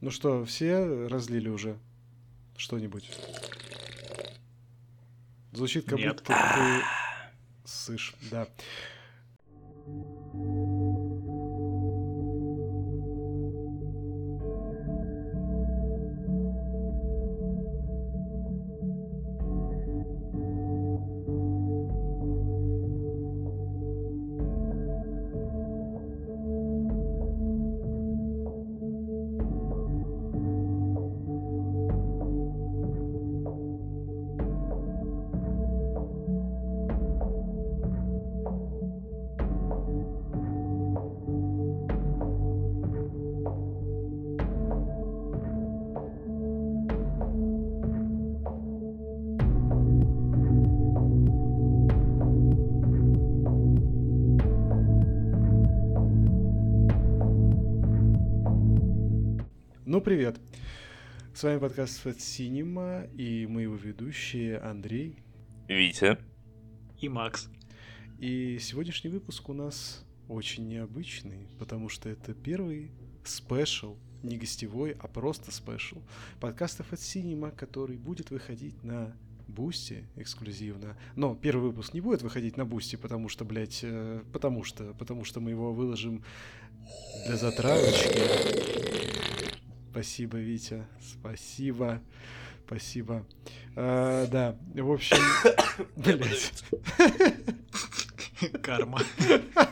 Ну что, все разлили уже что-нибудь? Звучит как Нет. будто ты сышь, да. С вами подкаст Fat Cinema и мы его ведущие Андрей. Витя. И Макс. И сегодняшний выпуск у нас очень необычный, потому что это первый special, не гостевой, а просто special подкаста Fat Cinema, который будет выходить на Boosty эксклюзивно. Но первый выпуск не будет выходить на Boosty, потому что, блядь, э, потому что, потому что мы его выложим для затравочки. Спасибо, Витя, спасибо, спасибо. А, да, в общем, блядь. Карма.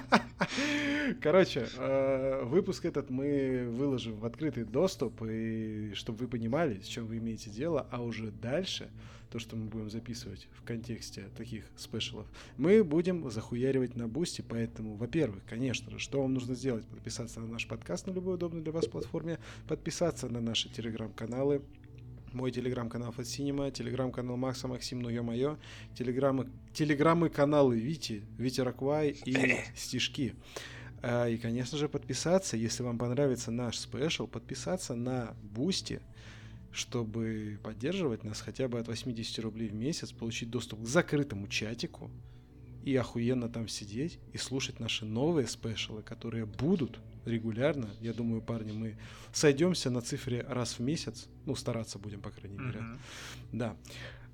Короче, э, выпуск этот мы выложим в открытый доступ, и чтобы вы понимали, с чем вы имеете дело, а уже дальше, то, что мы будем записывать в контексте таких спешалов, мы будем захуяривать на Boosty, поэтому, во-первых, конечно же, что вам нужно сделать? Подписаться на наш подкаст на любой удобной для вас платформе, подписаться на наши телеграм-каналы, мой телеграм-канал Cinema, телеграм-канал Макса Максим, ну ё-моё, телеграммы, телеграммы каналы Вити, Витя Раквай и Стишки. А, И, конечно же, подписаться, если вам понравится наш special, подписаться на Boosty, чтобы поддерживать нас хотя бы от 80 рублей в месяц, получить доступ к закрытому чатику и охуенно там сидеть и слушать наши новые спешалы, которые будут регулярно. Я думаю, парни, мы сойдемся на цифре раз в месяц. Ну, стараться будем, по крайней мере. Мгм. Да.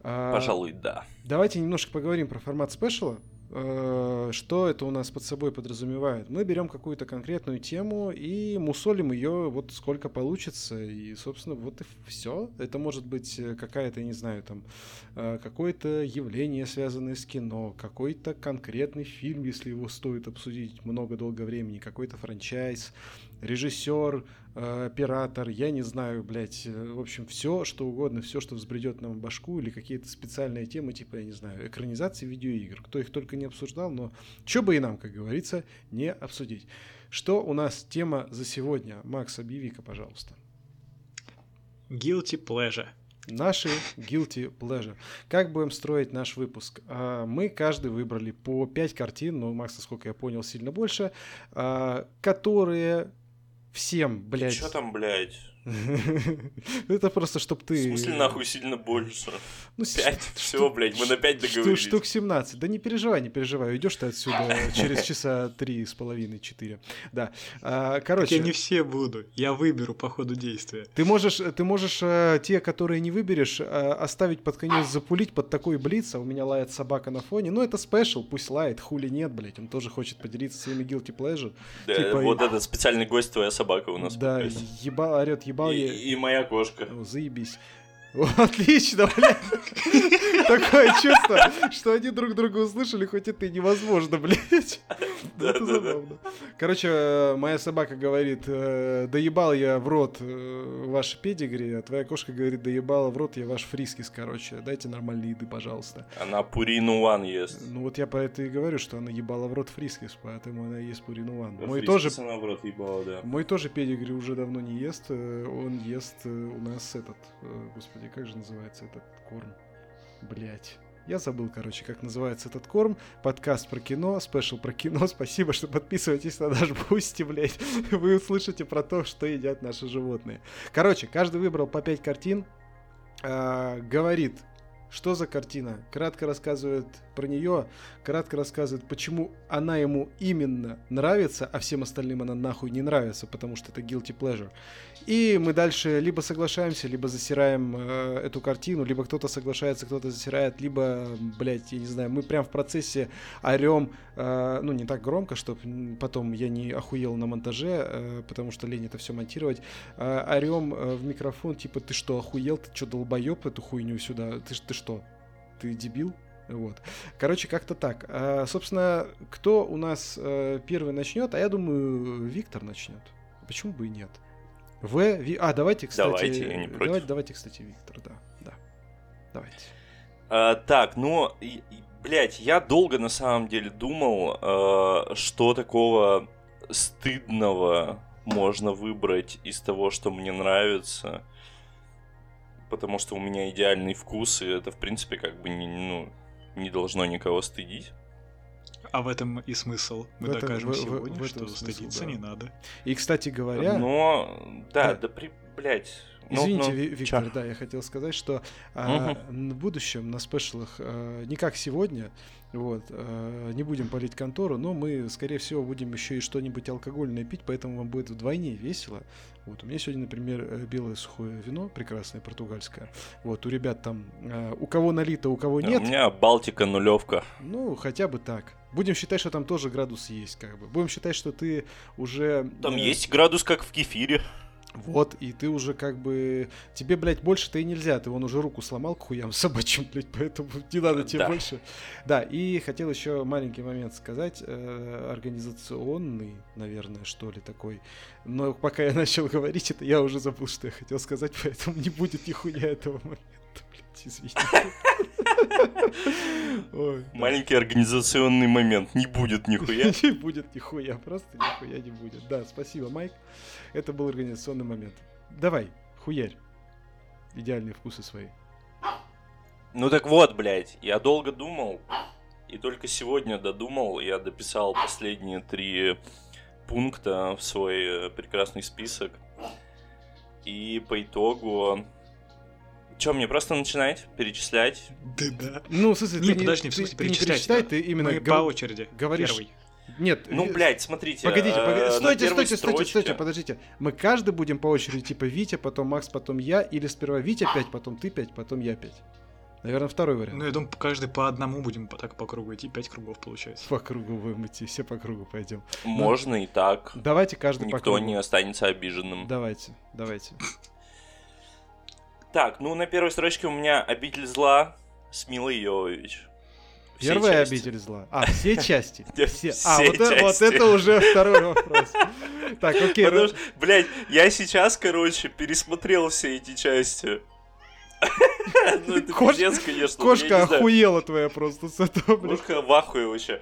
А, Пожалуй, да. Давайте немножко поговорим про формат спешала. Э, Что это у нас под собой подразумевает? Мы берем какую-то конкретную тему и мусолим ее вот сколько получится. И, собственно, вот и все. Это может быть э, какая-то, не знаю, там, э, какое-то явление, связанное с кино, какой-то конкретный фильм, если его стоит обсудить много долго времени, какой-то франчайз, режиссер, э, оператор, я не знаю, блядь, э, в общем, все, что угодно, все, что взбредет нам в башку, или какие-то специальные темы, типа, я не знаю, экранизации видеоигр. Кто их только не обсуждал, но что бы и нам, как говорится, не обсудить. Что у нас тема за сегодня? Макс, объяви-ка, пожалуйста. Guilty pleasure. Наши guilty pleasure. Как будем строить наш выпуск? А, Мы каждый выбрали по 5 картин, но Макс, насколько я понял, сильно больше, а, которые всем, блядь... Что там, блядь? Это просто, чтоб В ты... смысле, нахуй сильно больше? Ну, Пять? Все, блядь, мы на пять договорились. Штук 17. Да не переживай, не переживай. Уйдешь ты отсюда через часа три с половиной, четыре. Да. А, Короче, я не все буду. Я выберу по ходу действия. ты можешь, ты можешь э, те, которые не выберешь, э, оставить под конец запулить под такой блиц, а у меня лает собака на фоне. Ну, это спешл, пусть лает, хули нет, блядь. Он тоже хочет поделиться своими guilty pleasure. Да, типа, вот этот специальный гость, твоя собака у нас. в Да, еба, орет, ебал я... И, и моя кошка. Ну, заебись. Отлично, блядь. Такое чувство, что они друг друга услышали, хоть это и невозможно, блядь. Ну, Это забавно. Короче, э, моя собака говорит, э, доебал я в рот э, ваш Pedigree, а твоя кошка говорит, доебала в рот я ваш Friskies, короче. Дайте нормальной еды, пожалуйста. Она Пурину One ест. Ну вот я по это и говорю, что она ебала в рот Friskies, поэтому она ест Пурину One. Да, Мой тоже она в рот ебала, да. мой тоже Pedigree уже давно не ест. Он ест у нас этот, э, господи, как же называется этот корм? Блять. Я забыл, короче, как называется этот корм. Подкаст про кино, special про кино. Спасибо, что подписываетесь на наш Boosty, блядь. Вы услышите про то, что едят наши животные. Короче, каждый выбрал по 5 картин. а, говорит, что за картина. Кратко рассказывает про нее, кратко рассказывает, почему она ему именно нравится, а всем остальным она нахуй не нравится, потому что это guilty pleasure. И мы дальше либо соглашаемся, либо засираем э, эту картину, либо кто-то соглашается, кто-то засирает, либо, блядь, я не знаю, мы прям в процессе орем, э, ну, не так громко, чтобы потом я не охуел на монтаже, э, потому что лень это все монтировать, э, орем э, в микрофон, типа, ты что, охуел, ты что, долбоеб эту хуйню сюда, ты, ты что, ты дебил? Вот. Короче, как-то так. А, собственно, кто у нас э, первый начнет? А я думаю, Виктор начнет. Почему бы и нет? В. Ви... А, давайте, кстати. Давайте, я не против. Давайте, давайте, кстати, Виктор, да. Да. Давайте. А, так, ну, блядь, я долго на самом деле думал, э, что такого стыдного можно выбрать из того, что мне нравится. Потому что у меня идеальный вкус, и это, в принципе, как бы не, ну, не должно никого стыдить. А в этом и смысл. Мы В этом- докажем в- в- сегодня, в этом что смысл, стыдиться да. не надо. И, кстати говоря, Но, да, Да. да, при, блядь. ну, Извините, ну, Ви- Виктор, чё? да, я хотел сказать, что а, Мгм. в будущем на спешлах, а, не как сегодня, вот, а, не будем палить контору, но мы, скорее всего, будем еще и что-нибудь алкогольное пить, поэтому вам будет вдвойне весело. Вот, у меня сегодня, например, э, белое сухое вино, прекрасное, португальское. Вот, у ребят там, а, у кого налито, у кого Да, нет, У меня Балтика нулевка. ну, хотя бы так. Будем считать, что там тоже градус есть, как бы. Будем считать, что ты уже... Там э, есть градус, как в кефире. Вот, и ты уже как бы... Тебе, блядь, больше-то и нельзя. Ты вон уже руку сломал к хуям собачьим, блядь, поэтому не надо тебе Да. больше. Да, и хотел еще маленький момент сказать. э, организационный, наверное, что ли, такой. Но пока я начал говорить это, я уже забыл, что я хотел сказать, поэтому не будет нихуя этого блядь, извините. Ой, да. Маленький организационный момент. Не будет нихуя. Не будет нихуя, просто нихуя не будет. Да, спасибо, Майк. Это был организационный момент. Давай, хуярь. Идеальные вкусы свои. Ну так вот, блядь, я долго думал, и только сегодня додумал, я дописал последние три пункта в свой э, прекрасный список. И по итогу... Че, мне просто начинать перечислять? Да, да. Ну, в смысле, Не, ты, не, подожди, в ты- смысле, ты не перечислять, перечитай, да. ты именно Мы гов- по очереди. говоришь- Первый. Нет, Ну, блядь, смотрите. Погодите, э, погодите, на стойте, стойте, стойте, стойте, подождите. Мы каждый будем по очереди, типа Витя, потом Макс, потом я, или сперва Витя 5, потом ты 5, потом я 5. Наверное, второй вариант. Ну, я думаю, каждый по одному будем по- так по кругу идти, пять кругов получается. По кругу будем идти, все по кругу пойдем. Можно и так. Давайте каждый по Никто кругу. не останется обиженным. Давайте, давайте. Так, ну на первой строчке у меня «Обитель зла» с Милой Йовович. Все Первая части. обитель зла. А, все части. Все. все А, вот, э- вот части. это уже второй вопрос. Так, окей. Потому ну, что, блядь, я сейчас, короче, пересмотрел все эти части. Ну, это Кош- пиздец, конечно. Кошка охуела твоя просто с этого, блядь. Кошка в ахуе вообще.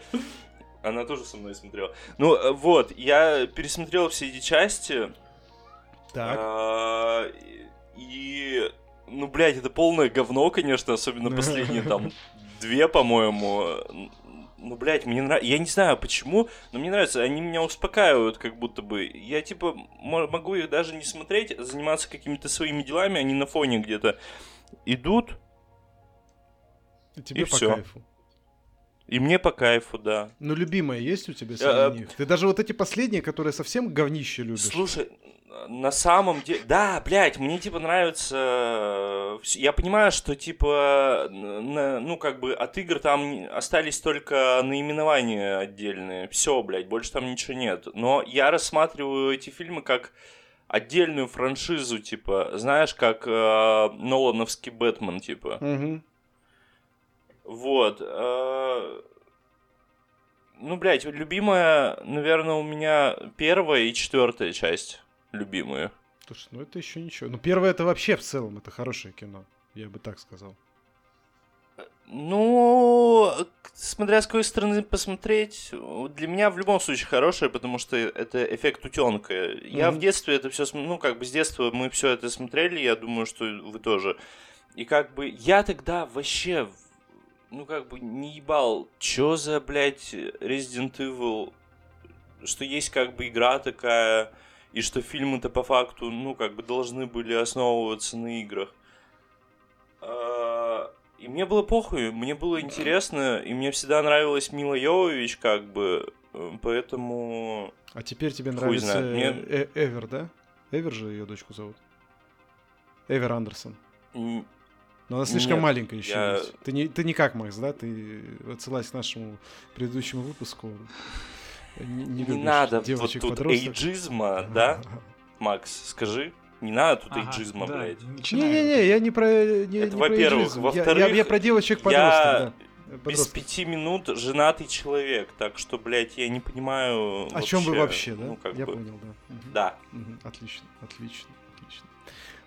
Она тоже со мной смотрела. Ну, э, вот, я пересмотрел все эти части. Так. а, И, ну, блядь, это полное говно, конечно, особенно последние там две, по-моему. Ну, блядь, мне нравится. Я не знаю почему, но мне нравится. Они меня успокаивают, как будто бы. Я, типа, мо- могу их даже не смотреть, а заниматься какими-то своими делами, они на фоне где-то идут, Тебе и по всё. кайфу. и мне по кайфу, да. Ну, любимая есть у тебя Э, среди них? Ты даже вот эти последние, которые совсем говнище любишь. Слушай, на самом деле, да, блядь, мне типа нравится. э, Я понимаю, что типа, ну как бы от игр там остались только наименования отдельные. Все, блядь, больше там ничего нет. Но я рассматриваю эти фильмы как отдельную франшизу, типа, знаешь, как э, Нолановский Бэтмен, типа. Мгм. Вот. э, Ну, блядь, любимая, наверное, у меня первая и четвертая часть любимые. Слушай, ну это еще ничего. Ну, первое это вообще в целом, это хорошее кино. Я бы так сказал. Ну, смотря с какой стороны посмотреть, для меня в любом случае хорошее, потому что это эффект утенка. Я Мгм. в детстве это все, ну, как бы с детства мы все это смотрели, я думаю, что вы тоже. И как бы я тогда вообще, ну, как бы не ебал, чё за, блядь, Resident Evil, что есть как бы игра такая, и что фильмы-то по факту, ну, как бы должны были основываться на играх. А, И мне было похуй, мне было интересно, и мне всегда нравилась Мила Йовович, как бы, э, поэтому... А теперь тебе нравится мне- Э- Эвер, да? Эвер же ее дочку зовут. Эвер Андерсон. Но она слишком Нет, маленькая еще. я-. Ты не, ты не как Макс, да? Ты отсылаясь к нашему предыдущему выпуску. Не, Не, любишь надо вот тут подросток. эйджизма, да? Макс, скажи. Не надо тут Ага, эйджизма, да, блядь. Не-не-не, я не про... Не, Это не про во-первых. эйджизм. Я- Я, Во-вторых, я про девочек Я подростков, да. без Подростков. пяти минут женатый человек, так что, блядь, я не понимаю О чем вы вообще, да? Ну, как я бы, понял, да. Мгм. Да. Мгм, Отлично, отлично, отлично.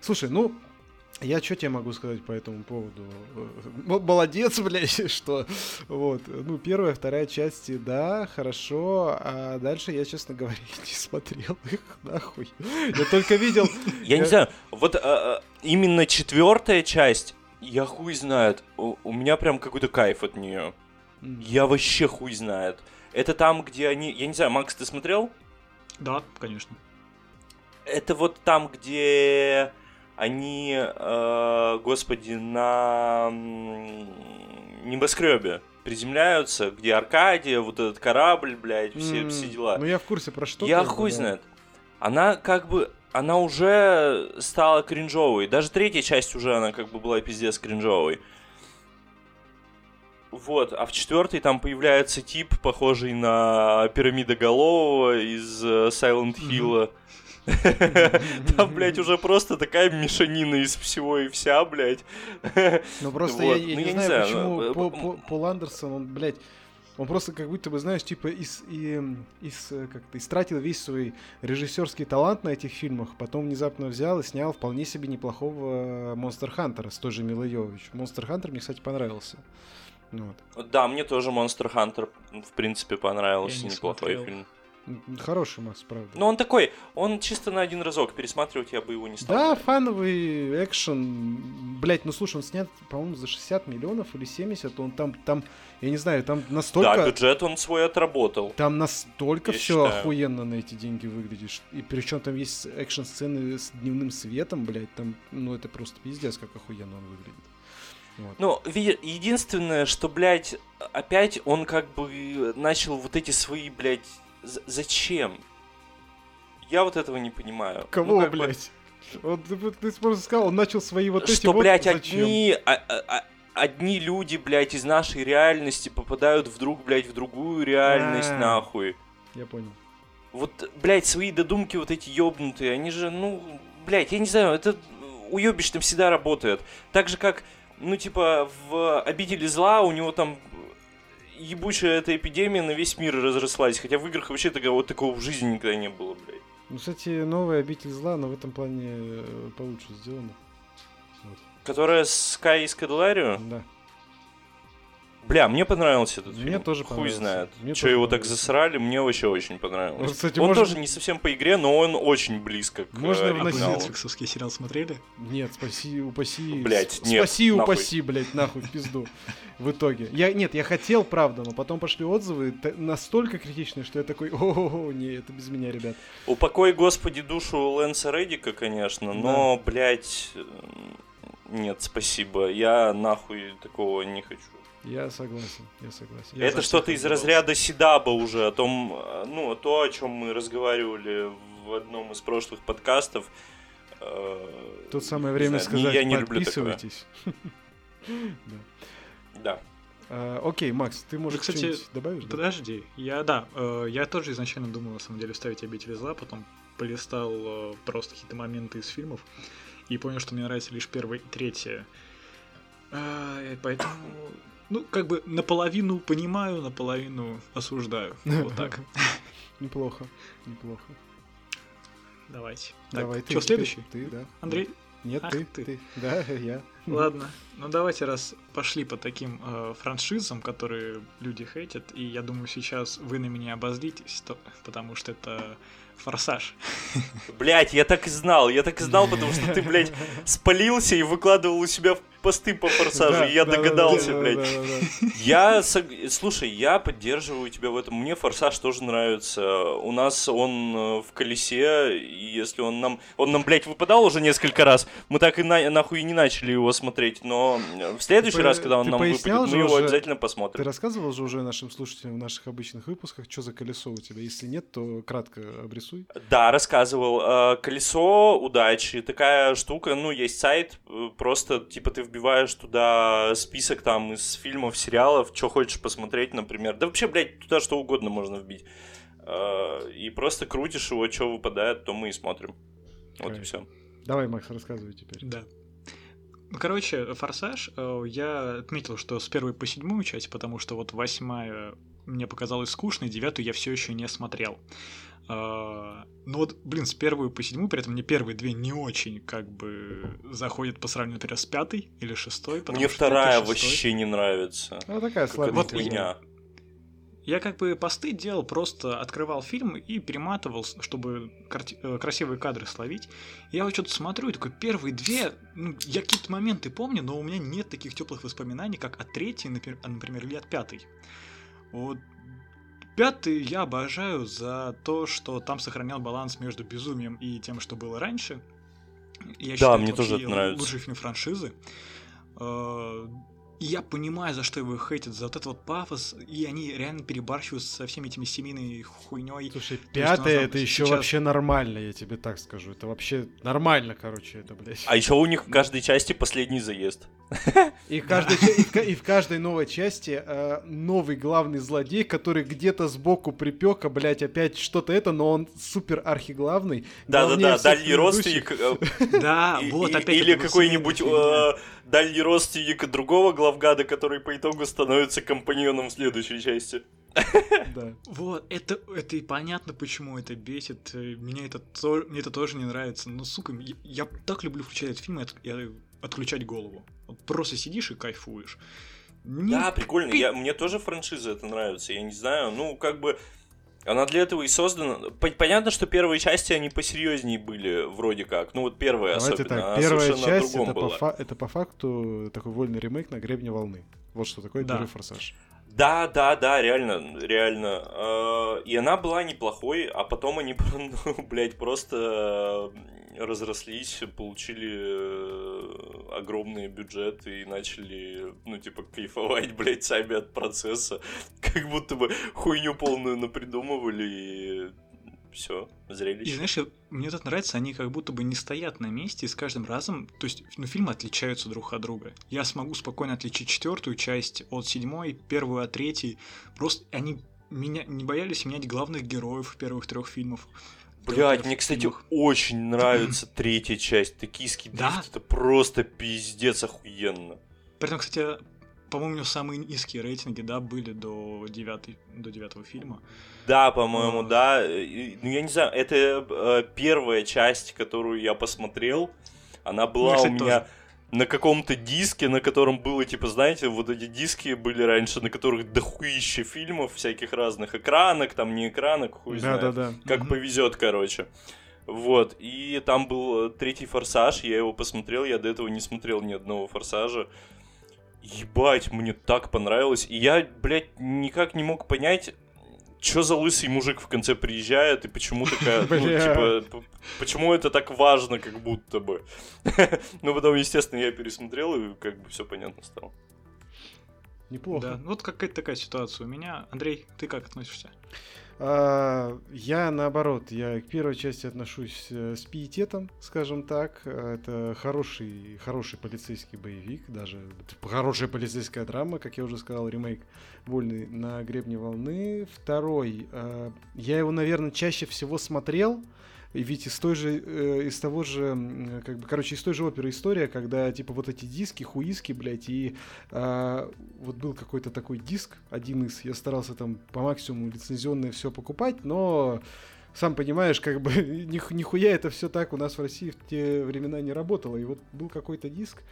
Слушай, ну, я что тебе могу сказать по этому поводу? Э, Молодец, блядь, что вот. Ну, первая, вторая части, да, хорошо, а дальше я, честно говоря, не смотрел их, нахуй. Я только видел... Я не Я- знаю, вот а, а, именно четвертая часть, я хуй знает. У, меня прям какой-то кайф от нее. Я вообще хуй знает. Это там, где они. Я не знаю, Макс, ты смотрел? Да, конечно. Это вот там, где они, э, господи, на небоскребе приземляются, где Аркадия, вот этот корабль, блядь, все, м, все дела. Ну, я в курсе про что. Я хуй да. знает. Она как бы, она уже стала кринжовой. Даже третья часть уже она как бы была пиздец кринжовой. Вот, а в четвертой там появляется тип, похожий на пирамидоголового из э, Silent Hill. Там, блядь, уже просто такая мешанина из всего и вся, блядь. Ну просто я, Ну, не я не знаю, почему ну, По- Пол Андерсон, он, блядь, он просто как будто бы, знаешь, типа из, и, из э, как-то истратил весь свой режиссерский талант на этих фильмах, потом внезапно взял и снял вполне себе неплохого Монстр Хантера с той же Милой. Монстр Хантер мне, кстати, понравился. Вот. Да, мне тоже Monster Hunter, в принципе, понравился. Я не Неплохой смотрел. фильм. Хороший Макс, правда. Но он такой, он чисто на один разок, пересматривать я бы его не стал. Да, фановый экшен. Блять, ну слушай, он снят, по-моему, за 60 миллионов или 70. Он там, там, я не знаю, там настолько... Да, бюджет он свой отработал. Там настолько Я все считаю. охуенно на эти деньги выглядит. И причем там есть экшн-сцены с дневным светом, блядь. Там, ну, это просто пиздец, как охуенно он выглядит. Вот. Ну, единственное, что, блядь, опять он как бы начал вот эти свои, блядь, зачем? Я вот этого не понимаю. Кого, Ну, как бы, блядь? Вот ты, ты просто сказал, он начал свои вот эти что, вот блядь, зачем? одни, а- а- а- одни люди, блядь, из нашей реальности попадают вдруг, блядь, в другую реальность, А. нахуй. Я понял. Вот, блядь, свои додумки вот эти ёбнутые, они же, ну, блядь, я не знаю, это уёбищно всегда работает. Так же, как, ну, типа, в «Обители зла» у него там ебучая эта эпидемия на весь мир разрослась, хотя в играх вообще такого, вот такого в жизни никогда не было, блядь. Ну, кстати, новая обитель зла, но в этом плане э, получше сделана. Вот. Которая с Кай из Кадаларио? Да. Бля, мне понравился этот Мне фильм. тоже Хуй понравился. знает. Мне Че его так засрали, мне вообще очень понравилось. Вот, кстати, он можно- тоже не совсем по игре, но он очень близко к Можно э, А вы вносить- оригиналу. нетфликсовский сериал смотрели? Нет, спаси, упаси. Блядь, с- нет, Спаси, нахуй. упаси, блядь, нахуй, пизду. В итоге. Я, нет, я хотел, правда, но потом пошли отзывы т- настолько критичные, что я такой, о не, это без меня, ребят. Упокой, господи, душу Лэнса Реддика, конечно, но, блядь, э, нет, спасибо. Я нахуй такого не хочу. Я согласен, я согласен. Я Это что-то из разряда Сидаба уже, о том, ну, то, о чем мы разговаривали в одном из прошлых подкастов. Э, Тут самое не время знаю, не- сказать, я не подписывайтесь. Да. Да. А, Окей, Макс, ты, может, кстати, что-нибудь добавишь? да? Подожди, я, да, э, я тоже изначально думал, на самом деле, вставить «Обитель зла», потом полистал э, просто какие-то моменты из фильмов и понял, что мне нравится лишь первая и третья. А, поэтому, ну, как бы наполовину понимаю, наполовину осуждаю. Вот так. Неплохо, неплохо. Давайте. Так, Давай, ты. что, следующий? Ты, да. Андрей? Нет, Ах ты, ты. ты. Да, я. Ладно, ну давайте раз пошли по таким э, франшизам, которые люди хейтят, и я думаю, сейчас вы на меня обозлитесь, то- потому что это форсаж. Блять, я так и знал, я так и знал, потому что ты, блядь, спалился и выкладывал у себя в посты по форсажу, я догадался, блядь. Я, слушай, я поддерживаю тебя в этом. Мне форсаж тоже нравится. У нас он э, в колесе, и если он нам, он нам, блядь, выпадал уже несколько раз, мы так и на, нахуй и не начали его смотреть, но в следующий раз, когда он нам выпадет, мы его обязательно посмотрим. Ты рассказывал же уже нашим слушателям в наших обычных выпусках, что за колесо у тебя? Если нет, то кратко обрисуй. Да, рассказывал. Э, колесо удачи, такая штука, ну, есть сайт, э, просто, типа, ты вбиваешь туда список там из фильмов, сериалов, что хочешь посмотреть, например. Да вообще, блядь, туда что угодно можно вбить. Э, и просто крутишь его, что выпадает, то мы и смотрим. Вот okay. и все. Давай, Макс, рассказывай теперь. Да. Ну, короче, «Форсаж», я отметил, что с первой по седьмую часть, потому что вот восьмая мне показалась скучной, девятую я все еще не смотрел. А, ну вот, блин, с первой по седьмую, при этом мне первые две не очень как бы заходят по сравнению, например, с пятой или шестой. Мне вторая вообще не нравится. Ну такая слабая хуйня. Я как бы посты делал, просто открывал фильм и перематывал, чтобы карти- э, красивые кадры словить. Я вот что-то смотрю, и такой, первые две, ну, я какие-то моменты помню, но у меня нет таких теплых воспоминаний, как от третьей, например, например или от пятой. Вот Пятый я обожаю за то, что там сохранял баланс между безумием и тем, что было раньше. Я да, считаю, мне тоже это нравится. Лучший фильм франшизы. Э, и я понимаю, за что его хейтят, за вот этот вот пафос, и они реально перебарщивают со всеми этими семейной хуйней. Слушай, пятое это еще сейчас... вообще нормально, я тебе так скажу. Это вообще нормально, короче, это, блядь. А еще у них в каждой части последний заезд. И, каждой, и, в, и в каждой новой части э, новый главный злодей, который где-то сбоку припека, блядь, опять что-то это, но он супер архиглавный. Да-да-да, дальний родственник. Э, да, вот опять. Или какой-нибудь э, дальний родственник другого главгада, который по итогу становится компаньоном в следующей части. Да. Вот, это, это и понятно, почему это бесит. Меня это, то, мне это тоже не нравится. Но, сука, я, я так люблю включать этот фильм, я, я отключать голову. Вот просто сидишь и кайфуешь. Не... Да, прикольно. Я, мне тоже франшиза это нравится. Я не знаю, ну, как бы... Она для этого и создана. Понятно, что первые части, они посерьезнее были, вроде как. Ну, вот первая Давайте особенно. Так, первая часть, это по, фа- это по факту такой вольный ремейк на гребне волны. Вот что такое да. первый форсаж. Да, да, да, реально, реально. А, и она была неплохой, а потом они, ну, блядь, просто разрослись, получили э, огромные бюджеты и начали, ну, типа, кайфовать, блядь, сами от процесса. Как будто бы хуйню полную напридумывали и все, зрелище. И знаешь, мне тут нравится, они как будто бы не стоят на месте, и с каждым разом, то есть, ну, фильмы отличаются друг от друга. Я смогу спокойно отличить четвертую часть от седьмой, первую от третьей. Просто они меня не боялись менять главных героев первых трех фильмов. Блять, мне, кстати, очень нравится третья часть. Токийский дрифт да? это просто пиздец охуенно. При этом, кстати, по-моему, самые низкие рейтинги, да, были до, девятой, до девятого фильма. Да, по-моему, а... да. Ну, я не знаю, это э, первая часть, которую я посмотрел. Она была Мне, кстати, у меня... Тоже на каком-то диске, на котором было, типа, знаете, вот эти диски были раньше, на которых дохуище фильмов всяких разных экранок, там не экранок, хуй да, знает. Да, да. Как угу. повезет, короче. Вот, и там был третий форсаж, я его посмотрел, я до этого не смотрел ни одного форсажа. Ебать, мне так понравилось. И я, блядь, никак не мог понять, что за лысый мужик в конце приезжает, и почему такая, ну, типа, почему это так важно, как будто бы. ну, потом, естественно, я пересмотрел, и как бы все понятно стало. Неплохо. Да, ну, вот какая-то такая ситуация у меня. Андрей, ты как относишься? А, я наоборот, я к первой части отношусь э, с пиететом, скажем так. Это хороший, хороший полицейский боевик, даже хорошая полицейская драма, как я уже сказал, ремейк «Вольный на гребне волны». Второй, а, я его, наверное, чаще всего смотрел, ведь из той же, э, из того же, как бы, короче, из той же оперы история, когда, типа, вот эти диски, хуиски, блядь, и э, вот был какой-то такой диск, один из, я старался там по максимуму лицензионное все покупать, но сам понимаешь, как бы них, нихуя это все так у нас в России в те времена не работало. И вот был какой-то диск,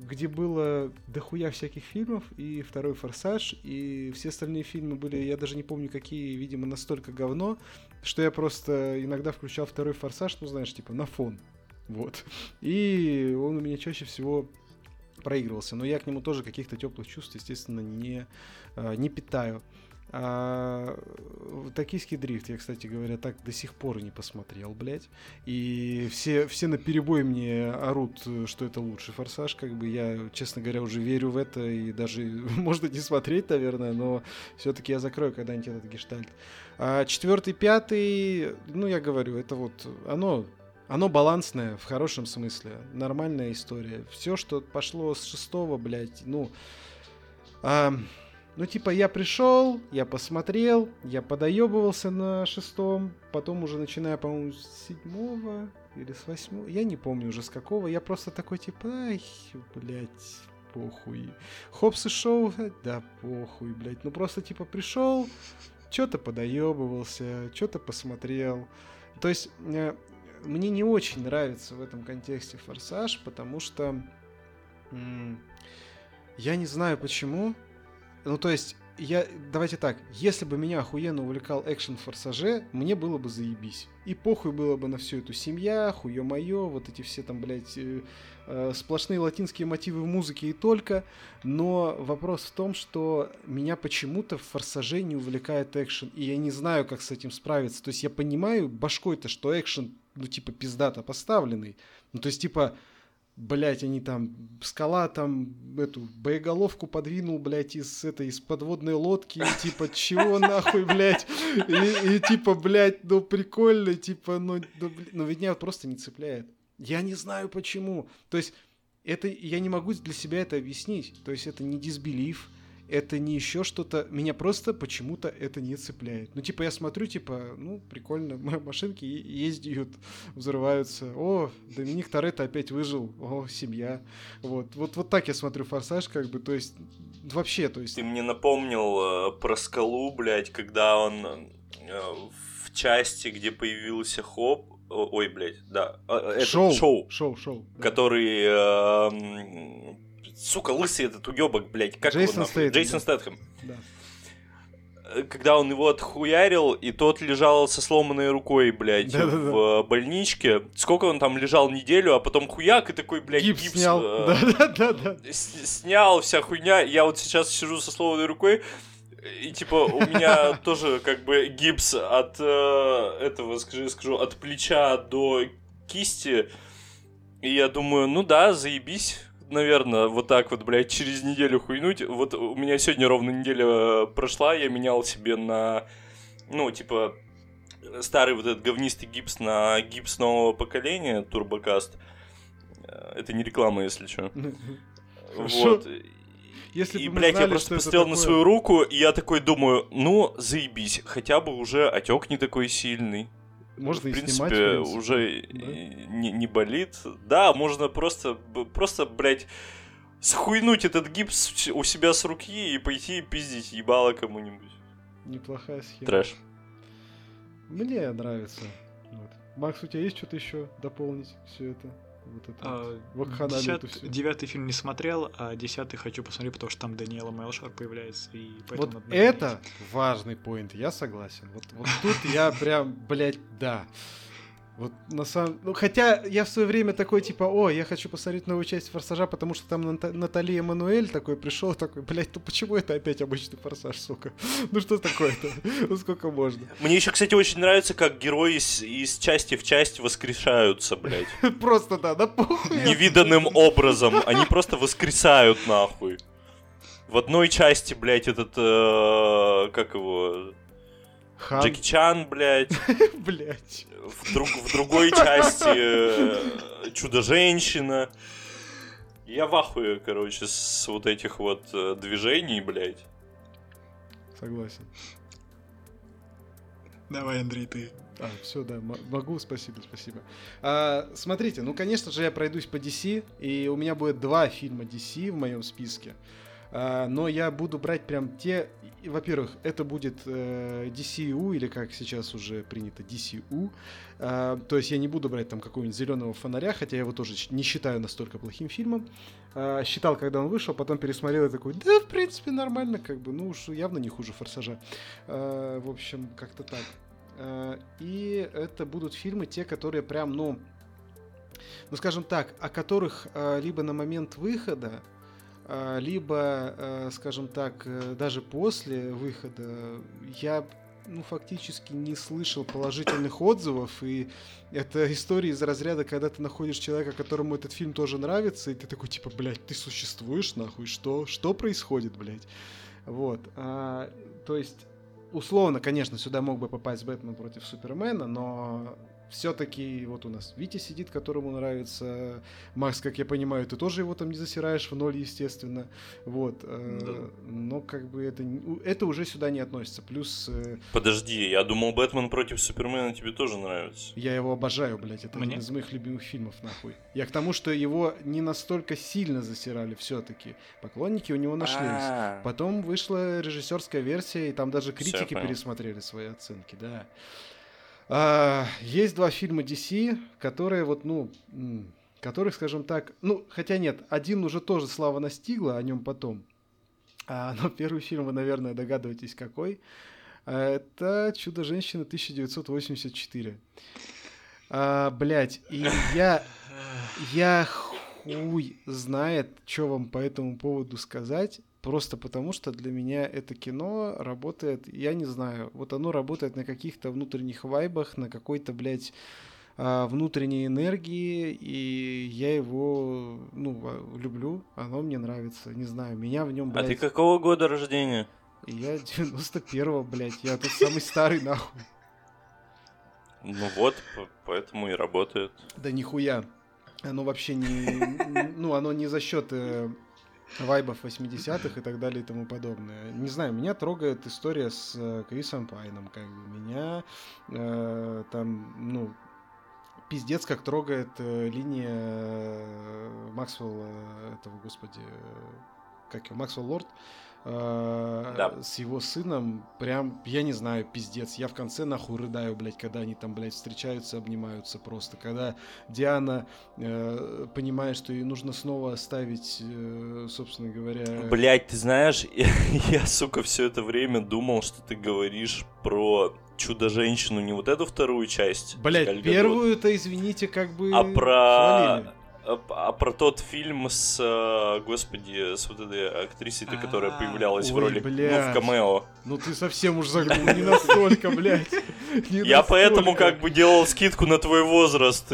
где было дохуя всяких фильмов, и второй «Форсаж», и все остальные фильмы были, я даже не помню какие, видимо, настолько говно, что я просто иногда включал второй «Форсаж», ну, знаешь, типа на фон. Вот. И он у меня чаще всего проигрывался. Но я к нему тоже каких-то теплых чувств, естественно, не, э, не питаю. А, токийский дрифт, я, кстати говоря, так до сих пор не посмотрел, блядь. И все, все на перебой мне орут, что это лучший форсаж. Как бы я, честно говоря, уже верю в это. И даже можно не смотреть, наверное, но все-таки я закрою когда-нибудь этот гештальт. А четвертый, пятый, ну, я говорю, это вот оно оно балансное в хорошем смысле. Нормальная история. Все, что пошло с шестого, блядь, ну... А, ну, типа, я пришел, я посмотрел, я подоебывался на шестом, потом уже начиная, по-моему, с седьмого или с восьмого, я не помню уже с какого, я просто такой, типа, ай, блядь, похуй. Хопс и шоу, да похуй, блядь. Ну, просто, типа, пришел, что-то подоебывался, что-то посмотрел. То есть, э, мне не очень нравится в этом контексте форсаж, потому что я не знаю почему, ну, то есть, я, давайте так, если бы меня охуенно увлекал экшен Форсаже, мне было бы заебись. И похуй было бы на всю эту семья, хуё моё, вот эти все там, блядь, э, э, сплошные латинские мотивы в музыке и только. Но вопрос в том, что меня почему-то в Форсаже не увлекает экшен, и я не знаю, как с этим справиться. То есть я понимаю башкой-то, что экшен, ну, типа, пиздато поставленный. Ну, то есть, типа, блять, они там, скала там эту боеголовку подвинул, блять, из этой, из подводной лодки, и, типа, чего нахуй, блять, и, и типа, блять, ну прикольно, типа, ну, ну, ну меня просто не цепляет. Я не знаю почему. То есть, это, я не могу для себя это объяснить. То есть, это не дисбелив, это не еще что-то. Меня просто почему-то это не цепляет. Ну, типа, я смотрю, типа, ну, прикольно, машинки ездят, взрываются. О, Доминик Торетто опять выжил. О, семья. Вот. Вот, вот так я смотрю «Форсаж», как бы, то есть, вообще, то есть... Ты мне напомнил э, про скалу, блядь, когда он э, в части, где появился Хоббс, Ой, блядь, да. Э, это шоу. Шоу. Шоу, шоу. Да. Который э, сука, лысый этот уебок, блядь, как Джейсон его Стейтхэм. Джейсон Стэтхэм. Да. Э, когда он его отхуярил, и тот лежал со сломанной рукой, блядь, Да-да-да. в больничке. Сколько он там лежал неделю, а потом хуяк, и такой, блядь, Гипс, гипс, снял. э, Да-да-да. с- снял, вся хуйня. Я вот сейчас сижу со сломанной рукой, и типа у меня тоже как бы гипс от э, этого, скажи, скажу, от плеча до кисти. И я думаю, ну да, заебись, наверное, вот так вот, блядь, через неделю хуйнуть. Вот у меня сегодня ровно неделя э, прошла, я менял себе на, ну, типа, старый вот этот говнистый гипс на гипс нового поколения, Турбокаст. Э, Это не реклама, если что. Вот. Если и, блядь, я знали, просто что это посмотрел на такое. свою руку, и я такой думаю, ну, заебись, хотя бы уже отек не такой сильный. Можно в и принципе, снимать, в принципе. уже Да. и не, не болит. Да, можно просто, просто, блядь, схуйнуть этот гипс у себя с руки и пойти пиздить ебало кому-нибудь. Неплохая схема. Трэш. Мне нравится. Вот. Макс, у тебя есть что-то еще дополнить все это? Вот это А, вот десят- всю? Девятый фильм не смотрел, а десятый хочу посмотреть, потому что там Даниэла Мелшар появляется. И Вот надо это важный поинт, я согласен. Вот, вот тут я прям, блядь, да. Вот на самом... Ну, хотя я в свое время такой, типа, о, я хочу посмотреть новую часть «Форсажа», потому что там Ната- Натали Эммануэль такой пришел, такой, блядь, ну почему это опять обычный «Форсаж», сука? Ну что такое-то? Ну сколько можно? Мне еще, кстати, очень нравится, как герои из, из части в часть воскрешаются, блядь. Просто, да, да похуй. Невиданным образом. Они просто воскресают нахуй. В одной части, блядь, этот, э, как его, Хан, Джеки Чан, блядь. блядь. В, друг- в другой части э, Чудо-женщина. Я в ахуе, короче, с вот этих вот э, движений, блядь. Согласен. Давай, Андрей, ты. А, все, да, могу, спасибо, спасибо. А, смотрите, ну, конечно же, я пройдусь по DC, и у меня будет два фильма DC в моем списке. А, но я буду брать прям те... Во-первых, это будет э, DCU, или как сейчас уже принято, DCU. А, то есть я не буду брать там какого-нибудь зеленого фонаря, хотя я его тоже не считаю настолько плохим фильмом. А, считал, когда он вышел, потом пересмотрел и такой, да, в принципе, нормально, как бы, ну уж явно не хуже Форсажа. В общем, как-то так. И это будут фильмы те, которые прям, ну, ну скажем так, о которых либо на момент выхода, либо, э, скажем так, э, даже после выхода я ну, фактически не слышал положительных отзывов, и это история из разряда, когда ты находишь человека, которому этот фильм тоже нравится, и ты такой, типа, блядь, ты существуешь, нахуй, что? Что происходит, блядь? Вот. А, то есть, условно, конечно, сюда мог бы попасть Бэтмен против Супермена, но все-таки вот у нас Витя сидит, которому нравится. Макс, как я понимаю, ты тоже его там не засираешь в ноль, естественно. Вот. Э, да. Но как бы это, это уже сюда не относится. Плюс... Э, Подожди, я думал, Бэтмен против Супермена тебе тоже нравится. Я его обожаю, блядь. Это Мне? один из моих любимых фильмов, нахуй. Я к тому, что его не настолько сильно засирали все-таки. Поклонники у него нашлись. А-а-а. Потом вышла режиссерская версия, и там даже критики пересмотрели свои оценки, да. А, есть два фильма DC, которые вот, ну, которых, скажем так, ну, хотя нет, один уже тоже слава настигла, о нем потом. А, но первый фильм вы, наверное, догадываетесь, какой. А, это «Чудо-женщина» 1984. А, блять, и я... Я хуй знает, что вам по этому поводу сказать. Просто потому, что для меня это кино работает, я не знаю, вот оно работает на каких-то внутренних вайбах, на какой-то, блядь, а, внутренней энергии, и я его, ну, а, люблю, оно мне нравится, не знаю, меня в нем, блядь... А ты какого года рождения? Я 91-го, блядь, я тут самый старый, нахуй. Ну вот, поэтому и работает. Да нихуя. Оно вообще не... Ну, оно не за счет э, вайбов 80-х и так далее и тому подобное. Не знаю, меня трогает история с э, Крисом Пайном, как бы меня э, там, ну, пиздец, как трогает э, линия э, Максвелла, этого, господи, э, как его, Максвелл Лорд, э, да. с его сыном, прям, я не знаю, пиздец. Я в конце нахуй рыдаю, блядь, когда они там, блядь, встречаются, обнимаются просто. Когда Диана э, понимает, что ей нужно снова оставить, э, собственно говоря... Блядь, ты знаешь, я, я, сука, все это время думал, что ты говоришь про Чудо-женщину, не вот эту вторую часть. Блять, первую-то, извините, как бы... А про... Хвалили. А, а про тот фильм с, э, господи, с вот этой актрисой, которая появлялась в роли, ну, в камео. Ну ты совсем уж загнул, не настолько, блядь. Я поэтому как бы делал скидку на твой возраст.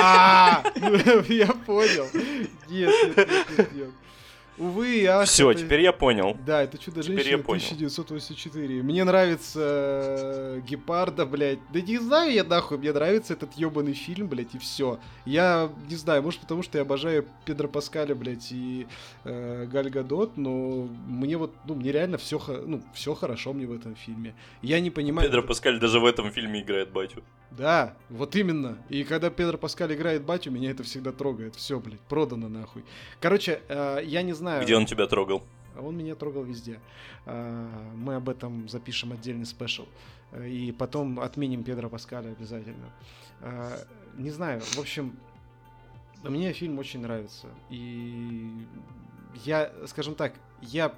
А, я понял. Нет, нет, нет, нет. Увы, я... Все, это... теперь я понял. Да, это Чудо-женщина 1984. Мне нравится э, Гепарда, блядь. Да не знаю я нахуй, мне нравится этот ебаный фильм, блядь, и все. Я не знаю, может потому что я обожаю Педро Паскаля, блядь, и э, Галь Гадот, но мне вот, ну, мне реально все, ну, все хорошо мне в этом фильме. Я не понимаю... Педро Паскаль даже в этом фильме играет батю. Да, вот именно. И когда Педро Паскаль играет батю, меня это всегда трогает. Все, блядь, продано нахуй. Короче, э, я не знаю, знаю. Где он тебя трогал? А он меня трогал везде. А, мы об этом запишем отдельный спешл. И потом отменим Педро Паскаля обязательно. А, не знаю, в общем, мне фильм очень нравится. И я, скажем так, я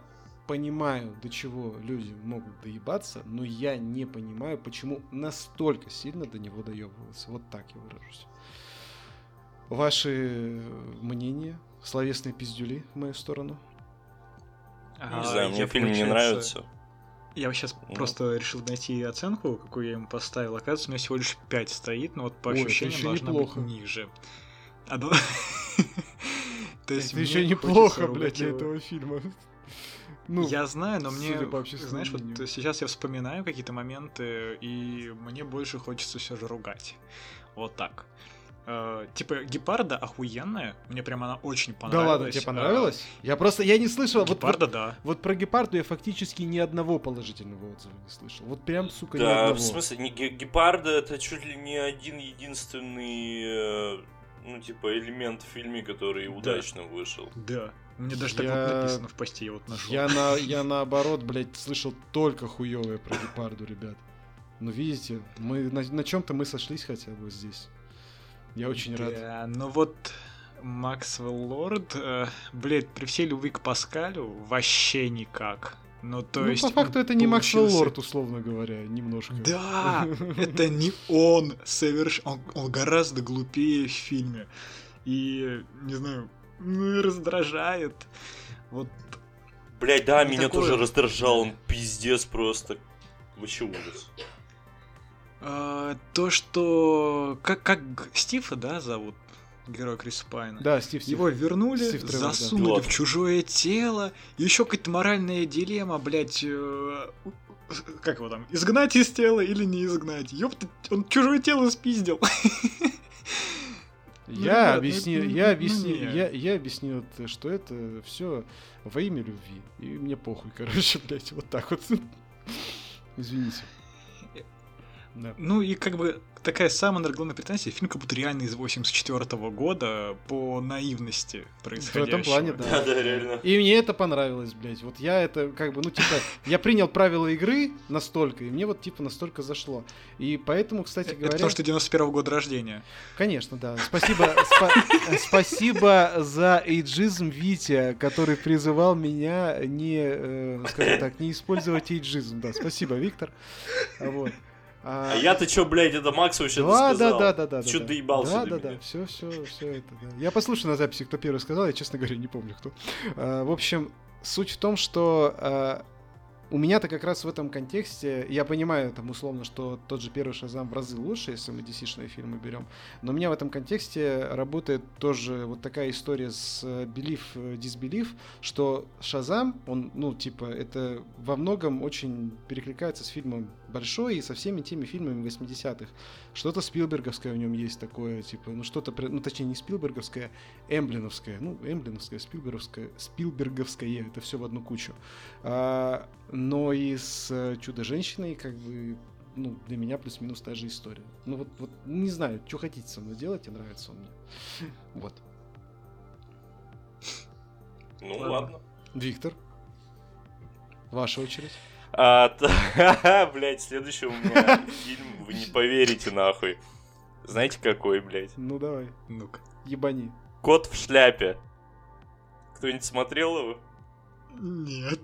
понимаю, до чего люди могут доебаться, но я не понимаю, почему настолько сильно до него доебываются. Вот так я выражусь. Ваши мнения словесные пиздюли в мою сторону. А, не знаю, мне фильм не нравится. Я сейчас ну. просто решил найти оценку, какую я ему поставил. Оказывается, у меня всего лишь 5 стоит, но вот по Ой, ощущениям должна неплохо. быть ниже. А, ну... То есть это еще неплохо, блядь, для этого фильма. Ну, я знаю, но мне, знаешь, вот сейчас я вспоминаю какие-то моменты, и мне больше хочется все же ругать. Вот так. Э, типа гепарда охуенная, мне прям она очень понравилась. Да ладно, тебе понравилась? Э, я просто я не слышал. Гепарда, вот, да. Вот, вот про гепарду я фактически ни одного положительного отзыва не слышал. Вот прям сука да, ни одного. в смысле не гепарда это чуть ли не один единственный э, ну типа элемент в фильме, который да. удачно вышел. Да. Мне даже я... так вот написано в посте, я вот нашел. Я, на, я наоборот, блядь, слышал только хуевое про гепарду, ребят. Ну, видите, мы на, на чем-то мы сошлись хотя бы здесь. Я очень рад. Да, ну вот Максвелл Лорд, э, блядь, при всей любви к Паскалю вообще никак. Ну, то ну, есть по факту это не Максвелл получился- Лорд, условно говоря, немножко. Да, это не он соверш... Он, он гораздо глупее в фильме. И, не знаю, ну и раздражает. Вот Блять, да, Ну, меня такое- тоже раздражал, он пиздец просто. Вообще ужас. А, то, что... Как, как Стива, да, зовут? Герой Криса Пайна. Да, Стив, Стив. Его вернули, Стив Тревор, засунули Да. в чужое тело. Еще какая-то моральная дилемма, блядь. э, Как его там? Изгнать из тела или не изгнать? Ёпта, он чужое тело спиздил. Ну, Я ребят, ну, объяснил, ну, я ну, объяснил, я, я объяснил, что это все во имя любви. И мне похуй, короче, блядь, вот так вот. Извините. Да. Ну и как бы такая самая наверное, главная претензия, фильм как будто реально из 84 года по наивности происходящего. плане, да. Да, да, реально. И мне это понравилось, блядь. Вот я это как бы, ну, типа, я принял правила игры настолько, и мне вот, типа, настолько зашло. И поэтому, кстати Это говоря... потому что 91 года рождения. Конечно, да. Спасибо, спа- спасибо за эйджизм Витя, который призывал меня не, э, скажем так, не использовать эйджизм. Да, спасибо, Виктор. Вот. А, А я-то чё, блядь, это Макс вообще да, да, сказал? да, да, да. Чё да, доебался Да, до да, меня? да. Все, все, все это. Да. Я послушаю на записи, кто первый сказал. Я, честно говоря, не помню, кто. А, в общем, суть в том, что а, у меня-то как раз в этом контексте, я понимаю, там, условно, что тот же первый Шазам в разы лучше, если мы DC-шные фильмы берем, но у меня в этом контексте работает тоже вот такая история с э, Belief, э, Disbelief, что Шазам, он, ну, типа, это во многом очень перекликается с фильмом Большой и со всеми теми фильмами 80-х. Что-то Спилберговское в нем есть такое, типа, ну, что-то, ну, точнее, не Спилберговское, Эмблиновское, ну, Эмблиновское, Спилберговское, Спилберговское, это все в одну кучу. А, но и с э, Чудо-женщиной, как бы, ну, для меня плюс-минус та же история. Ну, вот, вот не знаю, что хотите со мной делать, и нравится он мне. Вот. Ну Ладно. ладно. Виктор, ваша очередь. А, блядь, следующий у меня фильм, вы не поверите нахуй. Знаете какой, блядь? Ну, давай, Ну-ка. ебани. Кот в шляпе. Кто-нибудь смотрел его? Нет.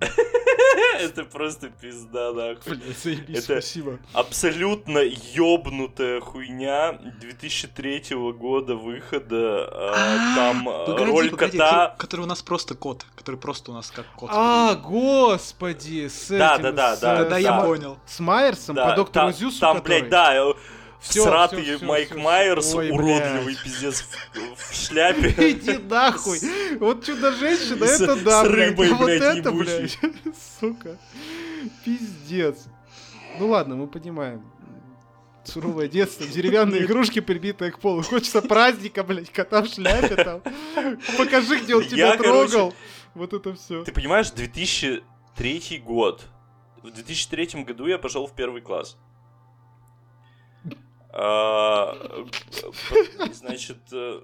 Это просто пизда, нахуй. Блядь, заебись, Это- спасибо. Абсолютно ёбнутая хуйня 2003 года выхода. а, Там а, Погоди, роль погоди, кота... который у нас просто кот, который просто у нас как кот. А, господи, с Да, этим, да, да, с, да, да, я понял. С Майерсом по доктору Зюсу, Там, блядь, да, Всё, всратый всё, всё, Майк всё, Майерс. Ой, уродливый блядь. пиздец в, в шляпе. Иди нахуй! Вот чудо-женщина, это да, с блядь. рыбой, А вот блядь, это, блядь, сука. Пиздец. Ну ладно, мы понимаем. Суровое детство, деревянные игрушки, прибитые к полу. Хочется праздника, блядь, кота в шляпе там. Покажи, где он тебя трогал. Вот это все. Ты понимаешь, 2003 год. В 2003 году я пошел в первый класс. А, Значит, э,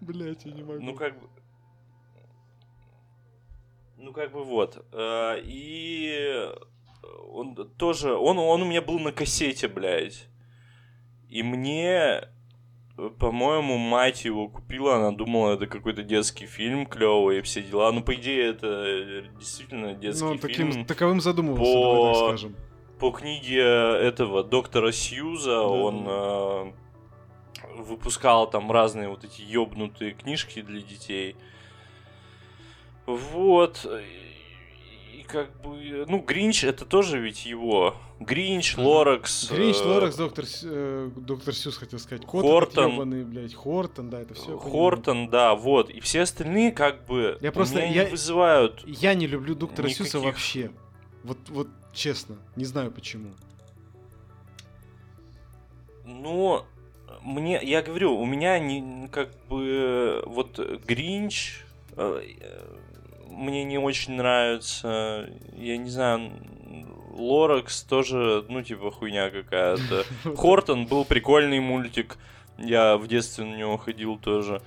Блять, я не могу. ну как бы... Ну как бы вот. Э, И он тоже... Он, он у меня был на кассете, блядь. И мне, по-моему, мать его купила, она думала, это какой-то детский фильм клевый и все дела. Ну, по идее, это действительно детский Ну, он фильм. таким, таковым задумывался, по- давай так скажем. По книге этого доктора Сьюза он э, выпускал там разные вот эти ёбнутые книжки для детей. Вот. И, как бы... Ну, Гринч это тоже ведь его. Гринч, Лоракс. Гринч, э, Лоракс, доктор, э, доктор Сьюз, хотел сказать. Кот Хортон. этот ёбаный, блядь. Хортон, да, это все. Хортон, да, вот. И все остальные как бы Я просто- я- не вызывают Я не люблю доктора Никаких. вообще. Вот, вот честно, не знаю почему. Ну, мне, я говорю, у меня не, как бы, вот Гринч э, мне не очень нравится, я не знаю, Лоракс тоже, ну, типа, хуйня какая-то. Хортон был прикольный мультик, я в детстве на него ходил тоже.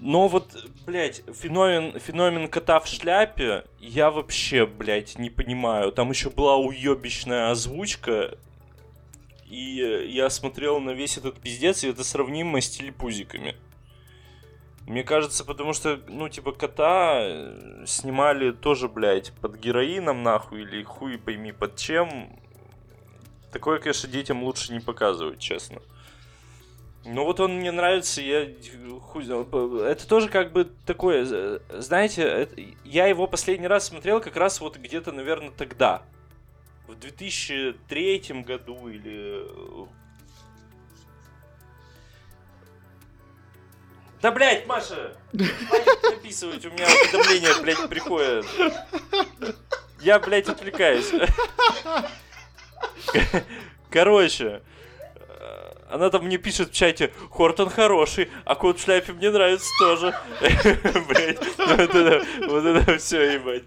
Но вот, блядь, феномен, феномен кота в шляпе я вообще, блядь, не понимаю. Там еще была уебищная озвучка, и я смотрел на весь этот пиздец, и это сравнимо с телепузиками. Мне кажется, потому что, ну, типа, кота э, снимали тоже, блядь, под героином, нахуй, или хуй пойми под чем. Такое, конечно, детям лучше не показывать, честно. Ну вот он мне нравится, я хуй знаю, это тоже как бы такое, знаете, это, я его последний раз смотрел как раз вот где-то, наверное, тогда, в 2003 году или... э, Да, блядь, Маша, хватит написывать, у меня уведомления, блядь, приходят. Я, блядь, отвлекаюсь. Короче, она там мне пишет в чате, Хортон хороший, а кот в шляпе мне нравится тоже. Блять, вот это, все, ебать.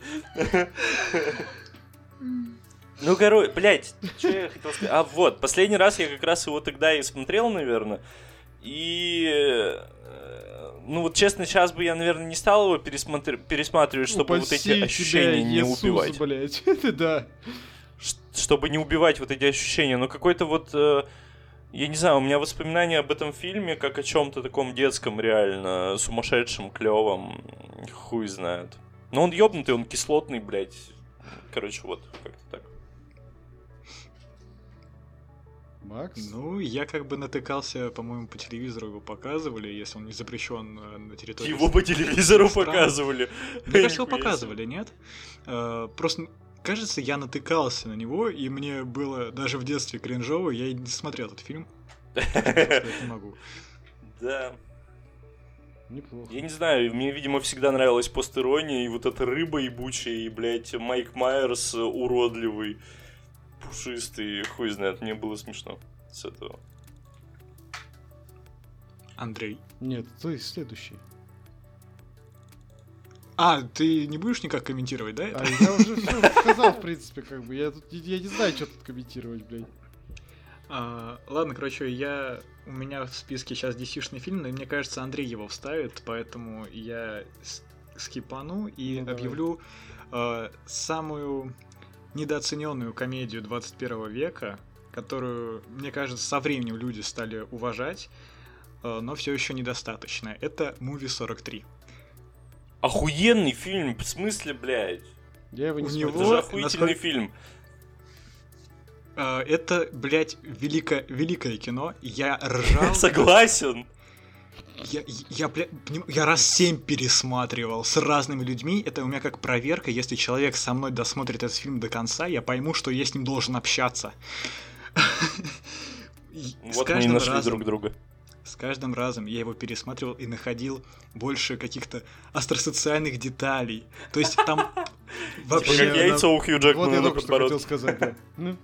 Ну, короче, блядь, что я хотел сказать? А, вот, последний раз я как раз его тогда и смотрел, наверное. И... э, Ну, вот честно, сейчас бы я, наверное, не стал его пересмотр- пересматривать, чтобы вот эти Упаси ощущения не Иисус, убивать. блядь. Это да. Чтобы не убивать вот эти ощущения. Но какой-то вот, э, я не знаю, у меня воспоминания об этом фильме как о чем-то таком детском реально, сумасшедшем, клевом, хуй знает. Но он ёбнутый, он кислотный, блядь. Короче, вот, как-то так. Макс? Ну, я как бы натыкался, по-моему, по телевизору его показывали, если он не запрещен э, на территории... Его по телевизору стран. показывали. Мне кажется, его показывали, нет? Э, Просто, кажется, я натыкался на него, и мне было даже в детстве кринжово, я и не смотрел этот фильм. Не могу. Да. Неплохо. Я не знаю, мне, видимо, всегда нравилась постерония, и вот эта рыба ебучая, и, блядь, Майк Майерс уродливый, пушистый, хуй знает, мне было смешно с этого. Андрей. Нет, ты следующий. А, ты не будешь никак комментировать, да? А это? я уже все сказал, в принципе, как бы. Я тут я не знаю, что тут комментировать, блядь. А, ладно, короче, я у меня в списке сейчас DC-шный фильм, но мне кажется, Андрей его вставит, поэтому я скипану и Ну, объявлю э, самую недооцененную комедию 21 века, которую, мне кажется, со временем люди стали уважать, э, но все еще недостаточно. Это Movie 43. Охуенный фильм, в смысле, блядь? Я его не У смотрел. Это него- же охуительный насколько- фильм. Э, это, блядь, великое, великое кино. Я ржал. Согласен. Я, я, бля, я раз семь пересматривал с разными людьми. Это у меня как проверка. Если человек со мной досмотрит этот фильм до конца, я пойму, что я с ним должен общаться. Вот мы и нашли разом- друг друга. С каждым разом я его пересматривал и находил больше каких-то астросоциальных деталей. То есть там вообще... как я яйца у Хью Вот Джекмана я на только что хотел подбородке. сказать, да. Ну,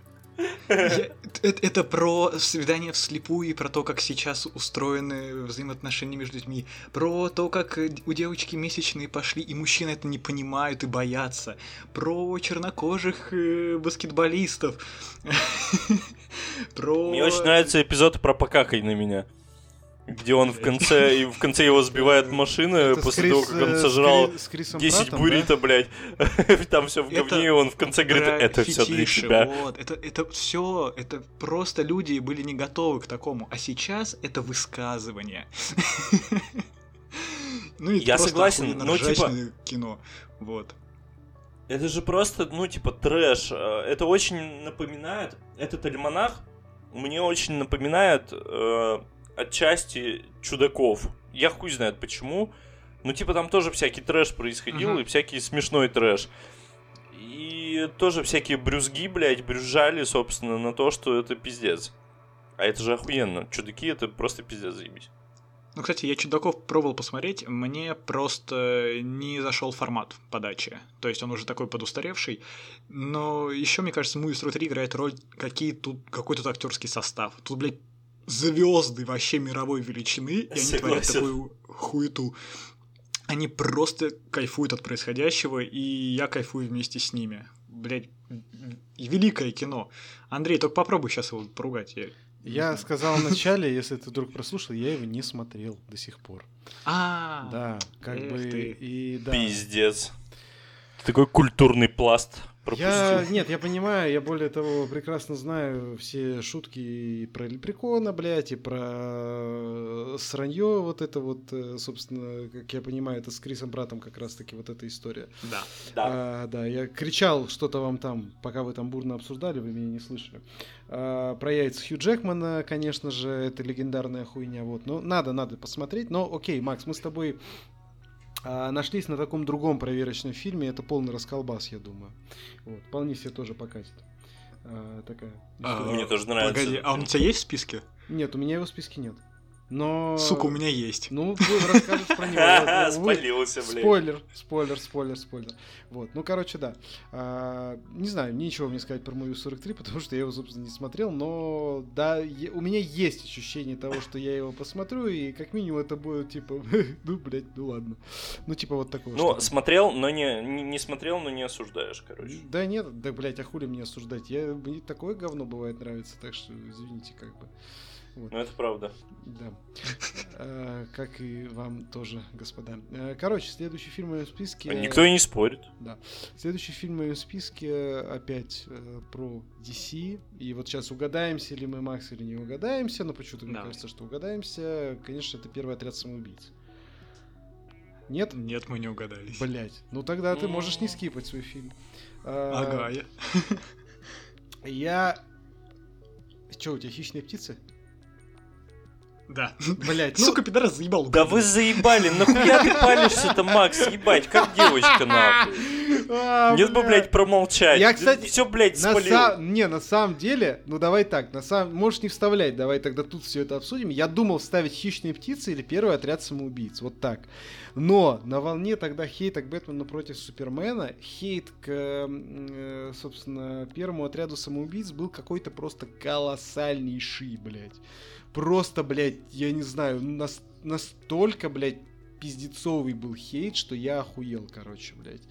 Я- это, это про свидание вслепую и про то, как сейчас устроены взаимоотношения между людьми. Про то, как э, у девочки месячные пошли, и мужчины это не понимают и боятся. Про чернокожих э, баскетболистов. Про... Мне очень нравится эпизод про покакай на меня. Где он в конце, и в конце его сбивает машина это с после Крис- того, как э, он с сожрал Кри- с Крисом 10 Праттом, буррито, блядь. Там все в Это говне, и он в конце говорит, это все для тебя. Вот, это, это все, это просто люди были не готовы к такому. А сейчас это высказывание. Ну и Я согласен, охуенно ну, типа- кино. Вот. Это же просто, ну, типа, трэш. Э, Это очень напоминает... Этот альманах мне очень напоминает э, отчасти чудаков. Я хуй знает почему. Ну, типа, там тоже всякий трэш происходил, Мгм. и всякий смешной трэш. И тоже всякие брюзги, блядь, брюзжали, собственно, на то, что это пиздец. А это же охуенно. Чудаки это просто пиздец, заебись. Ну, кстати, я чудаков пробовал посмотреть, мне просто не зашел формат подачи. То есть он уже такой подустаревший. Но еще, мне кажется, Movie 43 играет роль, какие тут, какой тут актерский состав. Тут, блядь, звезды вообще мировой величины, и они творят Согласен. такую хуету. Они просто кайфуют от происходящего, и я кайфую вместе с ними. Блять, великое кино. Андрей, только попробуй сейчас его поругать. Я, Я сказал вначале, если ты вдруг прослушал, я его не смотрел до сих пор. А, Да, как бы ты. и да. Пиздец. Такой культурный пласт пропустил. Я, нет, я понимаю, я более того прекрасно знаю все шутки и про Лепрекона, блядь, и про сранье вот это вот, э, собственно, как я понимаю, это с Крисом Братом как раз-таки вот эта история. Да. Да. А, да, я кричал что-то вам там, пока вы там бурно обсуждали, вы меня не слышали. А, про яйца Хью Джекмана, конечно же, это легендарная хуйня. Вот. Ну, надо, надо посмотреть. Но окей, Макс, мы с тобой нашлись на таком другом проверочном фильме. Это полный расколбас, я думаю. Вот. Вполне себе тоже покатит. А, такая. А, Мне тоже нравится. Погоди, а он у тебя есть в списке? Нет, у меня его в списке нет. Но... Сука, у меня есть. Ну, расскажешь про него. Спалился, блядь. Спойлер, спойлер, спойлер, спойлер. Вот, ну, короче, да. А, не знаю, ничего мне сказать про мою 43, потому что я его, собственно, не смотрел, но да, у меня есть ощущение того, что я его посмотрю, и как минимум это будет, типа, ну, блядь, ну ладно. Ну, типа, вот такого. Ну, смотрел, но не, не, не смотрел, но не осуждаешь, короче. Да нет, да, блядь, а хули мне осуждать? Я, мне такое говно бывает нравится, так что извините, как бы. Вот. Ну, это правда. Да. Э, Как и вам тоже, господа. Э, Короче, следующий фильм в моем списке... Никто и не спорит. Да. Следующий фильм в моем списке опять э, про DC. И вот сейчас угадаемся ли мы, Макс, или не угадаемся. Но почему-то мне кажется, что угадаемся. Конечно, это первый отряд самоубийц. Нет? Нет, мы не угадались. Блять. Ну тогда ты можешь не скипать свой фильм. А, Ага, я... Я... Че, у тебя хищные птицы? Да. Блять, ну... Сука, пидорас заебал. Да вы заебали, нахуя ты палишься-то, Макс, ебать, как девочка, нахуй. А, Нет бы, бля. блядь, промолчать. Я, кстати, Все, блядь, На спалил. са- Не, на самом деле, ну давай так, на самом... можешь не вставлять, давай тогда тут все это обсудим. Я думал вставить «Хищные птицы» или «Первый отряд самоубийц», вот так. Но на волне тогда хейта к Бэтмену против Супермена, хейт к, э, собственно, первому отряду самоубийц был какой-то просто колоссальнейший, блядь. Просто, блядь, я не знаю, нас- настолько, блядь, пиздецовый был хейт, что я охуел, короче, блядь.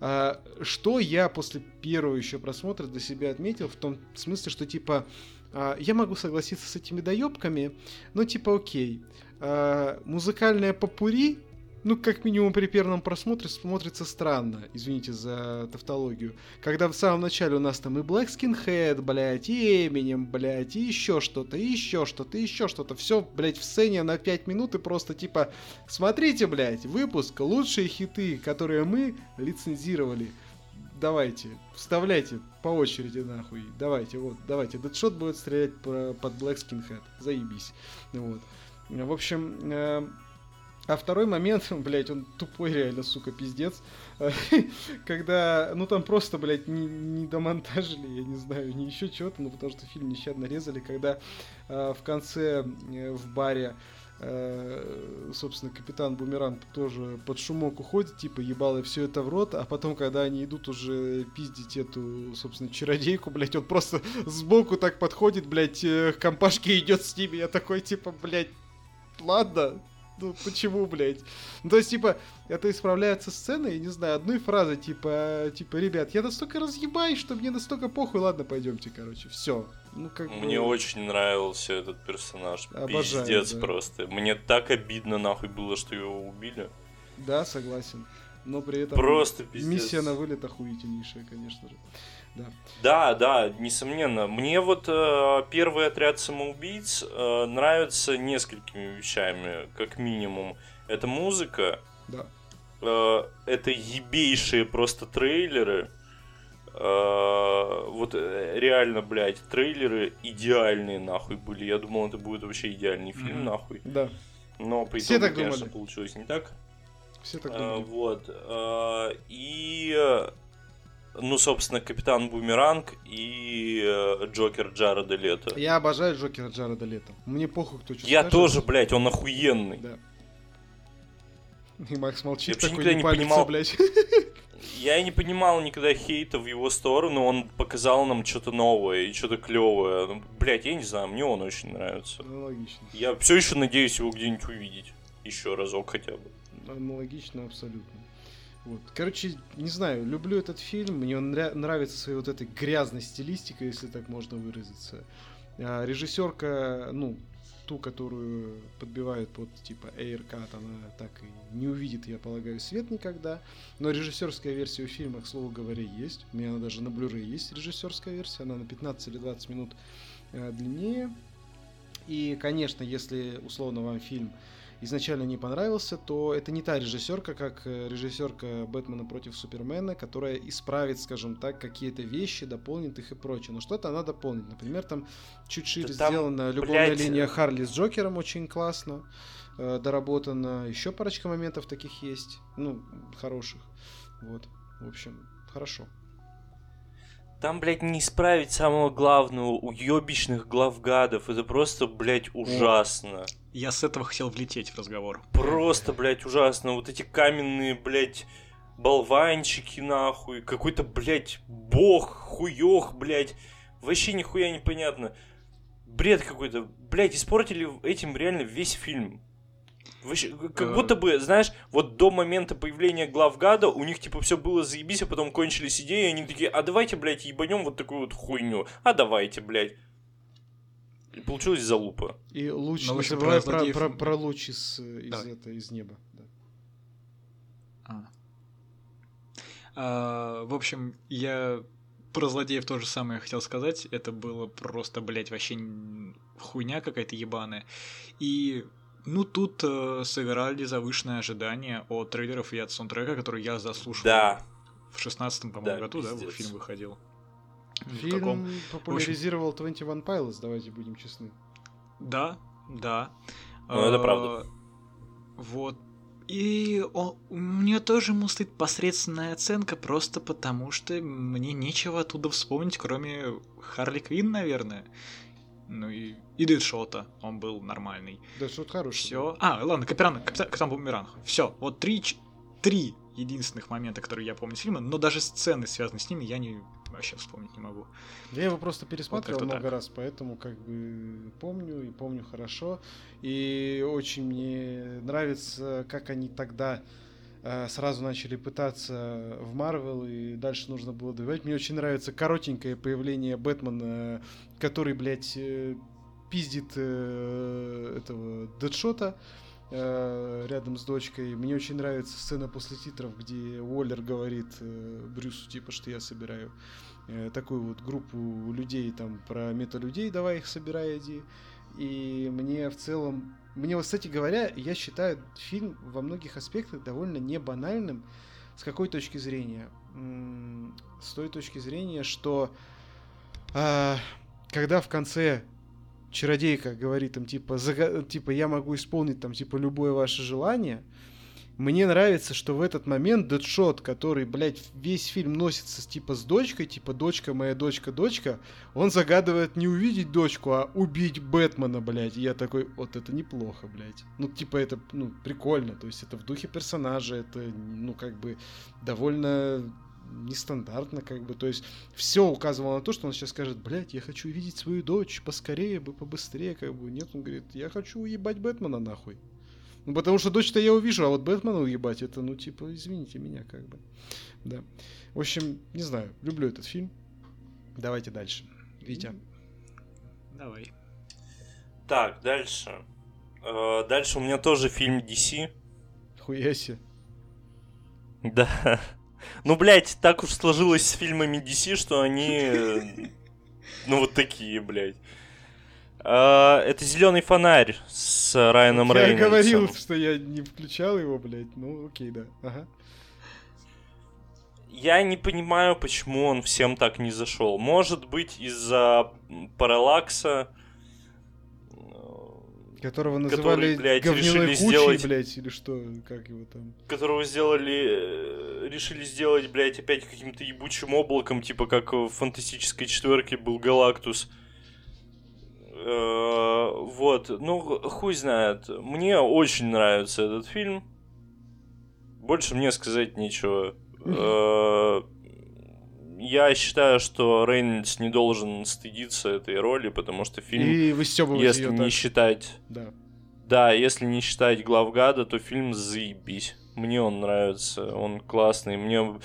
А, что я после первого еще просмотра для себя отметил, в том смысле, что типа а, я могу согласиться с этими доебками, но типа окей. А, музыкальная попури, ну, как минимум при первом просмотре смотрится странно, извините за тавтологию. Когда в самом начале у нас там и Black Skinhead, блядь, и Eminem, блядь, и еще что-то, и еще что-то, и еще что-то. Все, блядь, в сцене на 5 минут и просто типа, смотрите, блядь, выпуск, лучшие хиты, которые мы лицензировали. Давайте, вставляйте по очереди нахуй. Давайте, вот, давайте. Дэдшот будет стрелять по- под Black Skinhead. Заебись. Вот. В общем, э, а второй момент, блядь, он тупой реально, сука, пиздец. Когда, ну там просто, блядь, не, не домонтажили, я не знаю, не еще чего-то, ну потому что фильм нещадно резали, когда э, в конце э, в баре э, собственно, капитан Бумеранг тоже под шумок уходит, типа, ебало все это в рот, а потом, когда они идут уже пиздить эту, собственно, чародейку, блядь, он просто сбоку так подходит, блядь, э, к компашке идет с ними, я такой, типа, блядь, ладно, ну почему, блядь? Ну, то есть, типа, это исправляется сцена, я не знаю, одной фразой, типа, типа, ребят, я настолько разъебаюсь, что мне настолько похуй, ладно, пойдемте, короче, все. Ну, как бы- Мне очень нравился этот персонаж. Обожаю, Пиздец да. просто. Мне так обидно нахуй было, что его убили. Да, согласен. Но при этом Просто пиздец. миссия на вылет охуительнейшая, конечно же. Да. Да, да, несомненно. Мне вот э, первый отряд самоубийц э, нравится несколькими вещами, как минимум. Это музыка, Да. э, это ебейшие просто трейлеры. Э, вот э, реально, блядь, трейлеры идеальные нахуй были. Я думал, это будет вообще идеальный фильм, Мгм. нахуй. Да. Но по Все итогу, так конечно, думали. получилось не так. Все так Э, думали. вот. э, и, э, ну, собственно, Капитан Бумеранг и э, Джокер Джареда Лето. Я обожаю Джокера Джареда Лето. Мне похуй, кто что Я скажет. тоже, блядь, он охуенный. Да. И Макс молчит, Я такой никогда не не палится, понимал. блядь. Я не понимал никогда хейта в его сторону, он показал нам что-то новое и что-то клевое. Ну, блядь, я не знаю, мне он очень нравится. Аналогично. Я все еще надеюсь его где-нибудь увидеть. Еще разок хотя бы. Аналогично абсолютно. Вот. Короче, не знаю, люблю этот фильм, мне он нравится своей вот этой грязной стилистикой, если так можно выразиться. А, режиссерка, ну, ту, которую подбивают под типа AirCut, она так и не увидит, я полагаю, свет никогда. Но режиссерская версия у фильма, к слову говоря, есть. У меня она даже на Blu-ray есть режиссерская версия, она на 15 или 20 минут э, длиннее. И, конечно, если условно вам фильм изначально не понравился, то это не та режиссерка, как э, режиссерка Бэтмена против Супермена, которая исправит, скажем так, какие-то вещи, дополнит их и прочее. Но что-то она дополнит. Например, там чуть шире Да там, сделана любовная блядь, линия Харли с Джокером очень классно э, доработана. Еще парочка моментов таких есть. Ну, хороших. Вот. В общем, хорошо. Там, блядь, не исправить самого главного у ёбичных главгадов. Это просто, блядь, ужасно. Я с этого хотел влететь в разговор. Просто, блядь, ужасно. Вот эти каменные, блядь, болванчики, нахуй. Какой-то, блядь, бог, хуёх, блядь. Вообще нихуя непонятно. Бред какой-то. Блядь, испортили этим реально весь фильм. Вообще, как Э. будто бы, знаешь, вот до момента появления главгада у них, типа, все было заебись, а потом кончились идеи, и они такие, а давайте, блядь, ебанем вот такую вот хуйню. А давайте, блядь. И получилась залупа. И луч, в не забывай про про, злодеев- про, про луч из, из, Давай. это, из неба. да. А. А, в общем, я про злодеев то же самое хотел сказать. Это было просто, блядь, вообще хуйня какая-то ебаная. И, ну, тут э, сыграли завышенное ожидание от трейлеров и от саундтрека, который я заслушал Да. в шестнадцатом, по-моему, Да, году, да, пиздец. фильм выходил. Фильм таком- популяризировал 21 Pilots, давайте будем честны. Да, да. Ну, это Э, правда. Вот. И он, у меня тоже ему стоит посредственная оценка, просто потому что мне нечего оттуда вспомнить, кроме Харли Квин, наверное. Ну и, и Дэдшота, он был нормальный. Да что-то хорошее. Все. А, ладно, Капитан, Капитан, Капитан Бумеранг. Все, вот три, три единственных момента, которые я помню из фильма, но даже сцены, связанные с ними, я не вообще вспомнить не могу. Я его просто пересматривал как-то много так. раз, поэтому как бы помню и помню хорошо. И очень мне нравится, как они тогда э, сразу начали пытаться в Марвел, и дальше нужно было добивать. Мне очень нравится коротенькое появление Бэтмена, который, блядь, э, пиздит э, этого Дэдшота э, рядом с дочкой. Мне очень нравится сцена после титров, где Уоллер говорит э, Брюсу, типа, что я собираю э, такую вот группу людей там про мета-людей, давай их собирай, иди. И мне в целом, мне, вот, кстати говоря, я считаю фильм во многих аспектах довольно не банальным. С какой точки зрения? С той точки зрения, что а, когда в конце чародейка говорит там типа, зага- типа я могу исполнить там типа любое ваше желание, мне нравится, что в этот момент Дэдшот, который, блядь, весь фильм носится типа с дочкой, типа дочка моя, дочка, дочка, он загадывает не увидеть дочку, а убить Бэтмена, блядь. И я такой, вот это неплохо, блядь. Ну, типа, это, ну, прикольно. То есть это в духе персонажа, это, ну, как бы, довольно нестандартно, как бы. То есть все указывало на то, что он сейчас скажет, блядь, я хочу увидеть свою дочь поскорее бы, побыстрее, как бы. Нет, он говорит, я хочу уебать Бэтмена нахуй. Ну, потому что дочь-то я увижу, а вот Бэтмена уебать, это, ну, типа, извините меня, как бы. Да. В общем, не знаю, люблю этот фильм. Давайте дальше. Витя. Давай. Так, дальше. Э, Дальше у меня тоже фильм DC. Хуяси. Да. Ну, блядь, так уж сложилось с фильмами DC, что они... Ну, вот такие, блядь. А, Это зеленый фонарь с Райаном я Рейнольдсом. говорил, что я не включал его, блядь. Ну, окей, да. Ага. Я не понимаю, почему он всем так не зашел. Может быть, из-за параллакса. Которого Который, называли блядь, говняной решили кучей, сделать- блядь, или что, как его там. которого сделали, э, решили сделать, блядь, опять каким-то ебучим облаком, типа как в фантастической четверке был Галактус. Э, Вот, ну, хуй знает. Мне очень нравится этот фильм. Больше мне сказать нечего. Я считаю, что Рейнольдс не должен стыдиться этой роли, потому что фильм, И если не так. считать Да. да, если не считать главгада, то фильм заебись. Мне он нравится, он классный. Мне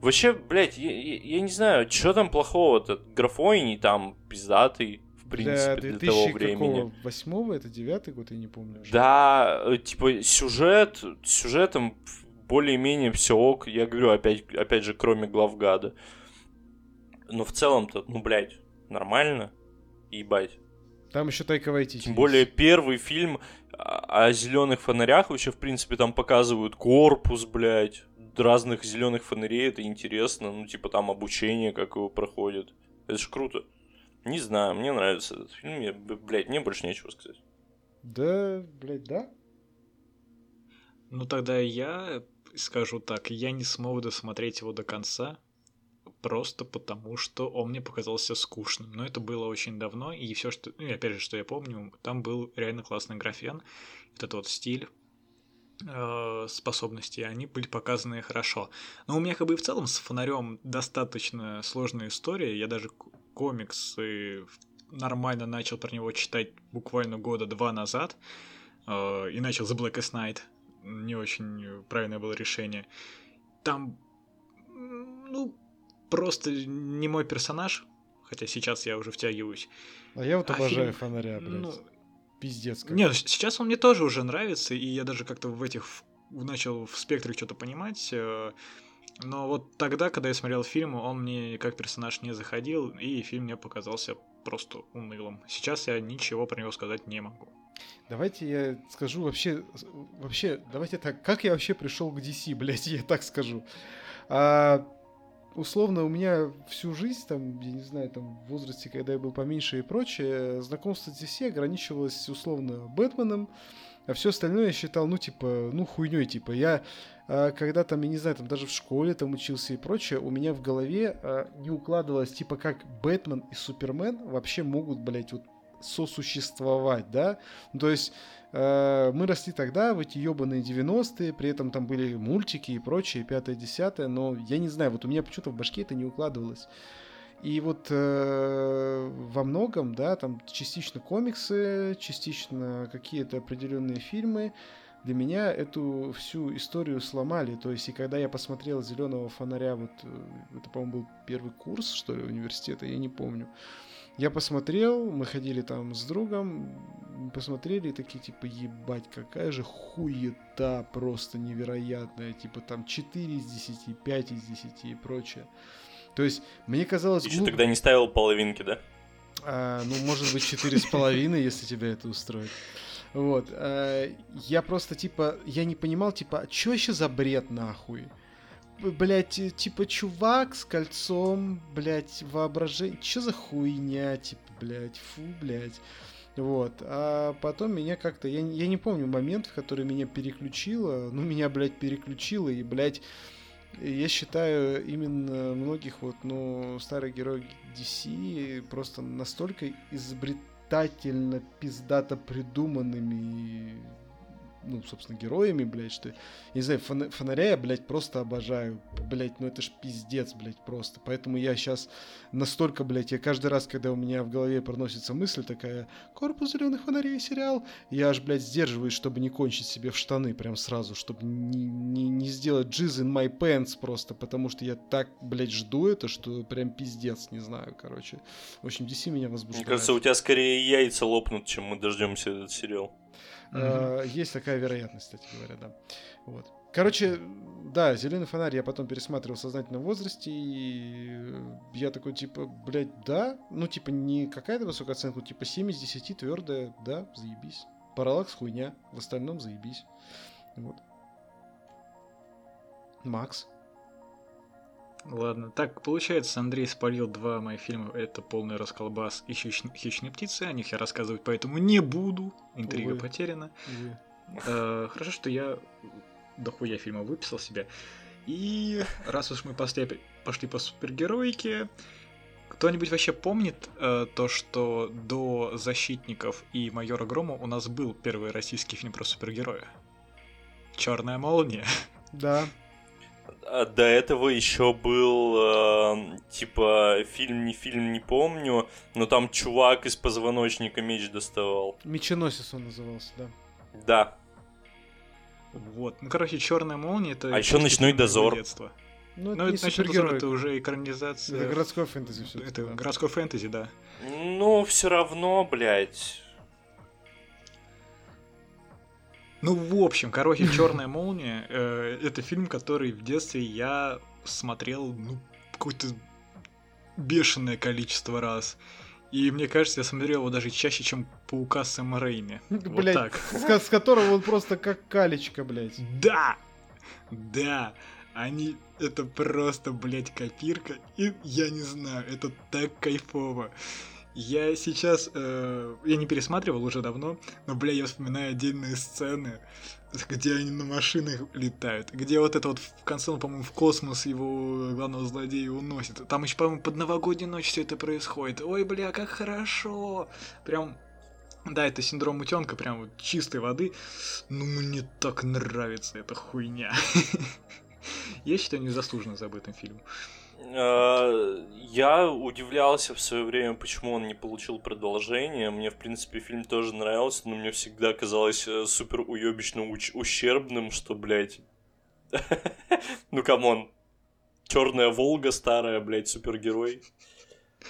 вообще, блядь, я, я- я не знаю, что там плохого-то. Графоний там пиздатый. принципе, для, 2000 для того времени. Восьмого, это девятый год, я не помню. Уже. Да, э, типа сюжет, сюжетом более-менее все ок. Я говорю, опять, опять же, кроме главгада. Но в целом-то, ну, блядь, нормально. Ебать. Там еще Тайка Вайтити. Тем более первый фильм о зеленых фонарях вообще, в принципе, там показывают корпус, блядь, разных зеленых фонарей, это интересно, ну, типа там обучение, как его проходит. Это ж круто. Не знаю, мне нравится этот фильм, я, блядь, мне больше нечего сказать. Да, блядь, да? Ну, тогда я скажу так, я не смог досмотреть его до конца, просто потому, что он мне показался скучным. Но это было очень давно, и все, что... Ну, и опять же, что я помню, там был реально классный графен, этот вот стиль, э, способности, они были показаны хорошо. Но у меня как бы и в целом с фонарем достаточно сложная история. Я даже комиксы нормально начал про него читать буквально года два назад. Э, и начал The Blackest Night. Не очень правильное было решение. Там, ну, просто не мой персонаж, хотя сейчас я уже втягиваюсь. А я вот а обожаю фильм, фонаря, блядь. Ну, Пиздец. Как. Нет, сейчас он мне тоже уже нравится, и я даже как-то в этих начал в спектре что-то понимать. Э, но вот тогда, когда я смотрел фильм, он мне как персонаж не заходил, и фильм мне показался просто унылым. Сейчас я ничего про него сказать не могу. Давайте я скажу вообще, вообще, давайте так, как я вообще пришел к DC, блядь, я так скажу. А, условно, у меня всю жизнь, там, я не знаю, там, в возрасте, когда я был поменьше и прочее, знакомство DC ограничивалось, условно, Бэтменом, а все остальное я считал, ну, типа, ну, хуйней, типа. Я, а, когда там, я не знаю, там, даже в школе там учился и прочее, у меня в голове а, не укладывалось, типа, как Бэтмен и Супермен вообще могут, блядь, вот сосуществовать, да? Ну, то есть мы росли тогда, в эти ебаные 90-е, при этом там были мультики и прочее, пятое, десятое, но я не знаю, вот у меня почему-то в башке это не укладывалось. И вот э, во многом, да, там частично комиксы, частично какие-то определенные фильмы для меня эту всю историю сломали. То есть, и когда я посмотрел зеленого фонаря, вот э, это, по-моему, был первый курс, что ли, университета, я не помню. Я посмотрел, мы ходили там с другом, посмотрели и такие, типа, ебать, какая же хуета просто невероятная. Типа там 4 из 10, 5 из 10 и прочее. То есть, мне казалось... Еще глуп... тогда не ставил половинки, да? А, ну, может быть, четыре с половиной, если тебя это устроит. Вот. А, я просто, типа, я не понимал, типа, а что еще за бред, нахуй? Блять, типа, чувак с кольцом, блять, воображение. Что за хуйня, типа, блять, фу, блять. Вот. А потом меня как-то... Я, я не помню момент, в который меня переключило. Ну, меня, блядь, переключило. И, блядь, я считаю, именно многих вот, ну, старых героев DC просто настолько изобретательно, пиздато придуманными ну, собственно, героями, блядь, что, не знаю, фон- фонаря я, блядь, просто обожаю, блядь, ну это ж пиздец, блядь, просто, поэтому я сейчас настолько, блядь, я каждый раз, когда у меня в голове проносится мысль такая, корпус зеленых фонарей сериал, я аж, блядь, сдерживаюсь, чтобы не кончить себе в штаны прям сразу, чтобы не, не, не сделать jizz in my pants просто, потому что я так, блядь, жду это, что прям пиздец, не знаю, короче. В общем, DC меня возбуждает. Мне кажется, у тебя скорее яйца лопнут, чем мы дождемся этот сериал. Uh-huh. Есть такая вероятность, кстати говоря, да. Вот. Короче, да, зеленый фонарь я потом пересматривал в сознательном возрасте, и я такой, типа, блядь, да, ну, типа, не какая-то высокая оценка, типа, 7 из 10 твердая, да, заебись. Параллакс хуйня, в остальном заебись. Вот. Макс. Ладно, так получается, Андрей спалил два моих фильма. Это полный расколбас и хищ... хищные птицы. О них я рассказывать поэтому не буду. Интрига Увы. потеряна. Увы. Э, хорошо, что я дохуя фильма выписал себе. И раз уж мы пошли, пошли по супергероике, кто-нибудь вообще помнит э, то, что до «Защитников» и «Майора Грома» у нас был первый российский фильм про супергероя? «Черная молния». Да, до этого еще был э, типа фильм не фильм не помню, но там чувак из позвоночника меч доставал. Меченосец он назывался, да. Да. Вот. Ну, короче, черная молния это. А еще ночной дозор. Детства. Ну, Ну, не это насчет супергерой. это уже экранизация. Это городской фэнтези все Это городской фэнтези, да. Но все равно, блядь. Ну, в общем, короче, Черная молния э, это фильм, который в детстве я смотрел, ну, какое-то бешеное количество раз. И мне кажется, я смотрел его даже чаще, чем Паука Сэма Рэйми. Вот так. с, с которого он просто как калечка, блядь. Да! Да! Они... Это просто, блядь, копирка. И я не знаю, это так кайфово. Я сейчас... э, я не пересматривал уже давно, но, бля, я вспоминаю отдельные сцены, где они на машинах летают. Где вот это вот в конце, он, по-моему, в космос его главного злодея уносит. Там еще, по-моему, под новогоднюю ночь все это происходит. Ой, бля, как хорошо! Прям да, это синдром утенка, прям вот чистой воды. Ну, мне так нравится эта хуйня. Я считаю, незаслуженно забытым фильм. Э, Я удивлялся в свое время, почему он не получил продолжение. Мне, в принципе, фильм тоже нравился, но мне всегда казалось э, супер уебищно ущербным, что, блядь. Ну, come on. Черная Волга старая, блядь, супергерой.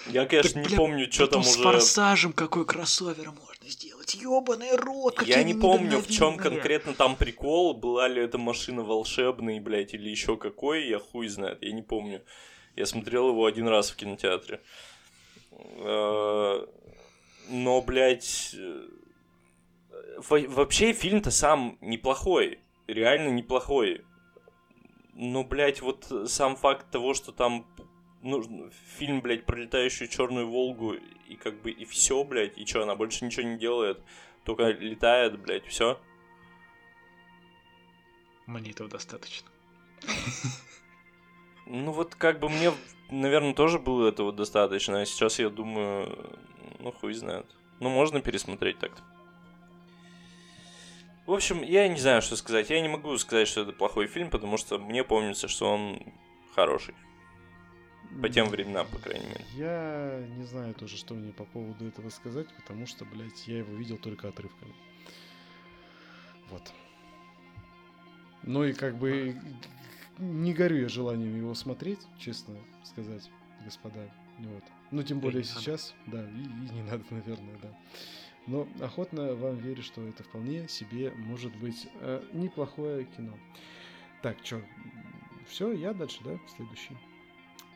Я, конечно, не помню, что там Потом с уже... форсажем какой кроссовер можно сделать. Ёбаный рот, Я не помню, в чем конкретно там прикол, была ли эта машина волшебной, блядь, или еще какой, я хуй знает, я не помню. Я смотрел его один раз в кинотеатре. Э, Но, блядь, э, во- вообще фильм-то сам неплохой, реально неплохой. Но, блядь, вот сам факт того, что там ну, фильм, блядь, про летающую черную Волгу, и как бы и все, блядь, и что, она больше ничего не делает, только летает, блядь, все. Мне этого достаточно. Ну вот как бы мне, наверное, тоже было этого достаточно, а сейчас я думаю, ну хуй знает. Ну можно пересмотреть так-то. В общем, я не знаю, что сказать. Я не могу сказать, что это плохой фильм, потому что мне помнится, что он хороший. По тем временам, по крайней мере. Я не знаю тоже, что мне по поводу этого сказать, потому что, блядь, я его видел только отрывками. Вот. Ну и как бы не горю я желанием его смотреть, честно сказать, господа. Вот. Ну, тем Да и более надо. сейчас, да, и, и не надо, наверное, да. Но охотно вам верю, что это вполне себе может быть э, неплохое кино. Так, что, все, я дальше, да, следующий.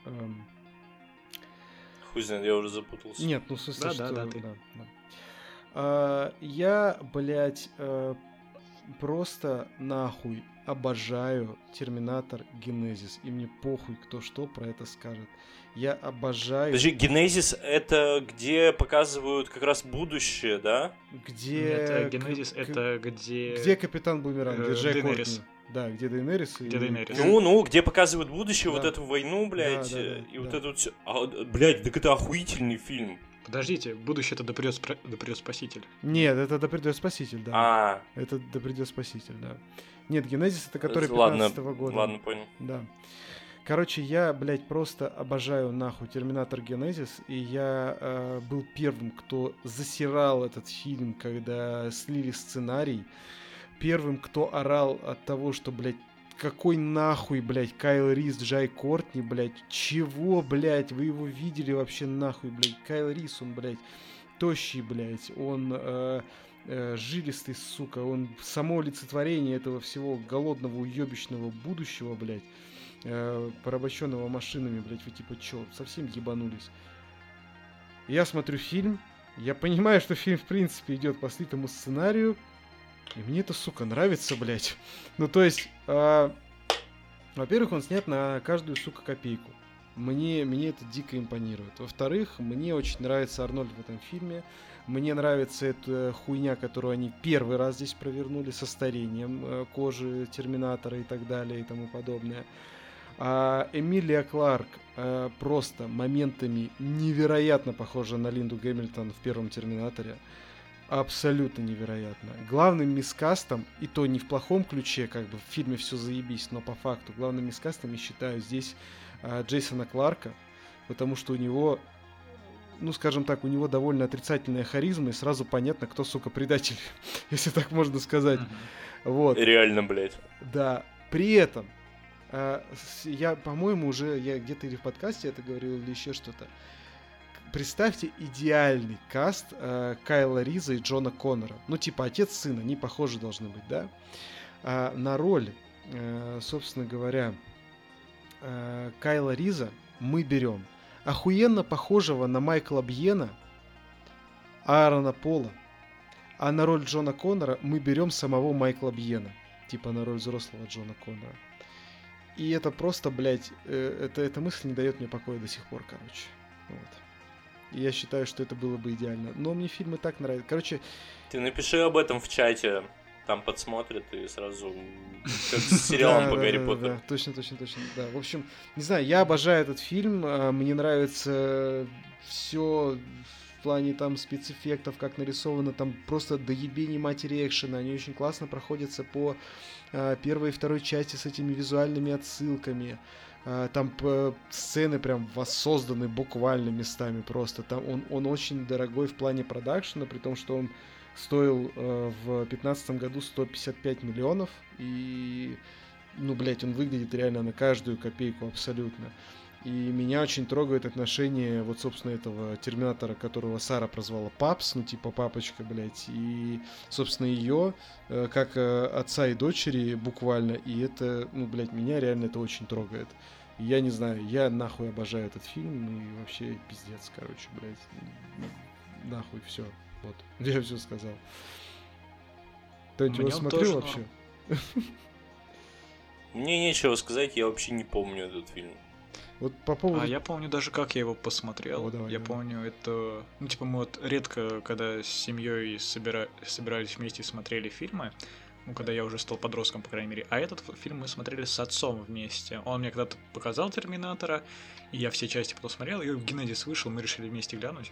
Эм, Хуй знает, я уже запутался. нет, ну в смысле, Да, что... да, да, ты. да. А, я, блядь, э, просто нахуй обожаю Терминатор Генезис. И мне похуй, кто что про это скажет. Я обожаю... Подожди, Генезис это где показывают как раз будущее, да? Где... Э, к- Генезис к- это где... Где Капитан Бумеранг? Где э, Джек. Кортни. Да, где Дейнерис. Где Дейенерис. Ну, ну, где показывают будущее, вот Да. эту войну, блядь, Да, да, э, да, и вот да. это вот всё. А, блядь, так это охуительный фильм. Подождите, будущее это да придет, да придет спаситель. Нет, это Да придет Спаситель, да. А, Это Да придет Спаситель, да. Нет, Генезис это который ладно, 15 года. ладно, понял. Да. Короче, я, блядь, просто обожаю нахуй Терминатор Генезис, и я э, был первым, кто засирал этот фильм, когда слили сценарий. Первым, кто орал от того, что, блядь, какой нахуй, блядь, Кайл Рис, Джай Кортни, блядь, чего, блядь, вы его видели вообще нахуй, блядь, Кайл Рис, он, блядь, тощий, блядь, он э, э, жилистый, сука, он само олицетворение этого всего голодного, уебищного будущего, блядь, э, порабощенного машинами, блядь, вы типа чё, совсем ебанулись. Я смотрю фильм, я понимаю, что фильм, в принципе, идет по слитому сценарию, и мне это, сука, нравится, блядь. Ну, то есть, а, во-первых, он снят на каждую, сука, копейку. Мне, мне это дико импонирует. Во-вторых, мне очень нравится Арнольд в этом фильме. Мне нравится эта хуйня, которую они первый раз здесь провернули со старением э, кожи Терминатора и так далее и тому подобное. А Эмилия Кларк э, просто моментами невероятно похожа на Линду Гэмильтон в первом Терминаторе. Абсолютно невероятно. Главным мискастом, и то не в плохом ключе, как бы в фильме все заебись, но по факту, главным мискастом я считаю здесь э, Джейсона Кларка, потому что у него, ну скажем так, у него довольно отрицательная харизма, и сразу понятно, кто, сука, предатель, если так можно сказать. Мгм. Вот. Реально, блядь. Да. При этом а, я, по-моему, уже я где-то или в подкасте это говорил, или еще что-то. Представьте идеальный каст э, Кайла Риза и Джона Коннора. Ну, типа отец сына, они похожи должны быть, да? А, на роль, э, собственно говоря, э, Кайла Риза мы берем охуенно похожего на Майкла Бьена Аарона Пола. А на роль Джона Коннора мы берем самого Майкла Бьена. Типа на роль взрослого Джона Коннора. И это просто, блядь, э, это, эта мысль не дает мне покоя до сих пор, короче. Вот. И я считаю, что это было бы идеально. Но мне фильмы так нравятся. Короче... Ты напиши об этом в чате, там подсмотрят и сразу как с сериалом по Гарри Поттеру. Точно, точно, точно, да. В общем, не знаю, я обожаю этот фильм, а, мне нравится все в плане там спецэффектов, как нарисовано, там просто доебени матери экшена, они очень классно проходятся по э, первой и второй части с этими визуальными отсылками. Э, там сцены прям воссозданы буквально местами просто. Там он, он очень дорогой в плане продакшена, при том, что он стоил э, в 2015 году 155 миллионов, и, ну, блядь, он выглядит реально на каждую копейку абсолютно. И меня очень трогает отношение вот, собственно, этого терминатора, которого Сара прозвала Папс, ну, типа папочка, блядь, и, собственно, ее, э, как э, отца и дочери буквально, и это, ну, блядь, меня реально это очень трогает. Я не знаю, я нахуй обожаю этот фильм, и вообще пиздец, короче, блядь, нахуй, все. Вот, я все сказал. Кто-нибудь его смотрел вообще? Мне нечего сказать, я вообще не помню этот фильм. Вот по поводу... А я помню даже, как я его посмотрел. О, давай, я давай. помню это... Ну, типа, мы вот редко, когда с семьей собира... собирались вместе и смотрели фильмы, ну, когда я уже стал подростком, по крайней мере. А этот фильм мы смотрели с отцом вместе. Он мне когда-то показал Терминатора, и я все части потом смотрел, и Геннадис вышел, мы решили вместе глянуть.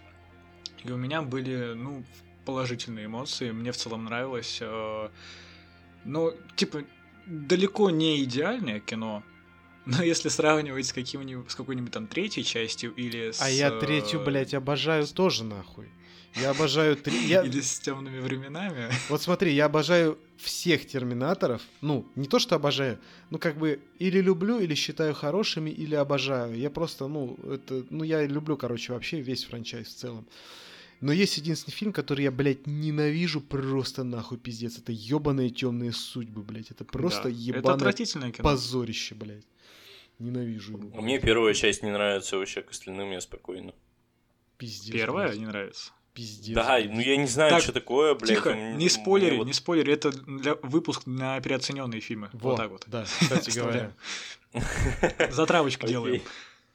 И у меня были, ну, положительные эмоции. Мне в целом нравилось. Э, но, типа, далеко не идеальное кино. Но если сравнивать с каким-нибудь, с какой-нибудь там третьей частью или с... А я третью, блядь, обожаю тоже нахуй. Я обожаю три... Я... Или с темными временами. Вот смотри, я обожаю всех терминаторов. Ну, не то, что обожаю, ну, как бы или люблю, или считаю хорошими, или обожаю. Я просто, ну, это... Ну, я люблю, короче, вообще весь франчайз в целом. Но есть единственный фильм, который я, блядь, ненавижу просто нахуй, пиздец. Это ебаные темные судьбы, блядь. Это просто да. ебаное это позорище, блядь. Ненавижу его. Мне первая часть не нравится вообще, к остальным я спокойно. Пиздец. Первая блядь. не нравится? Пиздец. Да, блядь. ну я не знаю, так, что такое, блядь. Тихо, не спойлери, вот... не спойлери, это для выпуск на переоцененные фильмы. Вот, вот так вот. Да, кстати говоря. Затравочку делаем.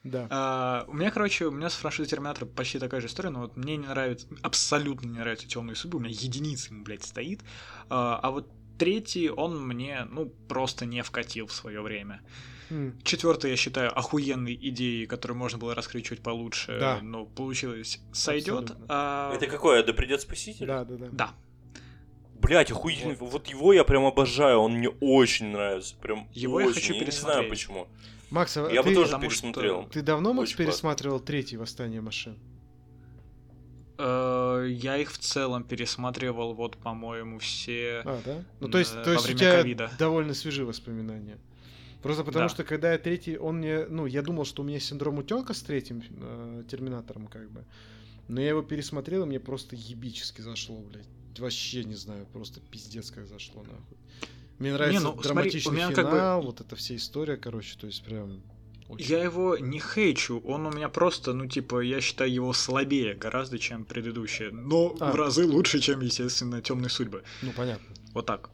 Да. А, у меня, короче, у меня с франшизой Терминатора почти такая же история, но вот мне не нравится, абсолютно не нравятся темные судьбы, у меня единица ему, блядь, стоит. А, а вот третий, он мне, ну, просто не вкатил в свое время. Mm. Четвертый, я считаю, охуенной идеей, которую можно было раскрыть чуть получше, да. но получилось сойдет. А... Это какое? Да придет спаситель? Да, да, да. Да. Блять, охуительный. Вот. вот его я прям обожаю, он мне очень нравится. Прям его очень. я хочу пересмотреть. Я не знаю почему. Макс, а я ты, бы тоже пересмотрел. Ты давно, Макс, Очень пересматривал классно. третий «Восстание машин»? Э, я их в целом пересматривал, вот, по-моему, все. А, да? Ну, то есть, то есть у тебя ковида. довольно свежие воспоминания. Просто потому да. что когда я третий, он мне, ну, я думал, что у меня синдром утенка с третьим э, терминатором, как бы. Но я его пересмотрел, и мне просто ебически зашло, блядь. Вообще не знаю, просто пиздец как зашло, нахуй. Мне нравится не, ну, драматичный смотри, у меня финал, как бы... вот эта вся история, короче, то есть прям... Очень... Я его не хейчу, он у меня просто, ну, типа, я считаю его слабее гораздо, чем предыдущие, но а. в разы лучше, чем, естественно, темные судьбы. Ну, понятно. Вот так.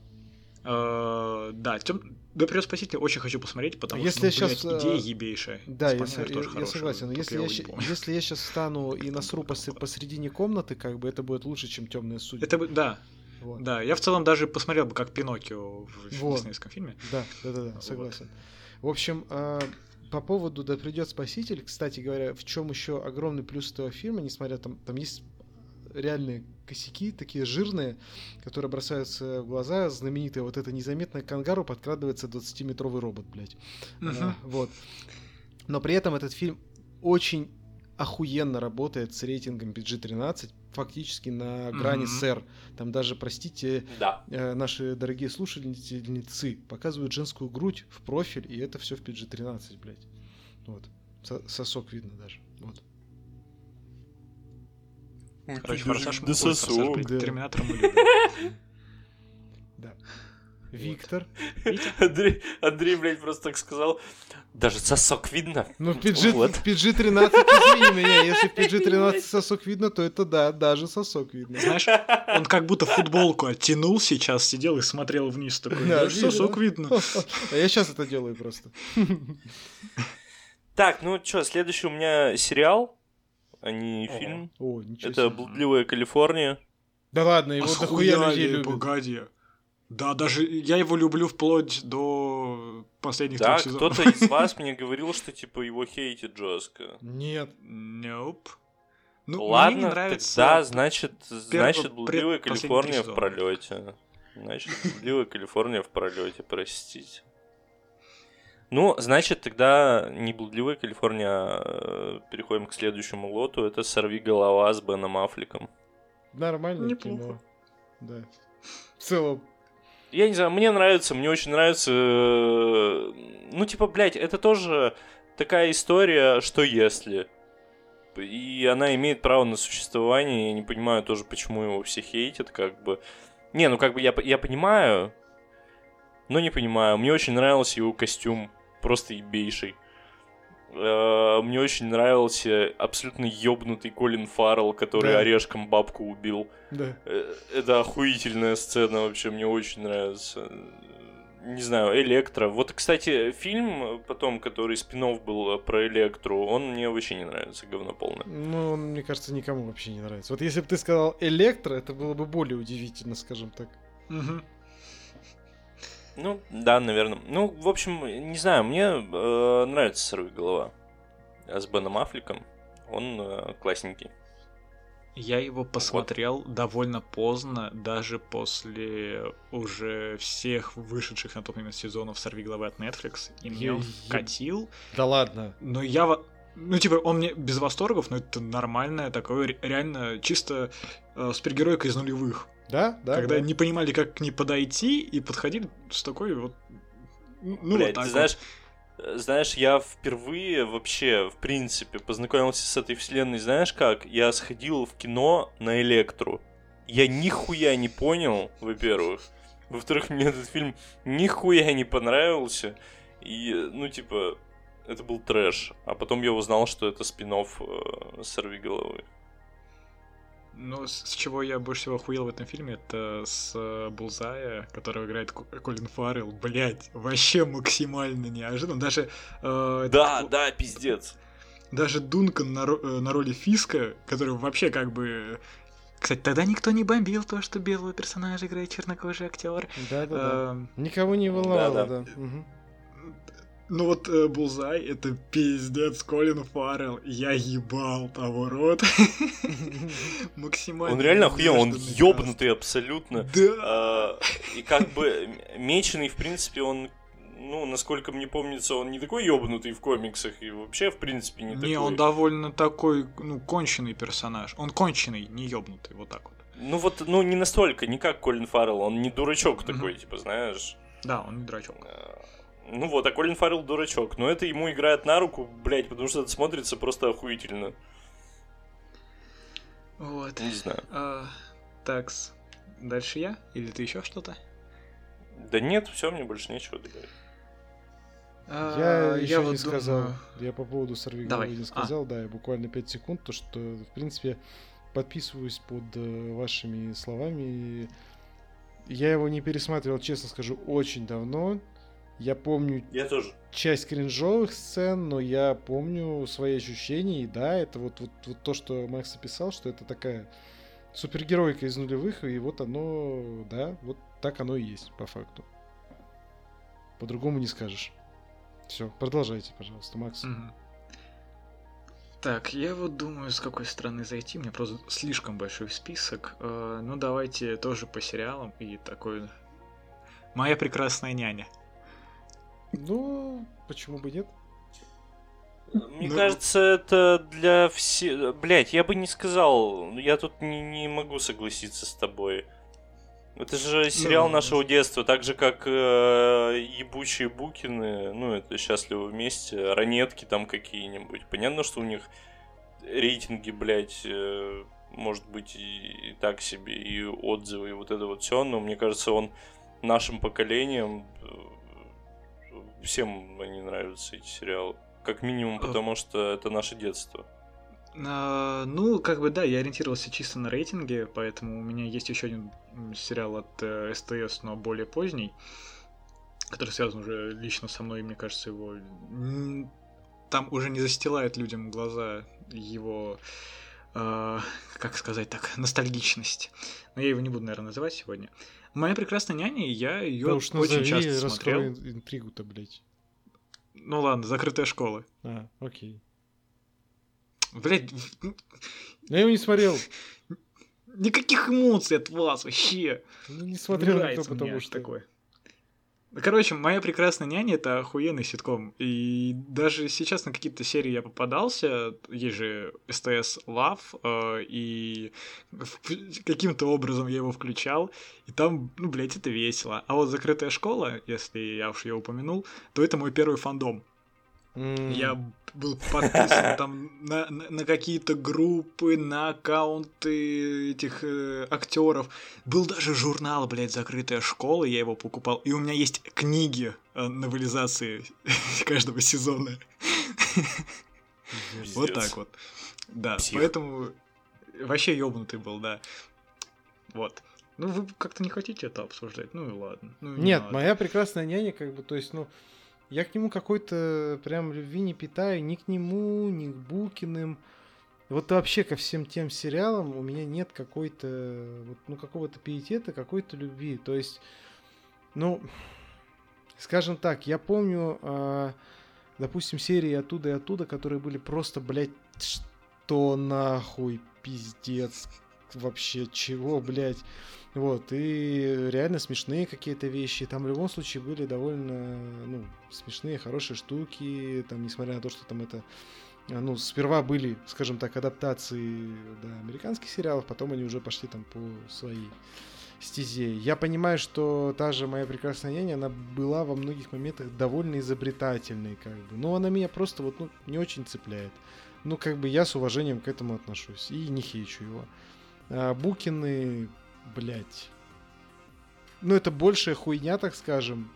Э, да, тем... Да, придет спаситель очень хочу посмотреть, потому если что, ну, я сейчас, идея ебейшая. Да, я, я, я согласен. Но если я, если я сейчас встану и насру пос, посредине комнаты, как бы это будет лучше, чем темная судьба. Это да, вот. Да, я в целом даже посмотрел бы как Пиноккио в вот. диснейском фильме. Да, да, да, да согласен. Вот. В общем, э, по поводу «Да придет спаситель», кстати говоря, в чем еще огромный плюс этого фильма, несмотря там, там есть реальные косяки, такие жирные, которые бросаются в глаза. Знаменитая вот эта незаметная кангару подкрадывается 20-метровый робот, блядь. Uh-huh. А, вот. Но при этом этот фильм очень охуенно работает с рейтингом PG-13, фактически на грани Мгм. с R. Там даже, простите, Да. э, наши дорогие слушательницы показывают женскую грудь в профиль, и это все в PG-13, блядь. Вот. Со- сосок видно даже. Вот. Короче, форсаж, Да сосок. блин, Виктор. Андрей, Андрей, блядь, просто так сказал. Даже сосок видно. Ну, PG, Вот. PG-13, извини меня, если в PG-13 сосок видно, то это да, даже сосок видно. Знаешь, он как будто футболку оттянул сейчас, сидел и смотрел вниз такой. Да, Даже сосок видно. А я сейчас это делаю просто. Так, ну что, следующий у меня сериал, а не фильм. О, ничего Это. «Блудливая Калифорния». Да ладно, его А дохуя людей любят. Погоди. Да, даже я его люблю вплоть до последних Да, трех сезонов. кто-то из вас мне говорил, что типа его хейтит жестко. Нет. Nope. Ну, Ладно, мне не нравится... тогда, значит, значит, «Блудливая Калифорния» в пролете. Значит, «Блудливая Калифорния» в пролете, простите. Ну, значит, тогда не «Блудливая Калифорния», а э, переходим к следующему лоту. Это «Сорви голова» с Беном Аффлеком. Нормальное Неплохо. кино. Да. В целом. Я не знаю, мне нравится, мне очень нравится. э, Ну, типа, блядь, это тоже такая история, что если. И она имеет право на существование. Я не понимаю тоже, почему его все хейтят, как бы. Не, ну как бы я, я понимаю, но не понимаю. Мне очень нравился его костюм, просто ебейший. Э, Мне очень нравился абсолютно ёбнутый Колин Фаррелл, который Да. орешком бабку убил. Да. Э, Это охуительная сцена вообще, мне очень нравится. Не знаю, Электро. Вот, кстати, фильм потом, который спин был э, про Электру, он мне вообще не нравится, говно полное. Ну, он, мне кажется, никому вообще не нравится. Вот если бы ты сказал электро, это было бы более удивительно, скажем так. Мгм. Ну, да, наверное. Ну, в общем, не знаю, мне э, нравится «Сорви голова» с Беном Аффлеком. Он э, классненький. Я его посмотрел довольно поздно, даже после уже всех вышедших на тот момент сезонов «Сорви головы» от Netflix, и мне он вкатил. Да ладно. Но я... во- Ну, типа, он мне без восторгов, но это нормальное такое, ре- реально чисто э, супергеройка из нулевых. Да, да. когда да. не понимали, как к ней подойти, и подходили с такой вот... Ну, Блядь, вот так ты вот. знаешь, э, знаешь, я впервые вообще, в принципе, познакомился с этой вселенной, знаешь как? Я сходил в кино на Электру. Я нихуя не понял, во-первых. Во-вторых, мне этот фильм нихуя не понравился. И, ну, типа, это был трэш. А потом я узнал, что это спин э, «Сорви головы». Ну, с, с чего я больше всего охуел в этом фильме, это с э, Булзая, которого играет Ко- Колин Фаррелл. Блять, вообще максимально неожиданно. Даже, э, Да, этот- да, пиздец. даже Дункан на, э, на роли Фиска, который вообще как бы... Кстати, тогда никто не бомбил то, что белого персонажа играет чернокожий актер. Да, да, да. Эм, Никого не волновало, да. Да-да. Мгм. Ну вот э, Булзай это пиздец Колин Фаррелл. Я ебал того рот. Максимально. Он реально охуел, он ёбнутый абсолютно. Да. А, И как бы Меченый, в принципе, он, ну, насколько мне помнится, он не такой ёбнутый в комиксах и вообще, в принципе, не, Не, такой. он довольно такой, ну, конченый персонаж. Он конченый, не ёбнутый, вот так вот. Ну вот, ну не настолько, не как Колин Фаррелл, он не дурачок такой, типа, знаешь. Да, он не дурачок. А, Ну вот, а Колин Фаррелл дурачок, но это ему играет на руку, блядь, потому что это смотрится просто охуительно. Вот. Не знаю. А, такс. Дальше я? Или ты еще что-то? Да нет, все, мне больше нечего добавить. Я А, еще не вот сказал. думаю- Я по поводу сорви Давай. головы не А. сказал, да, я буквально 5 секунд, то что, в принципе, подписываюсь под э, вашими словами. Я его не пересматривал, честно скажу, очень давно. Я помню Я тоже. часть кринжовых сцен, но я помню свои ощущения, и да, это вот, вот, вот то, что Макс описал, что это такая супергеройка из нулевых, и вот оно, да, вот так оно и есть, по факту. По-другому не скажешь. Все, продолжайте, пожалуйста, Макс. Мгм. Так, я вот думаю, с какой стороны зайти. У меня просто слишком большой список. Э, ну, давайте тоже по сериалам и такой... Моя прекрасная няня. Ну, почему бы нет? Мне Ну. кажется, это для всех... Блять, я бы не сказал. Я тут не, не могу согласиться с тобой. Это же сериал Ну, нашего детства, так же как э, ебучие Букины, ну это счастливы вместе, ранетки там какие-нибудь. Понятно, что у них рейтинги, блядь, э, может быть и, и так себе, и отзывы, и вот это вот все, но мне кажется, он нашим поколением э, всем они нравятся эти сериалы. Как минимум, А. потому что это наше детство. А, ну, как бы да, я ориентировался чисто на рейтинги, поэтому у меня есть еще один сериал от э, СТС, но более поздний, который связан уже лично со мной, и мне кажется, его там уже не застилает людям глаза его, э, как сказать так, ностальгичность. Но я его не буду, наверное, называть сегодня. Моя прекрасная няня, я ее Да уж очень часто смотрел. интригу-то, блядь. Ну ладно, закрытая школа. А, окей. Блять, Я его не смотрел. никаких эмоций от вас вообще. Ну, не смотрел никто, потому что... такое. Короче, моя прекрасная няня это охуенный ситком. И даже сейчас на какие-то серии я попадался. Есть же СТС Love, э, и каким-то образом я его включал. И там, ну, блядь, это весело. А вот закрытая школа, если я уж ее упомянул, то это мой первый фандом. Я был подписан там на, на- на какие-то группы, на аккаунты этих э, актеров. Был даже журнал, блядь, закрытая школа, я его покупал. И у меня есть книги э, новелизации каждого сезона. Вот так вот. Да, поэтому вообще ёбнутый был, да. Вот. Ну, вы как-то не хотите это обсуждать? Ну и ладно. Ну, и Нет, моя прекрасная няня, как бы, то есть, ну, я к нему какой-то прям любви не питаю, ни к нему, ни к Букиным. Вот вообще ко всем тем сериалам у меня нет какой-то, ну, какого-то пиетета, какой-то любви. То есть, ну, скажем так, я помню, а, допустим, серии оттуда и оттуда, которые были просто, блядь, что нахуй, пиздец, вообще, чего, блядь. Вот, и реально смешные какие-то вещи. Там в любом случае были довольно, ну, смешные, хорошие штуки. Там, несмотря на то, что там это, а, ну, сперва были, скажем так, адаптации да, американских сериалов, потом они уже пошли там по своей стезе. Я понимаю, что та же моя прекрасная няня, она была во многих моментах довольно изобретательной, как бы. Но она меня просто вот, ну, не очень цепляет. Ну, как бы я с уважением к этому отношусь и не хейчу его. А, Букины, блять. Ну, это большая хуйня, так скажем.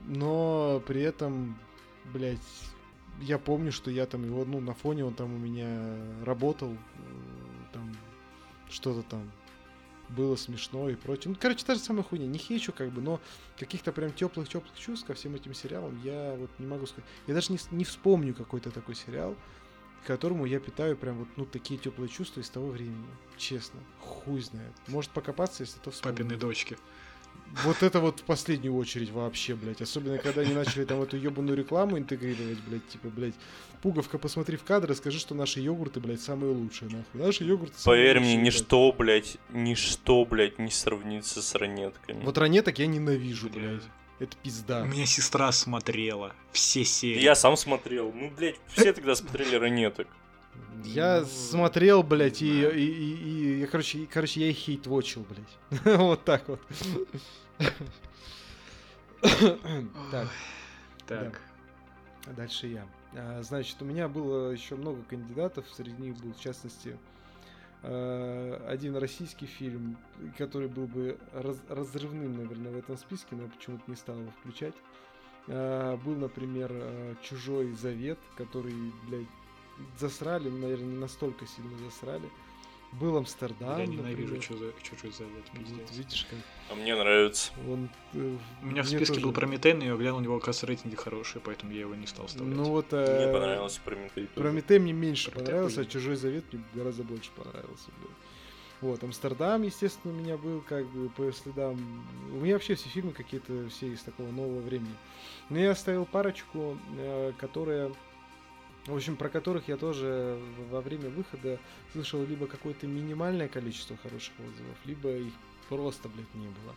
Но при этом, блять, я помню, что я там его, ну, на фоне он там у меня работал. э, Там что-то там было смешно и прочее. Ну, короче, та же самая хуйня. Не хейчу, как бы, но каких-то прям теплых-теплых чувств ко всем этим сериалам я вот не могу сказать. Я даже не, не вспомню какой-то такой сериал, к которому я питаю прям вот, ну, такие теплые чувства из того времени. Честно. Хуй знает. Может покопаться, если то вспомню. Папины дочки. Вот это вот в последнюю очередь вообще, блядь. Особенно, когда они начали там эту ебаную рекламу интегрировать, блядь. Типа, блядь, Пуговка, посмотри в кадр и скажи, что наши йогурты, блядь, самые лучшие, нахуй. Наши йогурты самые Поверь мне, лучшие, блядь. ничто, блядь, ничто, блядь, не сравнится с ранетками. Вот ранеток я ненавижу, Бля. блядь. Это пизда. У меня сестра смотрела все серии. Я сам смотрел. Ну, блядь, все тогда смотрели ранеток. Я Ну, смотрел, блядь, и, и, и, и я, короче, и- короче, я их хейт-вотчил, блядь. Вот так вот. Так, Так. дальше я. А, Значит, у меня было еще много кандидатов, среди них был, в частности, один российский фильм, который был бы раз- разрывным, наверное, в этом списке, но я почему-то не стал его включать. А, Был, например, э, «Чужой завет», который, блядь, засрали, но, наверное, не настолько сильно засрали. Был «Амстердам», Я ненавижу например. чужой, чужой завет, Вот, пиздец. видишь, как А мне нравится. он... э, У меня в мне списке тоже- был Прометей, но я глянул, у него, оказывается, рейтинги хорошие, поэтому я его не стал вставлять. Ну вот... Мне э, понравился Прометей. тоже. Прометей мне меньше Прометей понравился, а. Чужой Завет мне гораздо больше понравился. блин. Вот, Амстердам, естественно, у меня был как бы по следам... У меня вообще все фильмы какие-то все из такого нового времени. Но я оставил парочку, э, которые... В общем, про которых я тоже во время выхода слышал либо какое-то минимальное количество хороших отзывов, либо их просто, блядь, не было.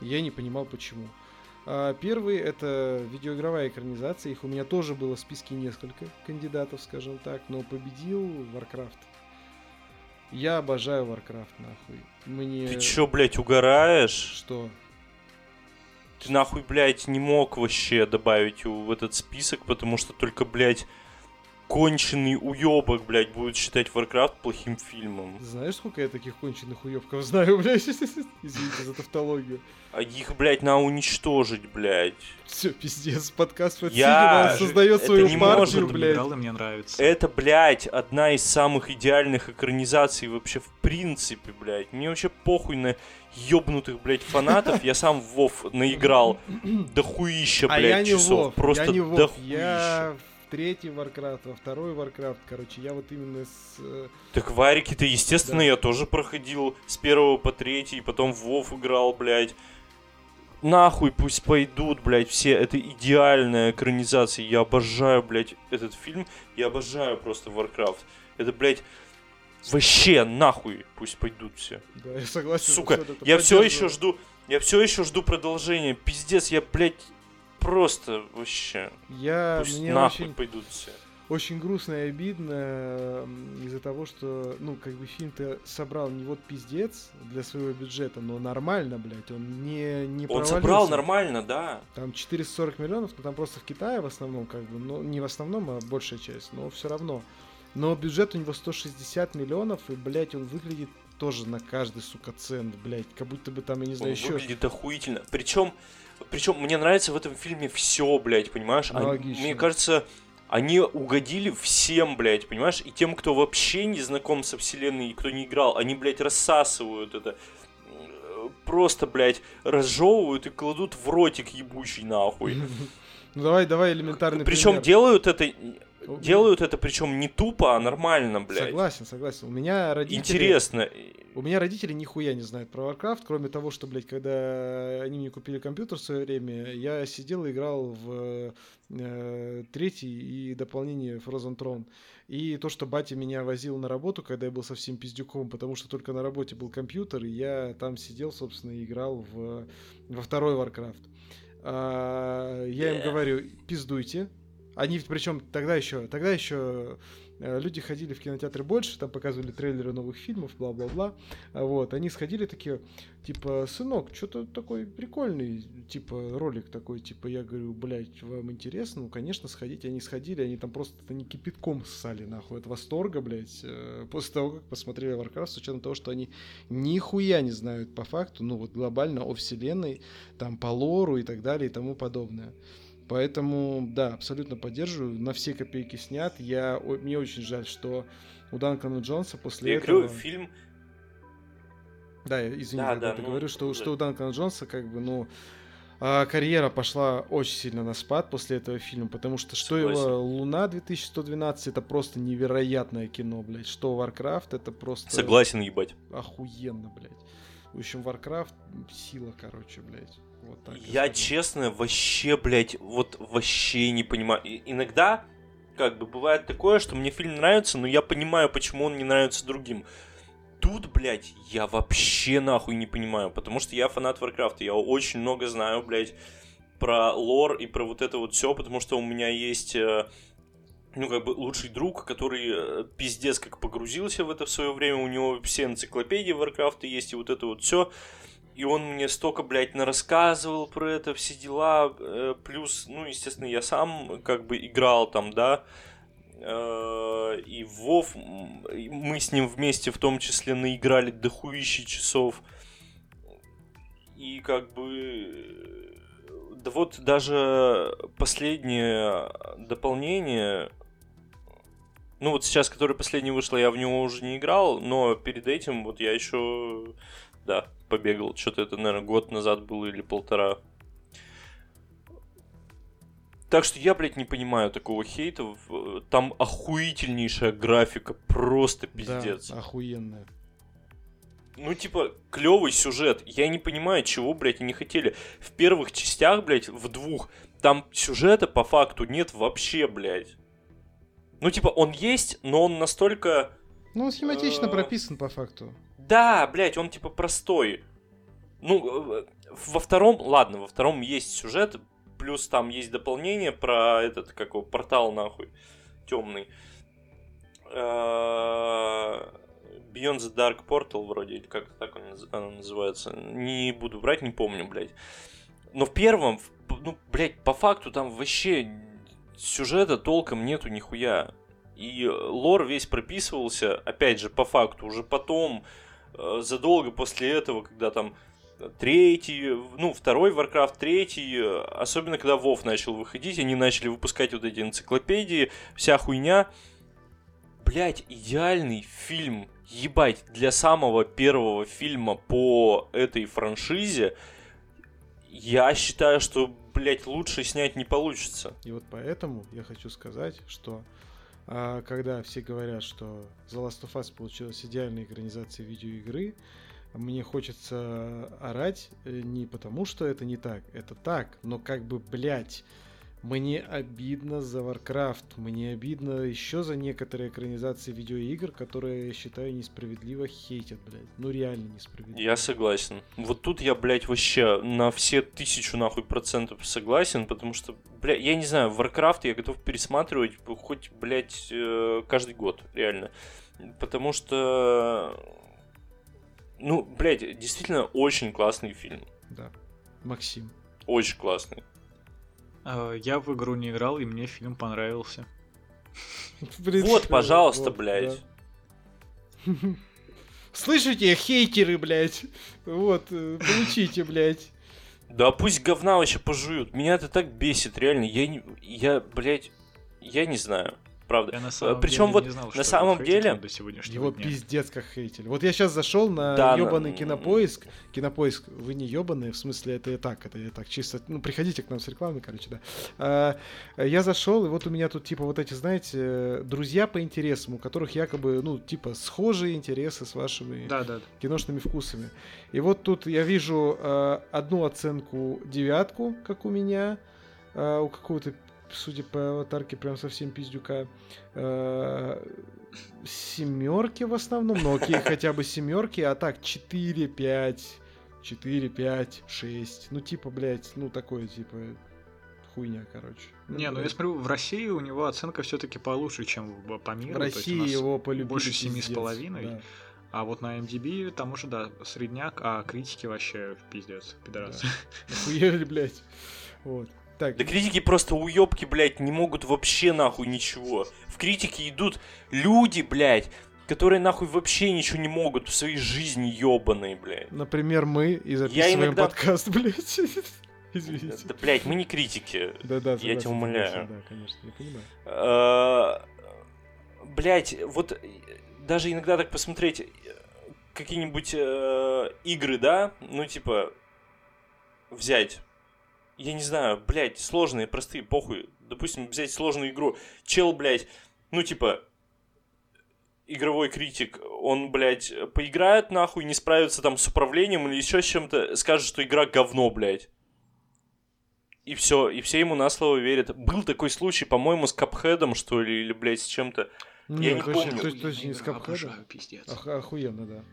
Я не понимал, почему. А, первый это видеоигровая экранизация. Их у меня тоже было в списке несколько кандидатов, скажем так, но победил Warcraft. Я обожаю Warcraft, нахуй. Мне... Ты чё, блядь, угораешь? Что? Ты нахуй, блядь, не мог вообще добавить в этот список, потому что только, блядь, конченый уебок, блядь, будет считать Warcraft плохим фильмом. Знаешь, сколько я таких конченых уебков знаю, блядь? Извините за тавтологию. А их, блядь, надо уничтожить, блядь. Все, пиздец, подкаст под Я- он создает это свою не партию, может блядь. играл, мне нравится. Это, блядь, одна из самых идеальных экранизаций вообще в принципе, блядь. Мне вообще похуй на ёбнутых, блядь, фанатов. Я сам в Вов наиграл дохуища, А я блядь, часов. Просто дохуища. Третий Warcraft, во второй Warcraft, короче, я вот именно с... э, Так варики-то, естественно, Да. я тоже проходил с первого по третий, потом в Вов играл, блядь. Нахуй пусть пойдут, блядь, все. Это идеальная экранизация. Я обожаю, блядь, этот фильм. Я обожаю просто Warcraft. Это, блядь, вообще нахуй пусть пойдут все. Да, я согласен. Сука, абсолютно, я все еще жду, я все еще жду продолжения. Пиздец, я, блядь, просто вообще. Я, Пусть мне нахуй очень, пойдут все. очень грустно и обидно из-за того, что, ну, как бы фильм-то собрал не вот пиздец для своего бюджета, но нормально, блядь, он не, не Он провалился. собрал нормально, да. Там 440 миллионов, но там просто в Китае в основном, как бы, ну, не в основном, а большая часть, но все равно. Но бюджет у него 160 миллионов, и, блядь, он выглядит тоже на каждый, сука, цент, блядь, как будто бы там, я не знаю, Он еще... выглядит охуительно. Причем, причем мне нравится в этом фильме все, блядь, понимаешь? Они- Логично. мне кажется, они угодили всем, блядь, понимаешь? И тем, кто вообще не знаком со вселенной и кто не играл, они, блядь, рассасывают это. Э, Просто, блядь, разжевывают и кладут в ротик ебучий нахуй. Ну давай, давай элементарный Причем делают это, делают это причем не тупо, а нормально, блядь. Согласен, согласен. У меня родители... Интересно. У меня родители нихуя не знают про Warcraft, кроме того, что, блядь, когда они мне купили компьютер в свое время, я сидел и играл в э, третий и дополнение Frozen Throne. И то, что батя меня возил на работу, когда я был совсем пиздюком, потому что только на работе был компьютер, и я там сидел, собственно, и играл в, во второй Warcraft. А, я им говорю, пиздуйте. Они, причем тогда еще, тогда еще э, люди ходили в кинотеатры больше, там показывали трейлеры новых фильмов, бла-бла-бла. Вот, они сходили такие, типа, сынок, что-то такой прикольный, типа, ролик такой, типа, я говорю, блядь, вам интересно? Ну, конечно, сходите. Они сходили, они там просто они кипятком ссали, нахуй, от восторга, блядь, э, после того, как посмотрели Warcraft, с учетом того, что они нихуя не знают по факту, ну, вот глобально о вселенной, там, по лору и так далее и тому подобное. Поэтому, да, абсолютно поддерживаю. На все копейки снят. Я, о- мне очень жаль, что у Данкана Джонса после Я этого... говорю, фильм Да, извини, Да, да, ну, говорю, что, да. что у Данкана Джонса как бы, ну, а, карьера пошла очень сильно на спад после этого фильма, потому что что его Согласен. Луна 2112 это просто невероятное кино, блядь. Что Warcraft это просто согласен ебать. охуенно, блядь. В общем, Warcraft сила, короче, блядь. Вот так Я честно вообще, блядь, вот вообще не понимаю. И- иногда, как бы, бывает такое, что мне фильм нравится, но я понимаю, почему он не нравится другим. Тут, блядь, я вообще нахуй не понимаю, потому что я фанат Варкрафта, я очень много знаю, блядь, про лор и про вот это вот все, потому что у меня есть, э, ну, как бы, лучший друг, который э, пиздец как погрузился в это в свое время, у него все энциклопедии Варкрафта есть, и вот это вот все. И он мне столько, блядь, нарассказывал про это, все дела. э, Плюс, ну, естественно, я сам как бы играл там, да. Э, И Вов мы с ним вместе в том числе наиграли дохуищи часов. И как бы... Да вот даже последнее дополнение... Ну вот сейчас, которое последнее вышло, я в него уже не играл, но перед этим вот я еще да, побегал. Что-то это, наверное, год назад было или полтора. Так что я, блядь, не понимаю такого хейта. В- Там охуительнейшая графика, просто пиздец. Да, охуенная. Ну, типа, клевый сюжет. Я не понимаю, чего, блядь, они хотели. В первых частях, блядь, в двух, там сюжета по факту нет вообще, блядь. Ну, типа, он есть, но он настолько... Ну, он схематично Э, прописан по факту. Да, блядь, он типа простой. Ну, э, во втором, ладно, во втором есть сюжет, плюс там есть дополнение про этот, как его, портал нахуй, темный. Э, Beyond the Dark Portal вроде, или как-то так он, называется. Не буду брать, не помню, блядь. Но в первом, ну, блядь, по факту там вообще сюжета толком нету нихуя. И лор весь прописывался, опять же, по факту, уже потом, задолго после этого, когда там третий, ну, второй Warcraft, третий, э, особенно когда WoW начал выходить, они начали выпускать вот эти энциклопедии, вся хуйня. Блять, идеальный фильм, ебать, для самого первого фильма по этой франшизе, я считаю, что, блять, лучше снять не получится. И вот поэтому я хочу сказать, что а, когда все говорят, что The Last of Us получилась идеальной экранизацией видеоигры, мне хочется орать э, не потому, что это не так, это так, но как бы, блядь, мне обидно за Warcraft, мне обидно еще за некоторые экранизации видеоигр, которые, я считаю, несправедливо хейтят, блядь. Ну реально несправедливо. Я согласен. Вот тут я, блядь, вообще на все тысячу нахуй процентов согласен, потому что, блядь, я не знаю, Warcraft я готов пересматривать хоть, блядь, э, каждый год, реально. Потому что, ну, блядь, действительно очень классный фильм. Да. Максим. Очень классный. Э, Я в игру не играл, и мне фильм понравился. Вот, пожалуйста, блядь. Слышите, хейтеры, блядь? Вот, э, получите, блядь. Да пусть говна вообще пожуют. Меня это так бесит, реально. Я, не, я блядь, я не знаю. Правда. Я на самом Причем деле вот не знал, на самом деле- до сегодняшнего Его дня. пиздец как хейтили. Вот я сейчас зашел на Да, ебаный на- кинопоиск. Кинопоиск, вы не ебаные, в смысле, это и так, это и так, чисто. Ну, приходите к нам с рекламой, короче, да. А, я зашел, и вот у меня тут, типа, вот эти, знаете, друзья по интересам, у которых якобы, ну, типа, схожие интересы с вашими Да, да. киношными вкусами. И вот тут я вижу э, одну оценку девятку, как у меня, э, у какого-то, судя по аватарке, прям совсем пиздюка. Э, семерки в основном, но окей, хотя бы семерки, а так 4, 5, 4, 5, 6. Ну, типа, блядь, ну, такое, типа, хуйня, короче. Не, ну я смотрю, в России у него оценка все-таки получше, чем по миру. в России его полюбили больше семи с половиной. да. А вот на MDB там уже, да, средняк, а критики вообще пиздец, пидорасы. Охуели, блядь. Вот. Так, Да критики просто уебки, блядь, не могут вообще нахуй ничего. В критике идут люди, блядь, которые нахуй вообще ничего не могут в своей жизни ебаные, блядь. Например, мы и записываем иногда- подкаст, блядь. Извините. Да, блядь, мы не критики. Да-да, я тебя умоляю. Да, конечно, я понимаю. Блять, вот э, даже иногда так посмотреть э, какие-нибудь э, игры, да, ну типа взять, я не знаю, блять, сложные, простые, похуй. Допустим, взять сложную игру, чел, блять, ну типа игровой критик, он, блядь, поиграет нахуй, не справится там с управлением или еще с чем-то, скажет, что игра говно, блядь. И все, и все ему на слово верят. Был такой случай, по-моему, с Капхедом, что ли, или, блядь, с чем-то. Не, не точно, помню. точно, точно не с Капхедом. Обожаю, пиздец. Ох- охуенно, да.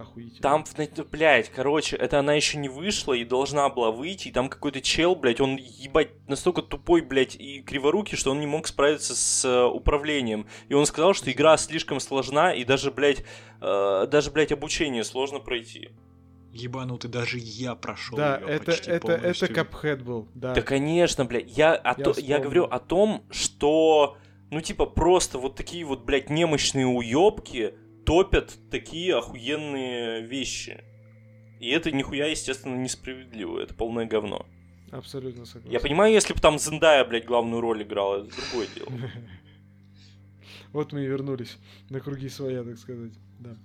Охуительно. Там, блядь, короче, это она еще не вышла и должна была выйти, и там какой-то чел, блядь, он, ебать, настолько тупой, блядь, и криворукий, что он не мог справиться с э, управлением. И он сказал, что игра слишком сложна, и даже, блядь, э, даже, блядь, обучение сложно пройти. Ебанутый, даже я прошел Да, её это, почти это, это полностью. Капхед был, да. Да, конечно, блядь. Я, о то- я вспомнил. говорю о том, что, ну, типа, просто вот такие вот, блядь, немощные уебки топят такие охуенные вещи. И это нихуя, естественно, несправедливо. Это полное говно. Абсолютно согласен. Я понимаю, если бы там Зендая, блядь, главную роль играла, это другое дело. Вот мы и вернулись на круги своя, так сказать. Да.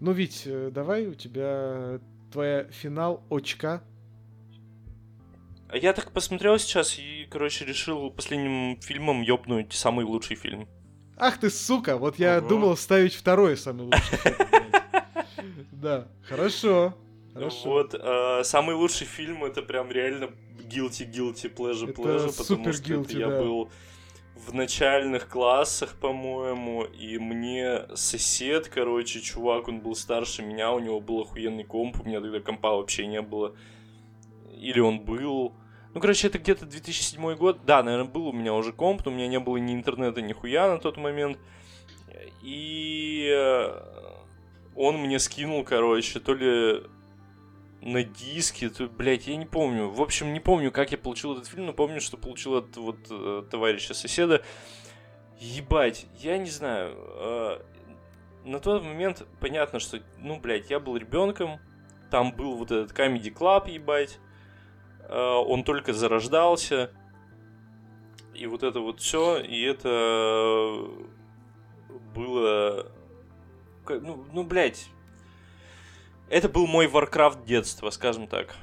Ну, Вить, э, давай у тебя твоя финал очка. А я так посмотрел сейчас и, короче, решил последним фильмом ёбнуть самый лучший фильм. Ах ты, сука! Вот я Ого. думал ставить второй самый лучший. фильм. Да, хорошо. Хорошо. Вот, э, самый лучший фильм это прям реально guilty, guilty, pleasure, Это pleasure, потому что guilty, это я да. был в начальных классах, по-моему, и мне сосед, короче, чувак, он был старше меня, у него был охуенный комп, у меня тогда компа вообще не было. или он был. Ну, короче, это где-то 2007 год. Да, наверное, был у меня уже комп, но у меня не было ни интернета, ни хуя на тот момент. И э, он мне скинул, короче, то ли на диске, то, блядь, я не помню. В общем, не помню, как я получил этот фильм, но помню, что получил от вот э, товарища соседа. Ебать, я не знаю. Э, на тот момент понятно, что, ну, блядь, я был ребенком, там был вот этот Comedy Club, ебать. Э, он только зарождался. И вот это вот все, и это было... Ну, ну, блядь, это был мой Warcraft детства, скажем так.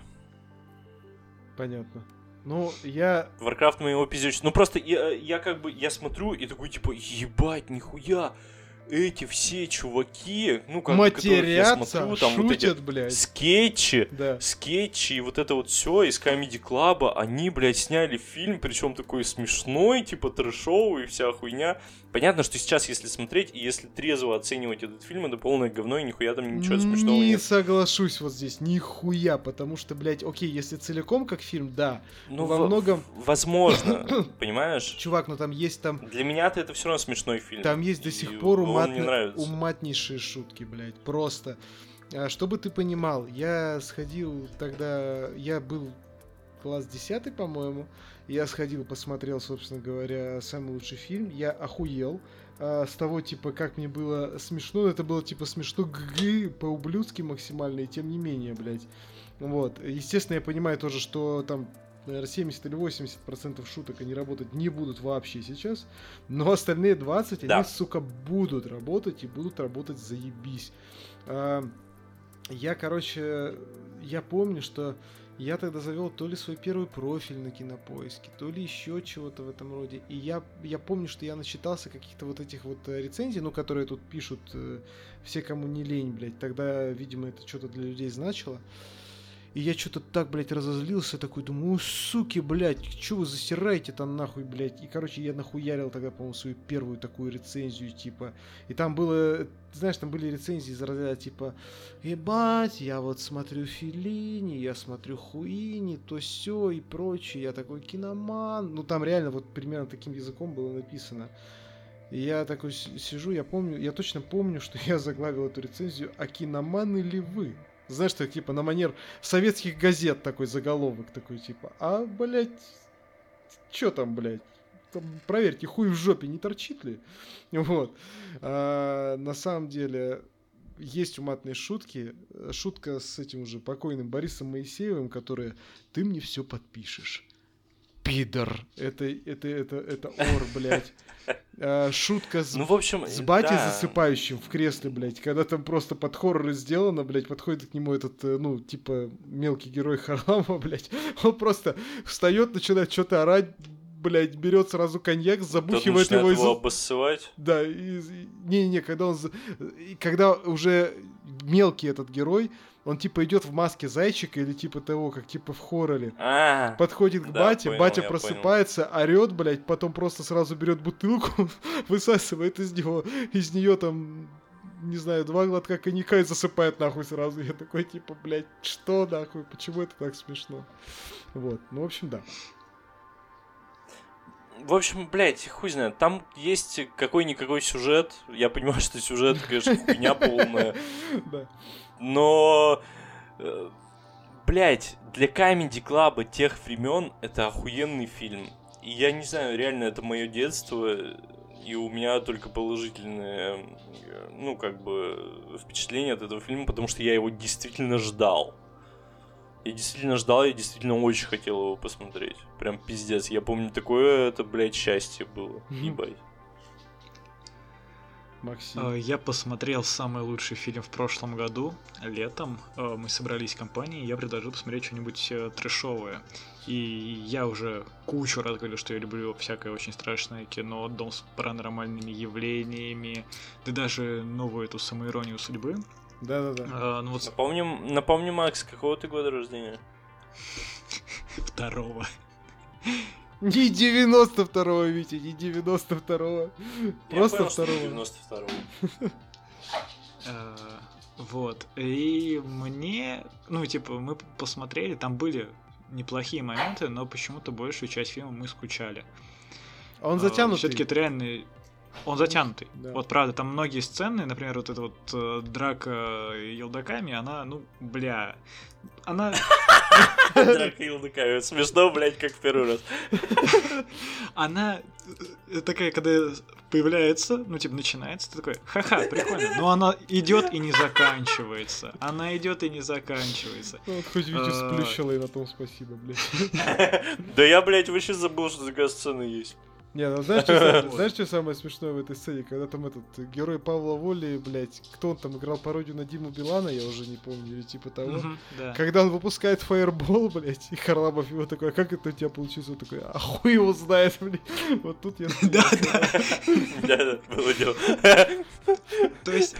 Понятно. Ну, я... Warcraft моего пиздючества. Ну, просто я, я как бы, я смотрю и такой, типа, ебать, нихуя, эти все чуваки, ну, как Матерятся, я смотрю, там шутят, вот эти блядь. скетчи, да. скетчи и вот это вот все из Comedy Club, они, блядь, сняли фильм, причем такой смешной, типа трэшовый, вся хуйня. Понятно, что сейчас, если смотреть и если трезво оценивать этот фильм, это полное говно и нихуя там ничего смешного Не нет. соглашусь вот здесь, нихуя, потому что, блядь, окей, если целиком как фильм, да, ну, во в- многом... Возможно, понимаешь? Чувак, ну там есть там... Для меня-то это все равно смешной фильм. Там есть до сих пор уматни... уматнейшие шутки, блядь, просто. А, чтобы ты понимал, я сходил тогда, я был класс 10, по-моему, я сходил, посмотрел, собственно говоря, самый лучший фильм. Я охуел а, с того, типа, как мне было смешно. Это было, типа, смешно г по-ублюдски максимально, и тем не менее, блядь. Вот. Естественно, я понимаю тоже, что там наверное, 70 или 80 процентов шуток они работать не будут вообще сейчас, но остальные 20, да. они, сука, будут работать и будут работать заебись. А, я, короче, я помню, что я тогда завел то ли свой первый профиль на кинопоиске, то ли еще чего-то в этом роде. И я, я помню, что я начитался каких-то вот этих вот э, рецензий, ну, которые тут пишут э, все, кому не лень, блядь. Тогда, видимо, это что-то для людей значило. И я что-то так, блядь, разозлился, такой, думаю, суки, блядь, что вы засираете там нахуй, блядь. И, короче, я нахуярил тогда, по-моему, свою первую такую рецензию, типа. И там было, знаешь, там были рецензии из разряда, типа, ебать, я вот смотрю Филини, я смотрю Хуини, то все и прочее, я такой киноман. Ну, там реально вот примерно таким языком было написано. И я такой сижу, я помню, я точно помню, что я заглавил эту рецензию «А киноманы ли вы?» Знаешь, что типа на манер советских газет такой заголовок такой, типа, а, блядь, чё там, блядь? Там, проверьте, хуй в жопе не торчит ли? Вот. А, на самом деле, есть уматные шутки. Шутка с этим уже покойным Борисом Моисеевым, которая «ты мне все подпишешь» пидор. Это, это, это, это ор, блядь. А, шутка с, ну, в общем, с батей да. засыпающим в кресле, блядь. Когда там просто под хоррор сделано, блядь, подходит к нему этот, э, ну, типа, мелкий герой Харлама, блядь. Он просто встает, начинает что-то орать, блядь, берет сразу коньяк, забухивает его из... его обоссывать. Да, не-не, когда он... Когда уже мелкий этот герой он типа идет в маске зайчика или типа того, как типа в хорроре. А, Подходит к да, бате, понял, батя просыпается, понял. орет, блядь, потом просто сразу берет бутылку, высасывает из него, из нее там не знаю, два глотка коньяка и засыпает нахуй сразу. Я такой, типа, блядь, что нахуй, почему это так смешно? Вот, ну, в общем, да. В общем, блядь, хуй знает, там есть какой-никакой сюжет. Я понимаю, что сюжет, конечно, хуйня полная. Да. Но, э, блядь, для Comedy Club тех времен это охуенный фильм. И я не знаю, реально это мое детство, и у меня только положительные, ну, как бы, впечатления от этого фильма, потому что я его действительно ждал. Я действительно ждал, я действительно очень хотел его посмотреть. Прям пиздец. Я помню, такое это, блядь, счастье было. Ебать. Максим. Э, я посмотрел самый лучший фильм в прошлом году, летом. Э, мы собрались в компании, я предложил посмотреть что-нибудь э, трешовое. И я уже кучу раз говорил, что я люблю всякое очень страшное кино, дом с паранормальными явлениями, да даже новую эту самоиронию судьбы. Да-да-да. А, ну вот... напомним, напомним, Макс, какого ты года рождения? Второго. Не 92-го, Витя, не 92-го. Просто второго. 92-го. Вот. И мне, ну, типа, мы посмотрели, там были неплохие моменты, но почему-то большую часть фильма мы скучали. А он затянутый. Все-таки это реальный он затянутый. Да. Вот правда, там многие сцены, например, вот эта вот э, драка елдаками, она, ну, бля, она... Драка елдаками, смешно, блядь, как в первый раз. Она э, такая, когда появляется, ну, типа, начинается, ты такой, ха-ха, прикольно. Но она идет и не заканчивается. Она идет и не заканчивается. Хоть Витю А. сплющило, и на том спасибо, блядь. Да я, блядь, вообще забыл, что такая сцена есть. Не, ну знаешь, что, знаешь, что самое смешное в этой сцене? Когда там этот герой Павла Воли, блядь, кто он там играл пародию на Диму Билана, я уже не помню, или типа того. Мгм, Да. Когда он выпускает фаербол, блядь, и Харламов его такой, а как это у тебя получилось? Он такой, а хуй его знает, блядь. Вот тут я... Да, да. Да, было дело. То есть.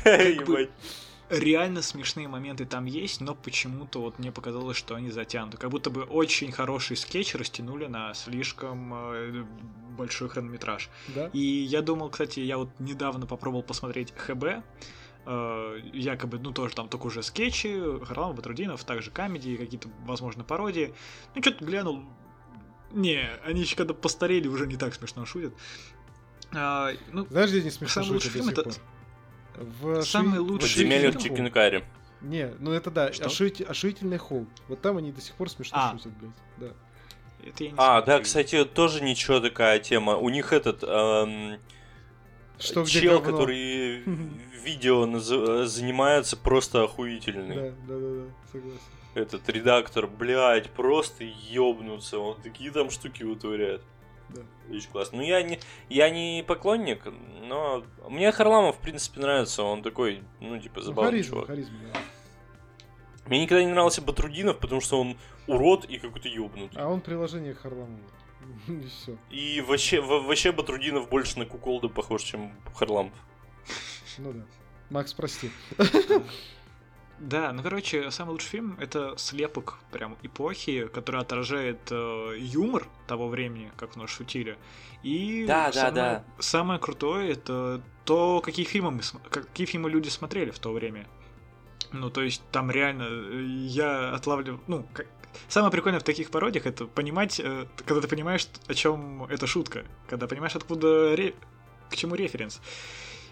Реально смешные моменты там есть, но почему-то вот мне показалось, что они затянуты. Как будто бы очень хороший скетч растянули на слишком э, большой хронометраж. Да? И я думал, кстати, я вот недавно попробовал посмотреть ХБ, э, якобы, ну, тоже там только уже скетчи, Харламов, Батрудинов, также комедии, какие-то, возможно, пародии. Ну, что-то глянул, не, они еще когда постарели, уже не так смешно шутят. А, ну, Знаешь, где не смешно шутят фильм это пор? В самый Ши- лучший Подземелье в. Чикенкаре. Не, ну это да, ошуити- ошуительный холм. Вот там они до сих пор смешно А. шутят, блядь. Да. это я не А, да, смотрел. кстати, тоже ничего такая тема. У них этот эм, Что где чел, говно? который видео наз- занимается, просто охуительный. Да, да, да, да, согласен. Этот редактор, блядь, просто ёбнуться. Он такие там штуки вытворяет. Да. Очень классно. Ну, я не, я не поклонник, но мне Харламов, в принципе, нравится. Он такой, ну, типа, Ну, забавный харизма, чувак. харизма, да. Мне никогда не нравился Батрудинов, потому что он урод и какой-то ёбнутый. А он приложение к Харламову. И все. И вообще, во- вообще Батрудинов больше на Куколда похож, чем Харламов. Ну да. Макс, прости. Да, ну короче, самый лучший фильм это слепок прям эпохи, который отражает э, юмор того времени, как нас шутили. И Да, да, самое, да. самое крутое это то, какие фильмы мы какие фильмы люди смотрели в то время. Ну, то есть там реально э, я отлавливал, ну, как- самое прикольное в таких пародиях это понимать, э, когда ты понимаешь, о чем эта шутка, когда понимаешь, откуда ре- к чему референс.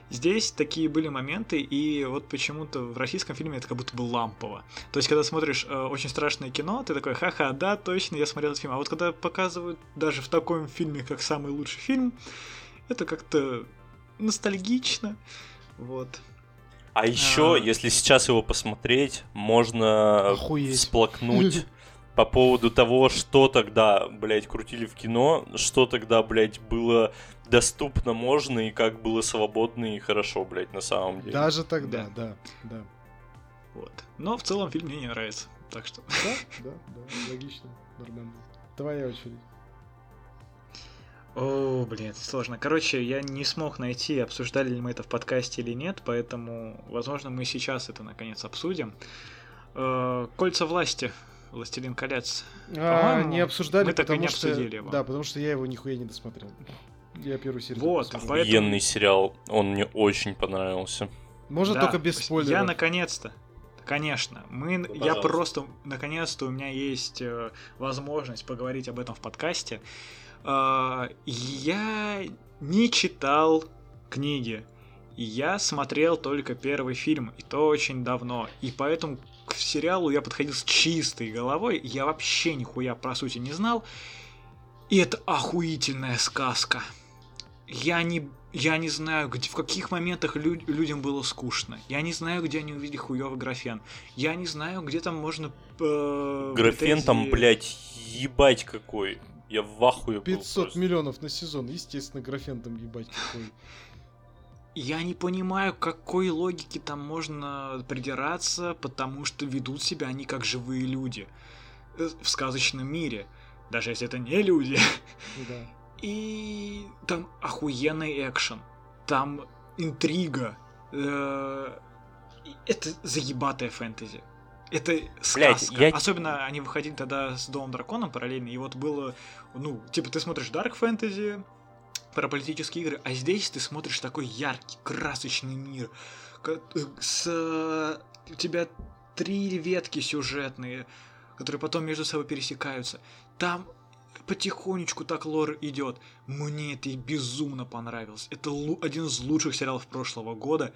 Здесь такие были моменты, и вот почему-то в российском фильме это как будто бы лампово. То есть, когда смотришь э, очень страшное кино, ты такой, ха-ха, да, точно, я смотрел этот фильм. А вот когда показывают даже в таком фильме, как самый лучший фильм, это как-то ностальгично. Вот. А еще, А. если сейчас его посмотреть, можно Охуеть. всплакнуть по поводу того, что тогда, блядь, крутили в кино, что тогда, блядь, было доступно, можно, и как было свободно и хорошо, блядь, на самом деле. Даже тогда, да, да. Вот. Но в целом фильм мне не нравится. Так что. Да, да, да, логично, нормально. Твоя очередь. О, блин, сложно. Короче, я не смог найти, обсуждали ли мы это в подкасте или нет, поэтому, возможно, мы сейчас это наконец обсудим. Э, Кольца власти. Властелин колец. А, По-моему, не обсуждали, мы так и потому не что... обсудили его. Да, потому что я его нихуя не досмотрел. Я первую серию Вот, посмотрел. поэтому- сериал, он мне очень понравился. Можно Да, только без спойлеров. Я наконец-то, конечно, мы, я пожалуйста. просто, наконец-то у меня есть э, возможность поговорить об этом в подкасте. Э, я не читал книги, я смотрел только первый фильм, и то очень давно, и поэтому к сериалу я подходил с чистой головой, я вообще нихуя про сути не знал, и это охуительная сказка. Я не, я не знаю, где, в каких моментах лю- людям было скучно. Я не знаю, где они увидели хуёвый графен. Я не знаю, где там можно... э, Графен там, претензии- блядь, ебать какой. Я в ахуе был 500 просто. миллионов на сезон. Естественно, графен там ебать какой. Я не понимаю, какой логике там можно придираться, потому что ведут себя они как живые люди э, в сказочном мире. Даже если это не люди. Да. И там охуенный экшен, там интрига. э, Это заебатая фэнтези. Это Блядь, сказка. я- Особенно они выходили тогда с Домом Драконом параллельно, и вот было, ну, типа ты смотришь Dark Fantasy, про политические игры, а здесь ты смотришь такой яркий, красочный мир. э, С... У тебя три ветки сюжетные, которые потом между собой пересекаются. Там потихонечку так лор идет. Мне это и безумно понравилось. Это один из лучших сериалов прошлого года.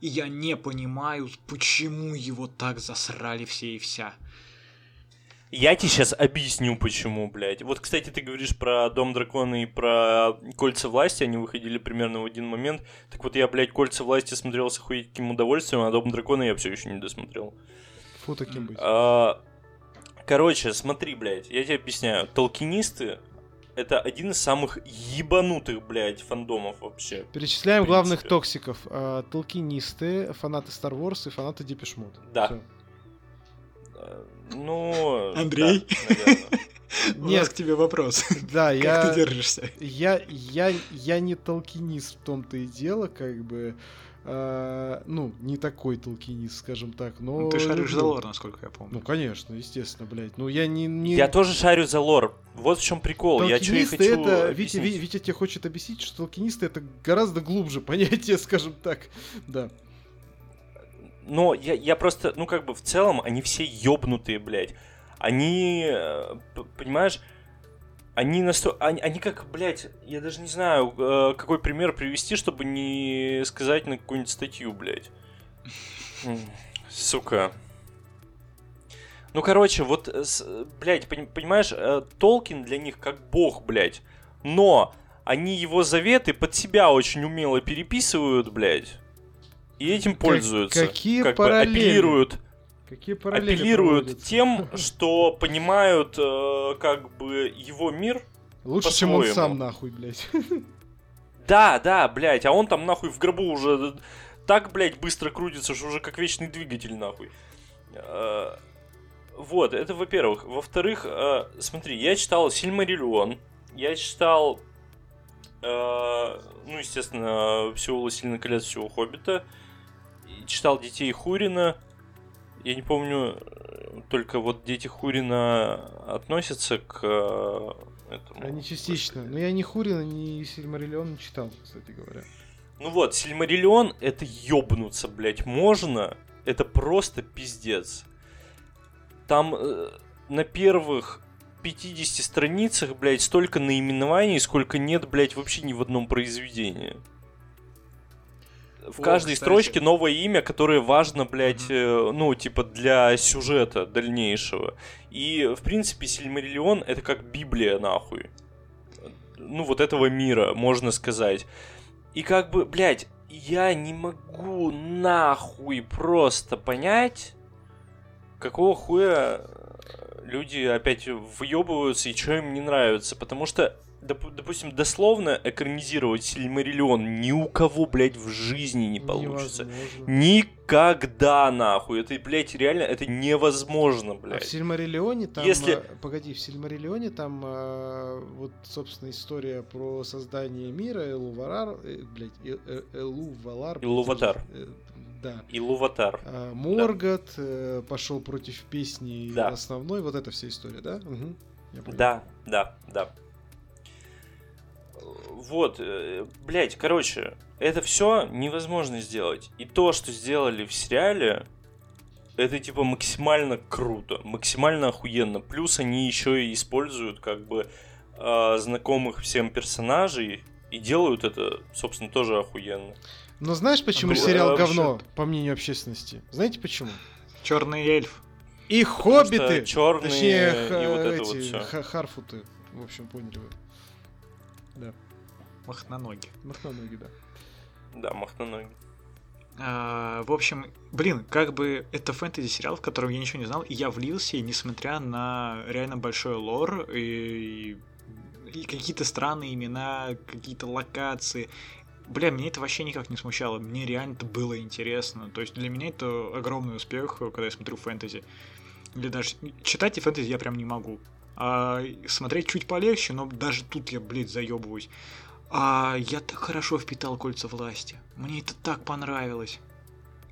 И я не понимаю, почему его так засрали все и вся. Я тебе сейчас объясню, почему, блядь. Вот, кстати, ты говоришь про Дом Дракона и про Кольца Власти, они выходили примерно в один момент. Так вот, я, блядь, Кольца Власти смотрел с охуительным удовольствием, а Дом Дракона я все еще не досмотрел. Фу, таким быть. А, короче, смотри, блядь, я тебе объясняю. Толкинисты это один из самых ебанутых, блядь, фандомов вообще. Перечисляем главных токсиков. А, толкинисты, фанаты Star Wars и фанаты Depeche Mode. Да. Всё. Ну... Андрей? Да, У нас к тебе вопрос. Да, я... Как ты держишься? Я, я, я не толкинист в том-то и дело, как бы... Uh, ну, не такой толкинист, скажем так, но... Ну, ты шаришь за лор, насколько я помню. Ну, конечно, естественно, блядь. Ну, я не... не... Я тоже шарю за лор. Вот в чем прикол. Я что и хочу это... Витя, Витя тебе хочет объяснить, что толкинисты это гораздо глубже понятие, скажем так. Да. Но я, я просто, ну как бы в целом они все ёбнутые, блядь. Они, э, понимаешь, они насто... Они, они как, блядь, я даже не знаю, э, какой пример привести, чтобы не сказать на какую-нибудь статью, блядь. Сука. Ну, короче, вот, блядь, понимаешь, э, Толкин для них как бог, блядь. Но они его заветы под себя очень умело переписывают, блядь и этим пользуются. Какие как параллели? Бы апеллируют, Какие параллели апеллируют проводятся? тем, что понимают э, как бы его мир. Лучше, чем он сам нахуй, блядь. Да, да, блядь, а он там нахуй в гробу уже так, блядь, быстро крутится, что уже как вечный двигатель, нахуй. Э, вот, это во-первых. Во-вторых, э, смотри, я читал Сильмариллион, я читал, э, ну, естественно, всего «Властелина колец», всего «Хоббита», читал детей Хурина. Я не помню, только вот дети Хурина относятся к э, этому. Они частично. Но я ни Хурина, ни Сильмариллион не читал, кстати говоря. Ну вот, Сильмариллион это ёбнуться, блять, можно. Это просто пиздец. Там э, на первых 50 страницах, блядь, столько наименований, сколько нет, блядь, вообще ни в одном произведении в О, каждой кстати. строчке новое имя, которое важно, блядь, mm-hmm. ну, типа, для сюжета дальнейшего. И, в принципе, Сильмариллион — это как Библия, нахуй. Ну, вот этого мира, можно сказать. И как бы, блядь, я не могу нахуй просто понять, какого хуя люди опять въебываются и что им не нравится. Потому что доп, допустим, дословно экранизировать Сильмариллион ни у кого, блядь, в жизни не получится. Невозможно. Никогда, нахуй. Это, блядь, реально, это невозможно, блядь. А в Сильмариллионе там... Если... Э, погоди, в Сильмариллионе там э, вот, собственно, история про создание мира, Элуварар, э, блядь, э, э, Элувалар... Илуватар. Э, да. Илуватар. А, Моргот да. э, пошел против песни да. основной, вот эта вся история, да? Угу. Да, да, да. Вот, э, блять, короче, это все невозможно сделать. И то, что сделали в сериале, это типа максимально круто, максимально охуенно. Плюс они еще и используют как бы э, знакомых всем персонажей и делают это, собственно, тоже охуенно. Но знаешь, почему а сериал вообще... говно, по мнению общественности? Знаете почему? Черный эльф. И хоббиты. Черные точнее, и вот это эти, вот все. Харфуты. В общем, поняли вы. Да. Махноноги. Махноноги, да. Да, махноноги. А, в общем, блин, как бы это фэнтези-сериал, в котором я ничего не знал, и я влился, и несмотря на реально большой лор и, и какие-то странные имена, какие-то локации, бля, меня это вообще никак не смущало, мне реально это было интересно. То есть для меня это огромный успех, когда я смотрю фэнтези. Или даже читать и фэнтези я прям не могу. А смотреть чуть полегче, но даже тут я, блядь, заебываюсь. А я так хорошо впитал кольца власти. Мне это так понравилось.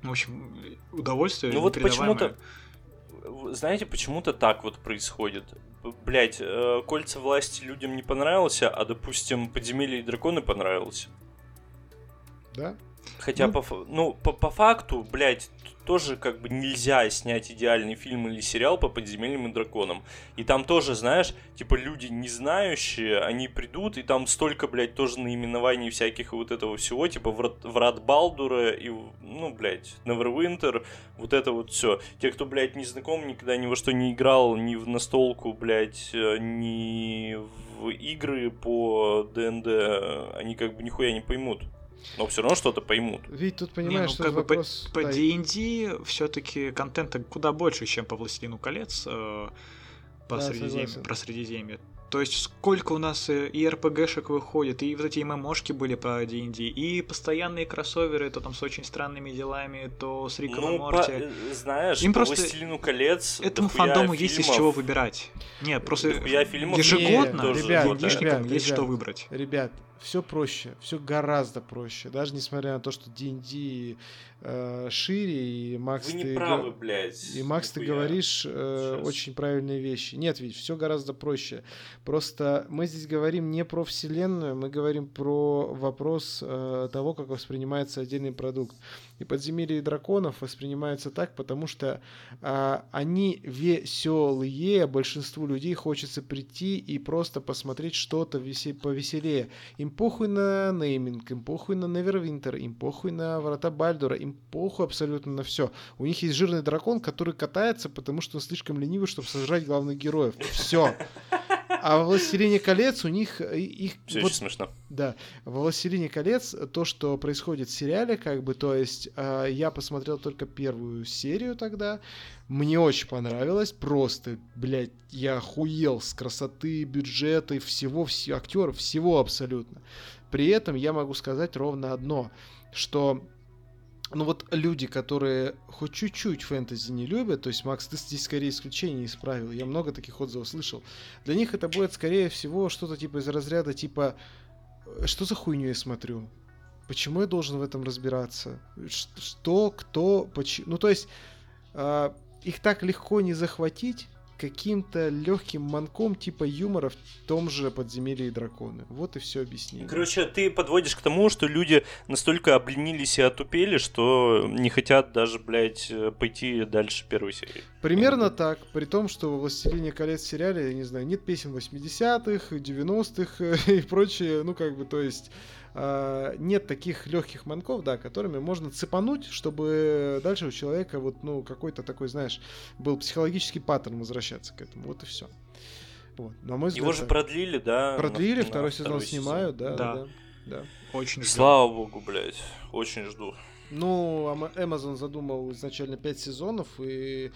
В общем, удовольствие. Ну вот почему-то, знаете, почему-то так вот происходит. Блять, э, кольца власти людям не понравился, а допустим, подземелье и драконы понравился. Да? Хотя, Ну- по, ну, по, по факту, блядь, тоже как бы нельзя снять идеальный фильм или сериал по подземельным и драконам. И там тоже, знаешь, типа люди не знающие, они придут, и там столько, блядь, тоже наименований всяких вот этого всего, типа Врат, Врат Балдура и, ну, блядь, Neverwinter, вот это вот все. Те, кто, блядь, не знаком, никогда ни во что не играл, ни в настолку, блядь, э, ни в игры по ДНД, они как бы нихуя не поймут. Но все равно что-то поймут. Ведь тут Не, понимаешь, ну, что как вопрос... По D&D все-таки контента куда больше, чем по Властелину колец э, по Да, Средиземью, согласен. про Средиземье. То есть сколько у нас и РПГшек выходит, и вот эти ММОшки были по D&D, и постоянные кроссоверы, то там с очень странными делами, то с Риком и Ну, по- Морти. э, знаешь, Им по просто «Властелину колец» Этому фандому есть из фильмов. чего выбирать. Нет, просто фильмов ежегодно Не, ребят, ребят, есть ребят. что выбрать. Ребят, все проще, все гораздо проще. Даже несмотря на то, что D&D э, шире, и Макс, Вы ты, не го- правы, блядь. и Макс, ты говоришь э, Сейчас. очень правильные вещи. Нет, ведь все гораздо проще. Просто мы здесь говорим не про вселенную, мы говорим про вопрос э, того, как воспринимается отдельный продукт. И подземелье драконов воспринимаются так, потому что а, они веселые, большинству людей хочется прийти и просто посмотреть что-то весе- повеселее. Им похуй на нейминг, им похуй на Невервинтер, им похуй на Врата Бальдура, им похуй абсолютно на все. У них есть жирный дракон, который катается, потому что он слишком ленивый, чтобы сожрать главных героев. Все. А в «Властелине колец» у них э, их... Все вот смешно. да, в «Властелине колец» то, что происходит в сериале, как бы, то есть э, я посмотрел только первую серию тогда, мне очень понравилось, просто, блядь, я охуел с красоты, бюджета и всего, все, актеров, всего абсолютно. При этом я могу сказать ровно одно, что ну вот люди, которые хоть чуть-чуть фэнтези не любят, то есть, Макс, ты здесь скорее исключение исправил, я много таких отзывов слышал, для них это будет, скорее всего, что-то типа из разряда, типа, «Э, что за хуйню я смотрю? Почему я должен в этом разбираться? Что, кто, почему? Ну, то есть, а, их так легко не захватить каким-то легким манком типа юмора в том же подземелье и драконы. Вот и все объяснение. Короче, ты подводишь к тому, что люди настолько обленились и отупели, что не хотят даже, блядь, пойти дальше первой серии. Примерно так, при том, что во «Властелине колец» сериале, я не знаю, нет песен 80-х, 90-х и прочее, ну как бы, то есть нет таких легких манков, да, которыми можно цепануть, чтобы дальше у человека вот, ну, какой-то такой, знаешь, был психологический паттерн возвращаться к этому, вот и все. Вот. На мой взгляд, Его же продлили, да? продлили, на- на второй сезон второй снимают, да, да, Да. да. да. Очень ждем. Слава богу, блядь. Очень жду. Ну, Amazon задумал изначально 5 сезонов, и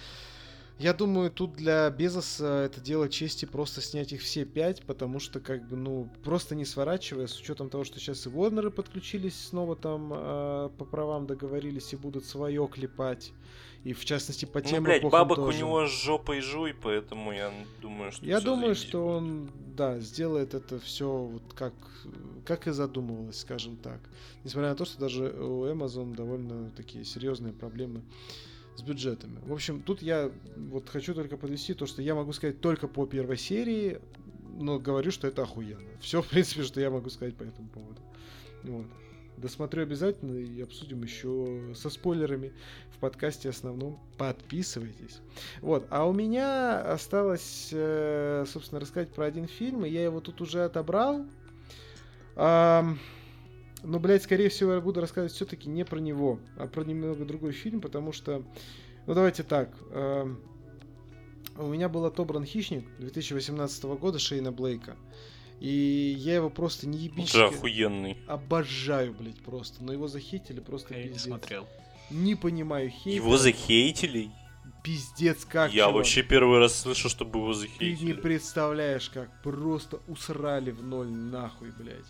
я думаю, тут для Безоса это дело чести просто снять их все 5, потому что, как бы, ну, просто не сворачивая, с учетом того, что сейчас и Warner подключились, снова там э, по правам договорились и будут свое клепать. И в частности по тем ну, блядь, бабок тоже. у него с жопой жуй, поэтому я думаю, что Я думаю, что будет. он, да, сделает это все вот как, как и задумывалось, скажем так. Несмотря на то, что даже у Amazon довольно такие серьезные проблемы с бюджетами. В общем, тут я вот хочу только подвести то, что я могу сказать только по первой серии, но говорю, что это охуенно. Все, в принципе, что я могу сказать по этому поводу. Вот. Досмотрю обязательно и обсудим еще со спойлерами в подкасте основном. Подписывайтесь. Вот, а у меня осталось, э, собственно, рассказать про один фильм, и я его тут уже отобрал. Ам, но, блядь, скорее всего, я буду рассказывать все-таки не про него, а про немного другой фильм, потому что, ну, давайте так. эм, у меня был отобран «Хищник» 2018 года Шейна Блейка. И я его просто не ебически же охуенный. обожаю, блядь, просто. Но его захейтили просто Я не пиздец. смотрел. Не понимаю хейта. Его захейтили? Пиздец, как, я чувак. вообще первый раз слышу, чтобы его Ты не захейтили. представляешь, как просто усрали в ноль нахуй, блядь.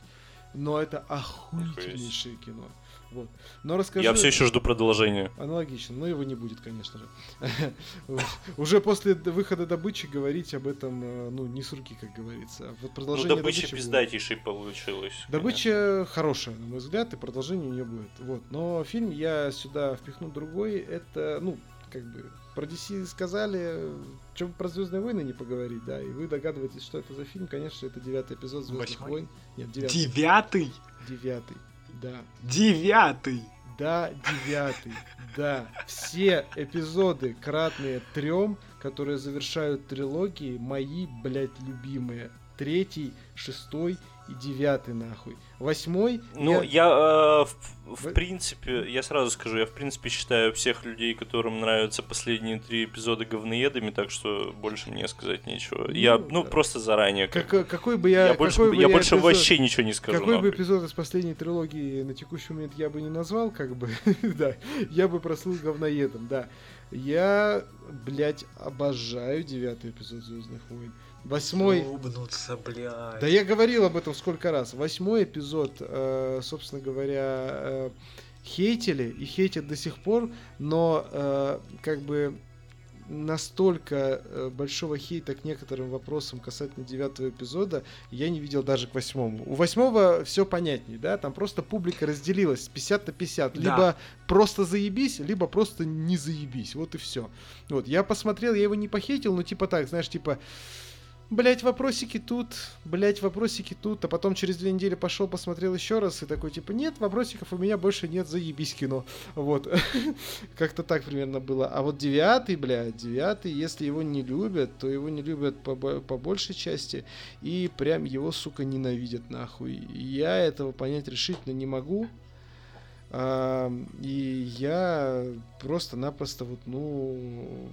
Но это охуительнейшее кино. Вот. Но расскажи... Я все еще жду продолжения. Аналогично, но его не будет, конечно же. Уже после выхода добычи говорить об этом, э, ну, не с руки, как говорится. А Вот Ну, продолжение добыча добычи будет. пиздатейшей получилась. Добыча хорошая, на мой взгляд, и продолжение у нее будет. Вот. Но фильм я сюда впихну другой. Это, ну, как бы, про DC сказали, что про Звездные войны не поговорить, да, и вы догадываетесь, что это за фильм. Конечно, это девятый эпизод Звездных Восьмой? войн. Нет, девятый. Девятый? Девятый. Да. Девятый! Да, девятый. Да. Все эпизоды, кратные трем, которые завершают трилогии, мои, блядь, любимые. Третий, шестой и девятый, нахуй. Восьмой... Ну, я, э, в, в Вы- принципе, я сразу скажу, я в принципе считаю всех людей, которым нравятся последние три эпизода говноедами, так что больше мне сказать нечего. я, ну, да. просто заранее. как Как- какой бы я... я больше, бы я больше эпизод- вообще ничего не скажу. Какой бы нахуй. эпизод из последней трилогии на текущий момент я бы не назвал, как бы, да, я бы прослыл говноедом, да. Я, блядь, обожаю девятый эпизод Звездных войн. Восьмой... Ёбнуться, блядь. Да я говорил об этом сколько раз. Восьмой эпизод, э, собственно говоря, э, хейтили и хейтят до сих пор, но э, как бы настолько э, большого хейта к некоторым вопросам касательно девятого эпизода я не видел даже к восьмому. У восьмого все понятнее, да, там просто публика разделилась 50 на 50. Да. Либо просто заебись, либо просто не заебись. Вот и все. Вот, я посмотрел, я его не похейтил, но типа так, знаешь, типа Блять, вопросики тут, блять, вопросики тут, а потом через две недели пошел, посмотрел еще раз и такой, типа, нет, вопросиков у меня больше нет, заебись кино. Вот. Как-то так примерно было. А вот девятый, блядь, девятый, если его не любят, то его не любят по, по большей части, и прям его, сука, ненавидят нахуй. Я этого понять решительно не могу. А, и я просто-напросто вот, ну,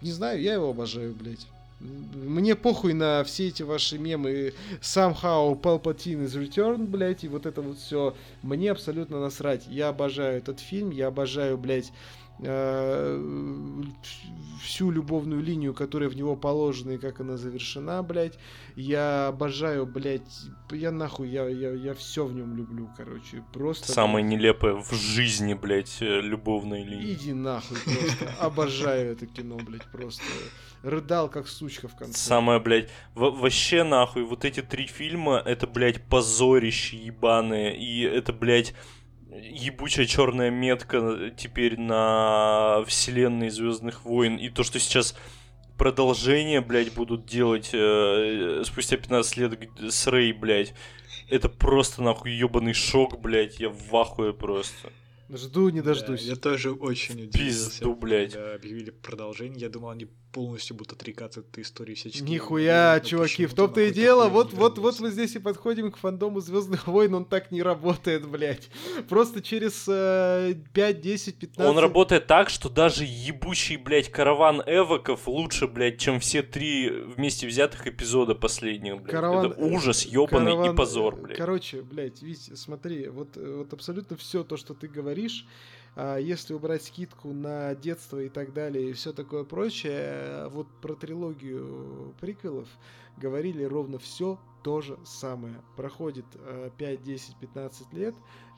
не знаю, я его обожаю, блядь. Мне похуй на все эти ваши мемы somehow Palpatine is returned, блядь, и вот это вот все. Мне абсолютно насрать. Я обожаю этот фильм, я обожаю, блядь, всю любовную линию, которая в него положена и как она завершена, блядь. Я обожаю, блядь, я нахуй, я, я, я все в нем люблю, короче. Просто... Самое блядь, нелепое в жизни, блядь, э, любовной линии. Иди нахуй просто. Обожаю это кино, блядь, просто. Рыдал, как сучка в конце. Самое, блядь, во- вообще нахуй, вот эти три фильма, это, блядь, позорище ебаное, и это, блядь, ебучая черная метка теперь на вселенной Звездных войн, и то, что сейчас продолжение, блядь, будут делать э, спустя 15 лет с Рэй, блядь, это просто, нахуй, ебаный шок, блядь, я в ахуе просто. Жду, не дождусь. Да, я тоже очень удивился. Пизду, блядь. Когда объявили продолжение, я думал, они полностью будут отрекаться от этой истории четыре. Нихуя, Ну, чуваки, в том-то и дело, вот, вот, вот мы здесь и подходим к фандому Звездных войн, он так не работает, блядь. Просто через э, 5, 10, 15... Он работает так, что даже ебучий, блядь, караван эвоков лучше, блядь, чем все три вместе взятых эпизода последних, блядь. Караван- Это ужас, ебаный Караван, и позор, э, блядь. Короче, блядь, Вить, смотри, вот, э, вот абсолютно все то, что ты говоришь, а, если убрать скидку на детство и так далее, и все такое прочее, вот про трилогию приквелов говорили ровно все то же самое. Проходит э, 5, 10, 15 лет,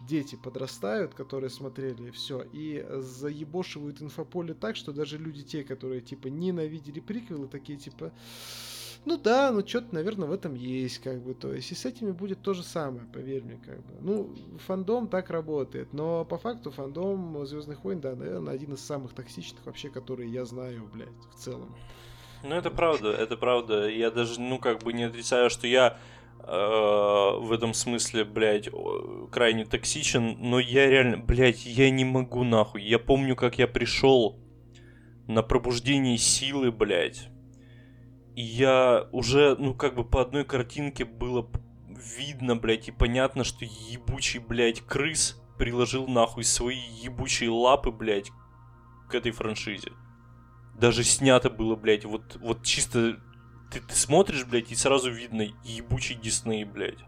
дети подрастают, которые смотрели все, и заебошивают инфополе так, что даже люди те, которые типа ненавидели приквелы, такие типа ну да, ну что-то, наверное, в этом есть, как бы, то есть, и с этими будет то же самое, поверь мне, как бы. Ну, фандом так работает, но по факту фандом Звездных войн, да, наверное, один из самых токсичных вообще, которые я знаю, блядь, в целом. Ну, это правда, это правда. Я даже, ну, как бы не отрицаю, что я э, в этом смысле, блядь, крайне токсичен, но я реально, блядь, я не могу нахуй. Я помню, как я пришел на пробуждение силы, блядь. И я уже, ну, как бы по одной картинке было видно, блядь, и понятно, что ебучий, блядь, крыс приложил нахуй свои ебучие лапы, блядь, к этой франшизе. Даже снято было, блядь, вот, вот чисто ты, ты смотришь, блядь, и сразу видно ебучий Дисней, блядь.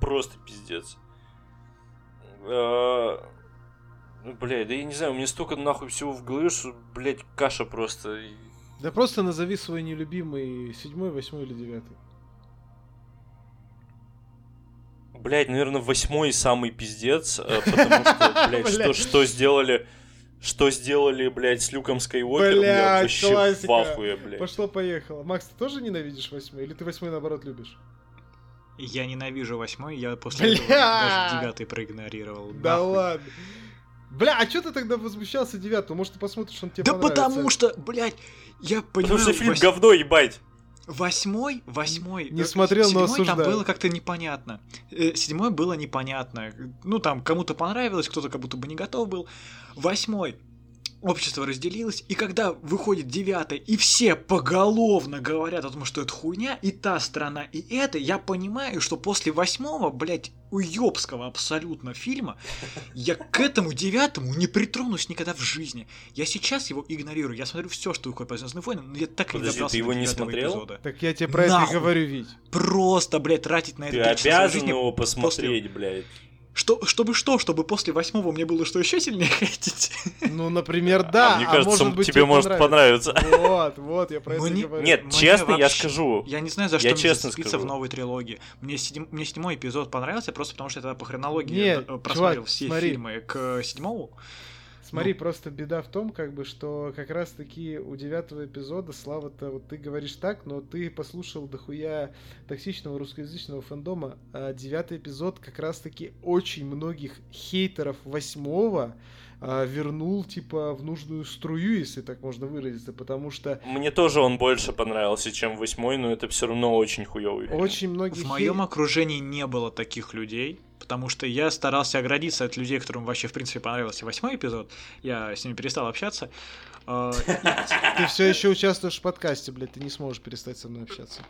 Просто пиздец. А, ну, Блядь, да я не знаю, у меня столько нахуй всего в голове, что, блядь, каша просто. Да просто назови свой нелюбимый седьмой, восьмой или девятый. Блядь, наверное, восьмой самый пиздец, э, потому что, блядь, что, сделали... Что сделали, блядь, с Люком Скайуокером, я вообще классика. в ахуе, блядь. Пошло-поехало. Макс, ты тоже ненавидишь восьмой? Или ты восьмой, наоборот, любишь? Я ненавижу восьмой, я после этого Бля! даже девятый проигнорировал. Да нахуй. ладно. Бля, а что ты тогда возмущался девятого? Может, ты посмотришь, он тебе Да потому что, блядь, я понимаю... Потому что фильм вось- говно, ебать. Восьмой, восьмой. Не смотрел, но седьмой там осуждаю. было как-то непонятно. Э, Седьмой было непонятно. Ну, там кому-то понравилось, кто-то как будто бы не готов был. Восьмой. Общество разделилось, и когда выходит девятый, и все поголовно говорят о том, что это хуйня, и та страна, и это, я понимаю, что после восьмого, блядь, уёбского абсолютно фильма, я к этому девятому не притронусь никогда в жизни. Я сейчас его игнорирую. Я смотрю все, что выходит по Звездным войнам, но я так и не добрался ты его до не смотрел? эпизода. Так я тебе про это и Нахуй. говорю, Вить. Просто, блядь, тратить на это Ты обязан жизни его после- посмотреть, блядь. Что, чтобы что? Чтобы после восьмого мне было что еще сильнее хотеть? Ну, например, да. А мне а кажется, может быть, тебе может понравиться. Вот, вот, я про это и Мне- говорю. Нет, Мне честно, я вообще- скажу. Я не знаю, за что Я мне честно зацепиться скажу. в новой трилогии. Мне, седьм- мне седьмой эпизод понравился, просто потому что я тогда по хронологии Нет, э, просмотрел чувак, все смотри. фильмы к седьмому. Смотри, Ну. просто беда в том, как бы, что как раз таки у девятого эпизода, Слава-то, вот ты говоришь так, но ты послушал дохуя токсичного русскоязычного фэндома, а девятый эпизод как раз таки очень многих хейтеров восьмого а, вернул, типа, в нужную струю, если так можно выразиться, потому что Мне тоже он больше понравился, чем восьмой, но это все равно очень хуёвый. фильм. очень многие В моем хей- окружении не было таких людей, потому что я старался оградиться от людей, которым вообще, в принципе, понравился восьмой эпизод. Я с ними перестал общаться. Э, Ты все еще участвуешь в подкасте, блядь, ты не сможешь перестать со мной общаться.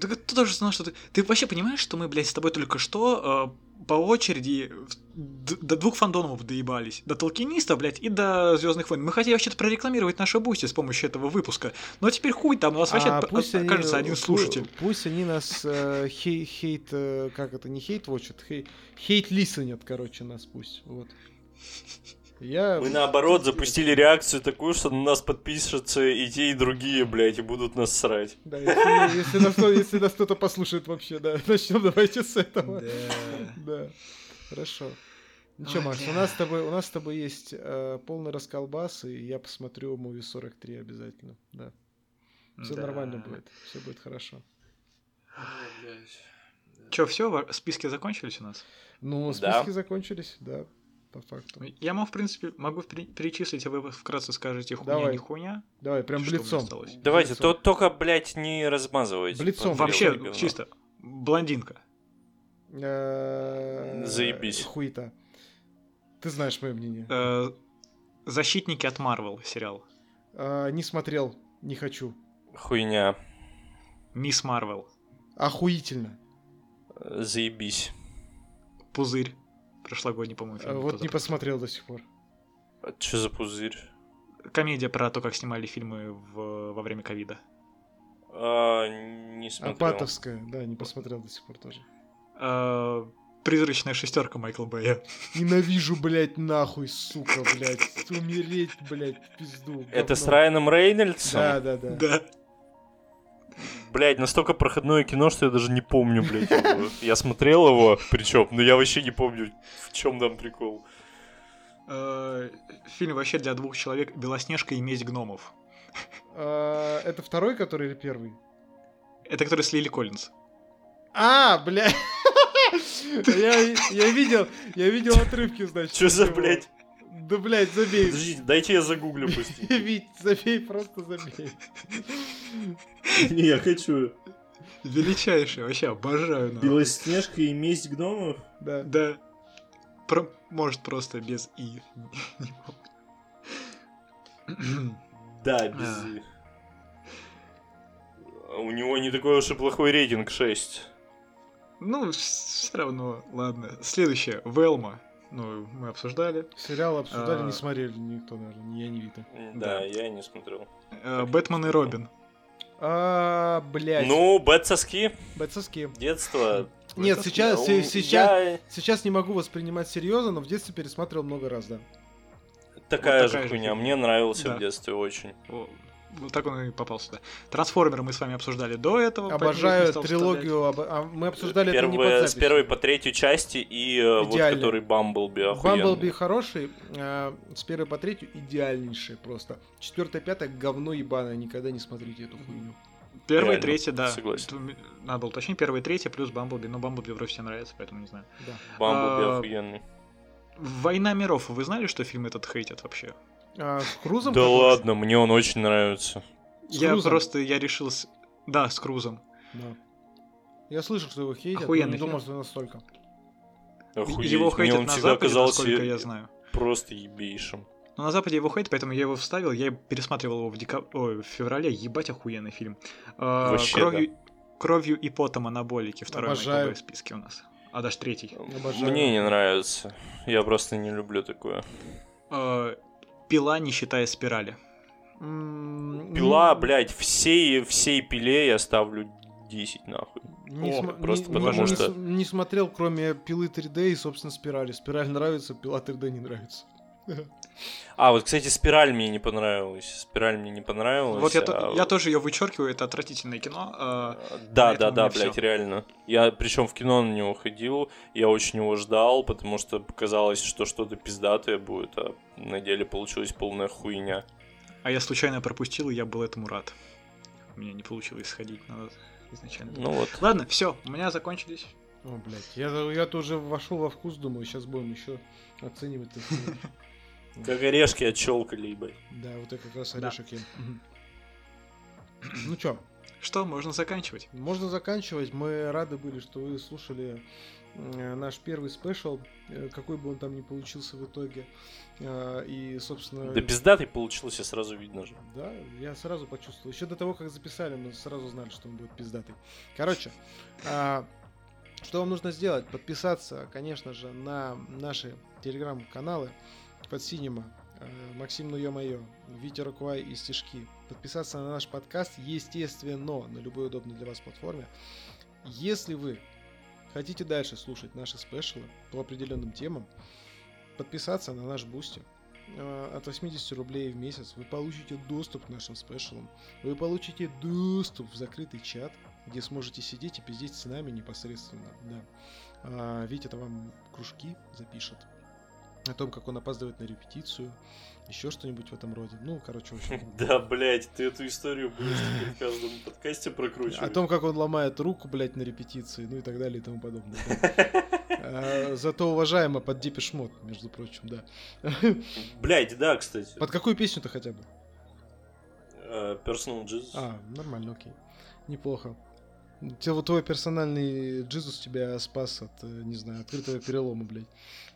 Так ты тоже знал, что ты... Ты вообще понимаешь, что мы, блядь, с тобой только что э, по очереди д- до двух фандомов доебались. До Толкиниста, блядь, и до Звездных войн. Мы хотели вообще-то прорекламировать нашу Boosty с помощью этого выпуска. Но теперь хуй там, у нас вообще А пусть они- окажется один пу- слушатель. Пусть они нас э, хей- хейт, э, как это, не хейт watchат, хей- хейт лисенят, короче, нас пусть. Вот. Я... Мы наоборот запустили реакцию такую, что на нас подпишутся и те, и другие, блядь, и будут нас срать. Да, если, если нас, кто- если нас кто-то послушает вообще, да. Начнем давайте с этого. Да. Хорошо. Ну что, Макс, у нас с тобой, у нас с тобой есть э, полный расколбас, и я посмотрю муви 43 обязательно. Да. Все Да. нормально будет. Все будет хорошо. Чё, все, списки закончились у нас? Ну, Да. списки закончились, да, по факту. Я могу, в принципе, могу перечислить, а вы вкратце скажете хуйня, Давай. не хуйня. Давай, прям Что блицом. осталось? Давайте, Блицом. то только, блядь, не размазывайте. Блицом. Вообще, говно. чисто, блондинка. Э, Заебись. Хуета. Ты знаешь мое мнение. Э, Защитники от Марвел сериал. А, не смотрел, не хочу. Хуйня. Мисс Марвел. Охуительно. Заебись. Пузырь. Прошлогодний, по-моему, А, фильм. вот кто не посмотрел до сих пор. Что за пузырь? Комедия про то, как снимали фильмы в- во время ковида. А, не смотрел. Апатовская, да, не посмотрел до сих пор тоже. Э, Призрачная шестерка Майкла Бэя. Ненавижу, блядь, нахуй, сука, блядь. Умереть, блядь, пизду. Это с. Райаном Рейнольдсом? Да, да, да. Да. Блядь, настолько проходное кино, что я даже не помню, блядь, его. Я смотрел его, причем, но я вообще не помню, в чем там прикол. Э, Фильм вообще для двух человек «Белоснежка и месть гномов». А, Это второй, который или первый? Это который с Лили Коллинз. А, блядь. Я, я видел, я видел отрывки, значит. Что за, блядь? Да, блядь, забей. Подождите, дайте я загуглю пусть. Вить, забей, просто забей. Не, я хочу. Величайший, вообще обожаю. нахуй. Белоснежка и месть гномов? Да. Да. Про- Может, просто без «и». Да, без... А. А У него не такой уж и плохой рейтинг 6. Ну, все равно, ладно. Следующее. Велма. Ну, мы обсуждали. Сериал обсуждали, А. не смотрели никто, наверное, ни я, не Вита. Да, Да. я не смотрел. Э, Бэтмен и Робин. А, блядь. Ну, Бэт соски, Бойцовские. детство. Нет, сейчас, се- сейчас, я- сейчас не могу воспринимать серьезно, но в детстве пересматривал много раз, да. Такая Вот же такая же хуйня. Мне нравился Да. в детстве очень. Вот так он и попал сюда. Трансформеры мы с вами обсуждали до этого. Обожаю трилогию, об- а мы обсуждали это не под Первые- запись. с первой по третью части и э, вот Идеально. который Бамблби охуенный. Бамблби хороший, а, с первой по третью идеальнейший просто. Четвертая, пятая говно ебаное, никогда не смотрите эту хуйню. Первая, Реально, третья, да. согласен. Надо было уточнить. Первая, третья плюс Бамблби. Но Бамблби вроде всем нравится, поэтому не знаю. Да. Бамблби А, охуенный. Война миров. Вы знали, что фильм этот хейтят вообще? А, с Крузом? Да ладно, мне он очень нравится. С я Крузом? просто, я решил... с- Да, с Крузом. Да. Я слышал, что его хейтят, но Охуенный не думал, что настолько. Охуеть, Его хейтят он на всегда Западе, казался насколько я знаю. просто ебейшим. Но на Западе его хейтят, поэтому я его вставил. Я пересматривал его в, дека... Ой, в феврале. Ебать охуенный фильм. А, Вообще, кровью... кровью и потом анаболики. Второй на Обожаю. КБ в списке у нас. А даже третий. Обожаю. Мне не нравится. Я просто не люблю такое. Пила, не считая спирали. Пила, не- блядь, всей, всей пиле я ставлю 10 нахуй. Не, О, см- просто не- потому не что- с- не смотрел, кроме пилы 3D и, собственно, спирали. Спираль нравится, пила 3D не нравится. А, вот, кстати, спираль мне не понравилась. Спираль мне не понравилась. Вот я, а я тоже ее вычеркиваю, это отвратительное кино. а, Да, да, да, блядь, всё. реально. Я причем в кино на него ходил, я очень его ждал, потому что показалось, что что-то пиздатое будет, а на деле получилась полная хуйня. а я случайно пропустил, и я был этому рад. У меня не получилось сходить на изначально. Ну вот. Ладно, все, у меня закончились. О, блядь, я, я тоже вошел во вкус, думаю, сейчас будем еще оценивать. Как орешки отщелкали, ебать. Да, вот это как раз Да. орешек. Мгм. Ну чё, Что, можно заканчивать? можно заканчивать. Мы рады были, что вы слушали э, наш первый спешл, э, какой бы он там ни получился в итоге. Э, И, собственно... Да пиздатый получился, сразу видно же. Да, я сразу почувствовал. Еще до того, как записали, мы сразу знали, что он будет пиздатый. Короче, что вам нужно сделать? Подписаться, конечно же, на наши телеграм-каналы Fat Cinema, э, Максим Ну Ё-Моё, Витя Руквай и Стишки. Подписаться на наш подкаст, естественно, на любой удобной для вас платформе. Если вы хотите дальше слушать наши спешлы по определенным темам, подписаться на наш Boosty. Э, От 80 рублей в месяц вы получите доступ к нашим спешлам. Вы получите доступ в закрытый чат, где сможете сидеть и пиздеть с нами непосредственно. Да. А, Витя это вам кружки запишет. О том, как он опаздывает на репетицию. Еще что-нибудь в этом роде. Ну, короче, общем. Да, блядь, ты эту историю будешь в каждом подкасте О прокручивать. том, как он ломает руку, блядь, на репетиции, ну и так далее и тому подобное. А, Зато уважаемо под Депешмот, между прочим, да. Блядь, да, кстати. Под какую песню-то хотя бы? Э, Personal Jesus. А, нормально, окей. Неплохо. Те- вот твой персональный Jesus тебя спас от, э, не знаю, открытого перелома, блядь.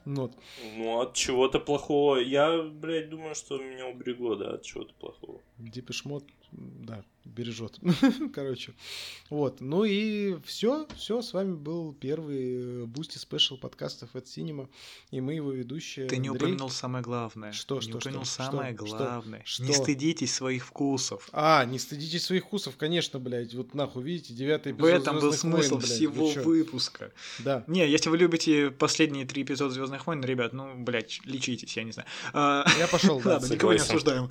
Ну вот. Ну, от чего-то плохого. Я, блядь, думаю, что меня уберегло, да, от чего-то плохого. Depeche Mode, да, бережет. Короче. Вот. Ну и все, все. С вами был первый Boosty special подкаста Fat Cinema. И мы его ведущие. Ты не Андрей. упомянул самое главное. Что, не что, упомянул что, самое что, что, главное. что? Не стыдитесь своих вкусов. А, не стыдитесь своих вкусов, конечно, блядь. Вот нахуй, видите, девятый В эпизод этом был «Звездных войн», смысл блядь, всего выпуска. Да. Не, если вы любите последние три эпизода Звездных войн, ребят, ну, блядь, лечитесь, я не знаю. А, Я пошел. Ладно, никого не осуждаем.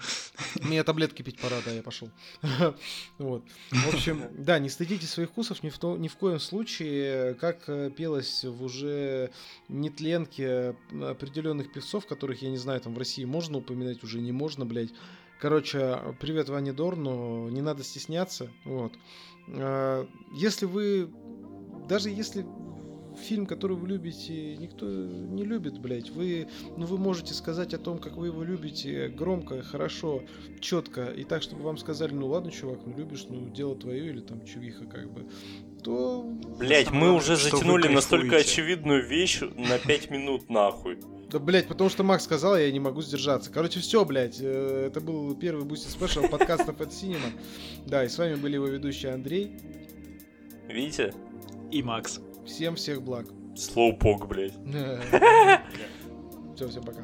Мне таблетки пить пора, да, я пошел. Вот. В общем, да, не стыдитесь своих вкусов ни в, то- ни в коем случае, как э, пелось в уже нетленке определенных певцов, которых, я не знаю, там в России можно упоминать, уже не можно, блядь. Короче, привет Ване Дорну, не надо стесняться, вот. Э, Если вы, даже если фильм, который вы любите, никто не любит, блядь, вы, ну, вы можете сказать о том, как вы его любите, громко, хорошо, четко, и так, чтобы вам сказали, ну ладно, чувак, ну любишь, ну дело твое, или там чувиха, как бы, то... Блять, мы уже затянули настолько очевидную вещь на 5 минут нахуй. Да, блядь, потому что Макс сказал, я не могу сдержаться. Короче, все, блядь, э, это был первый Boosty Special подкаста Fat Cinema. Да, и с вами были его ведущие Андрей. Видите? И Макс. Всем всех благ. Слоупок, блядь. Все, всем пока.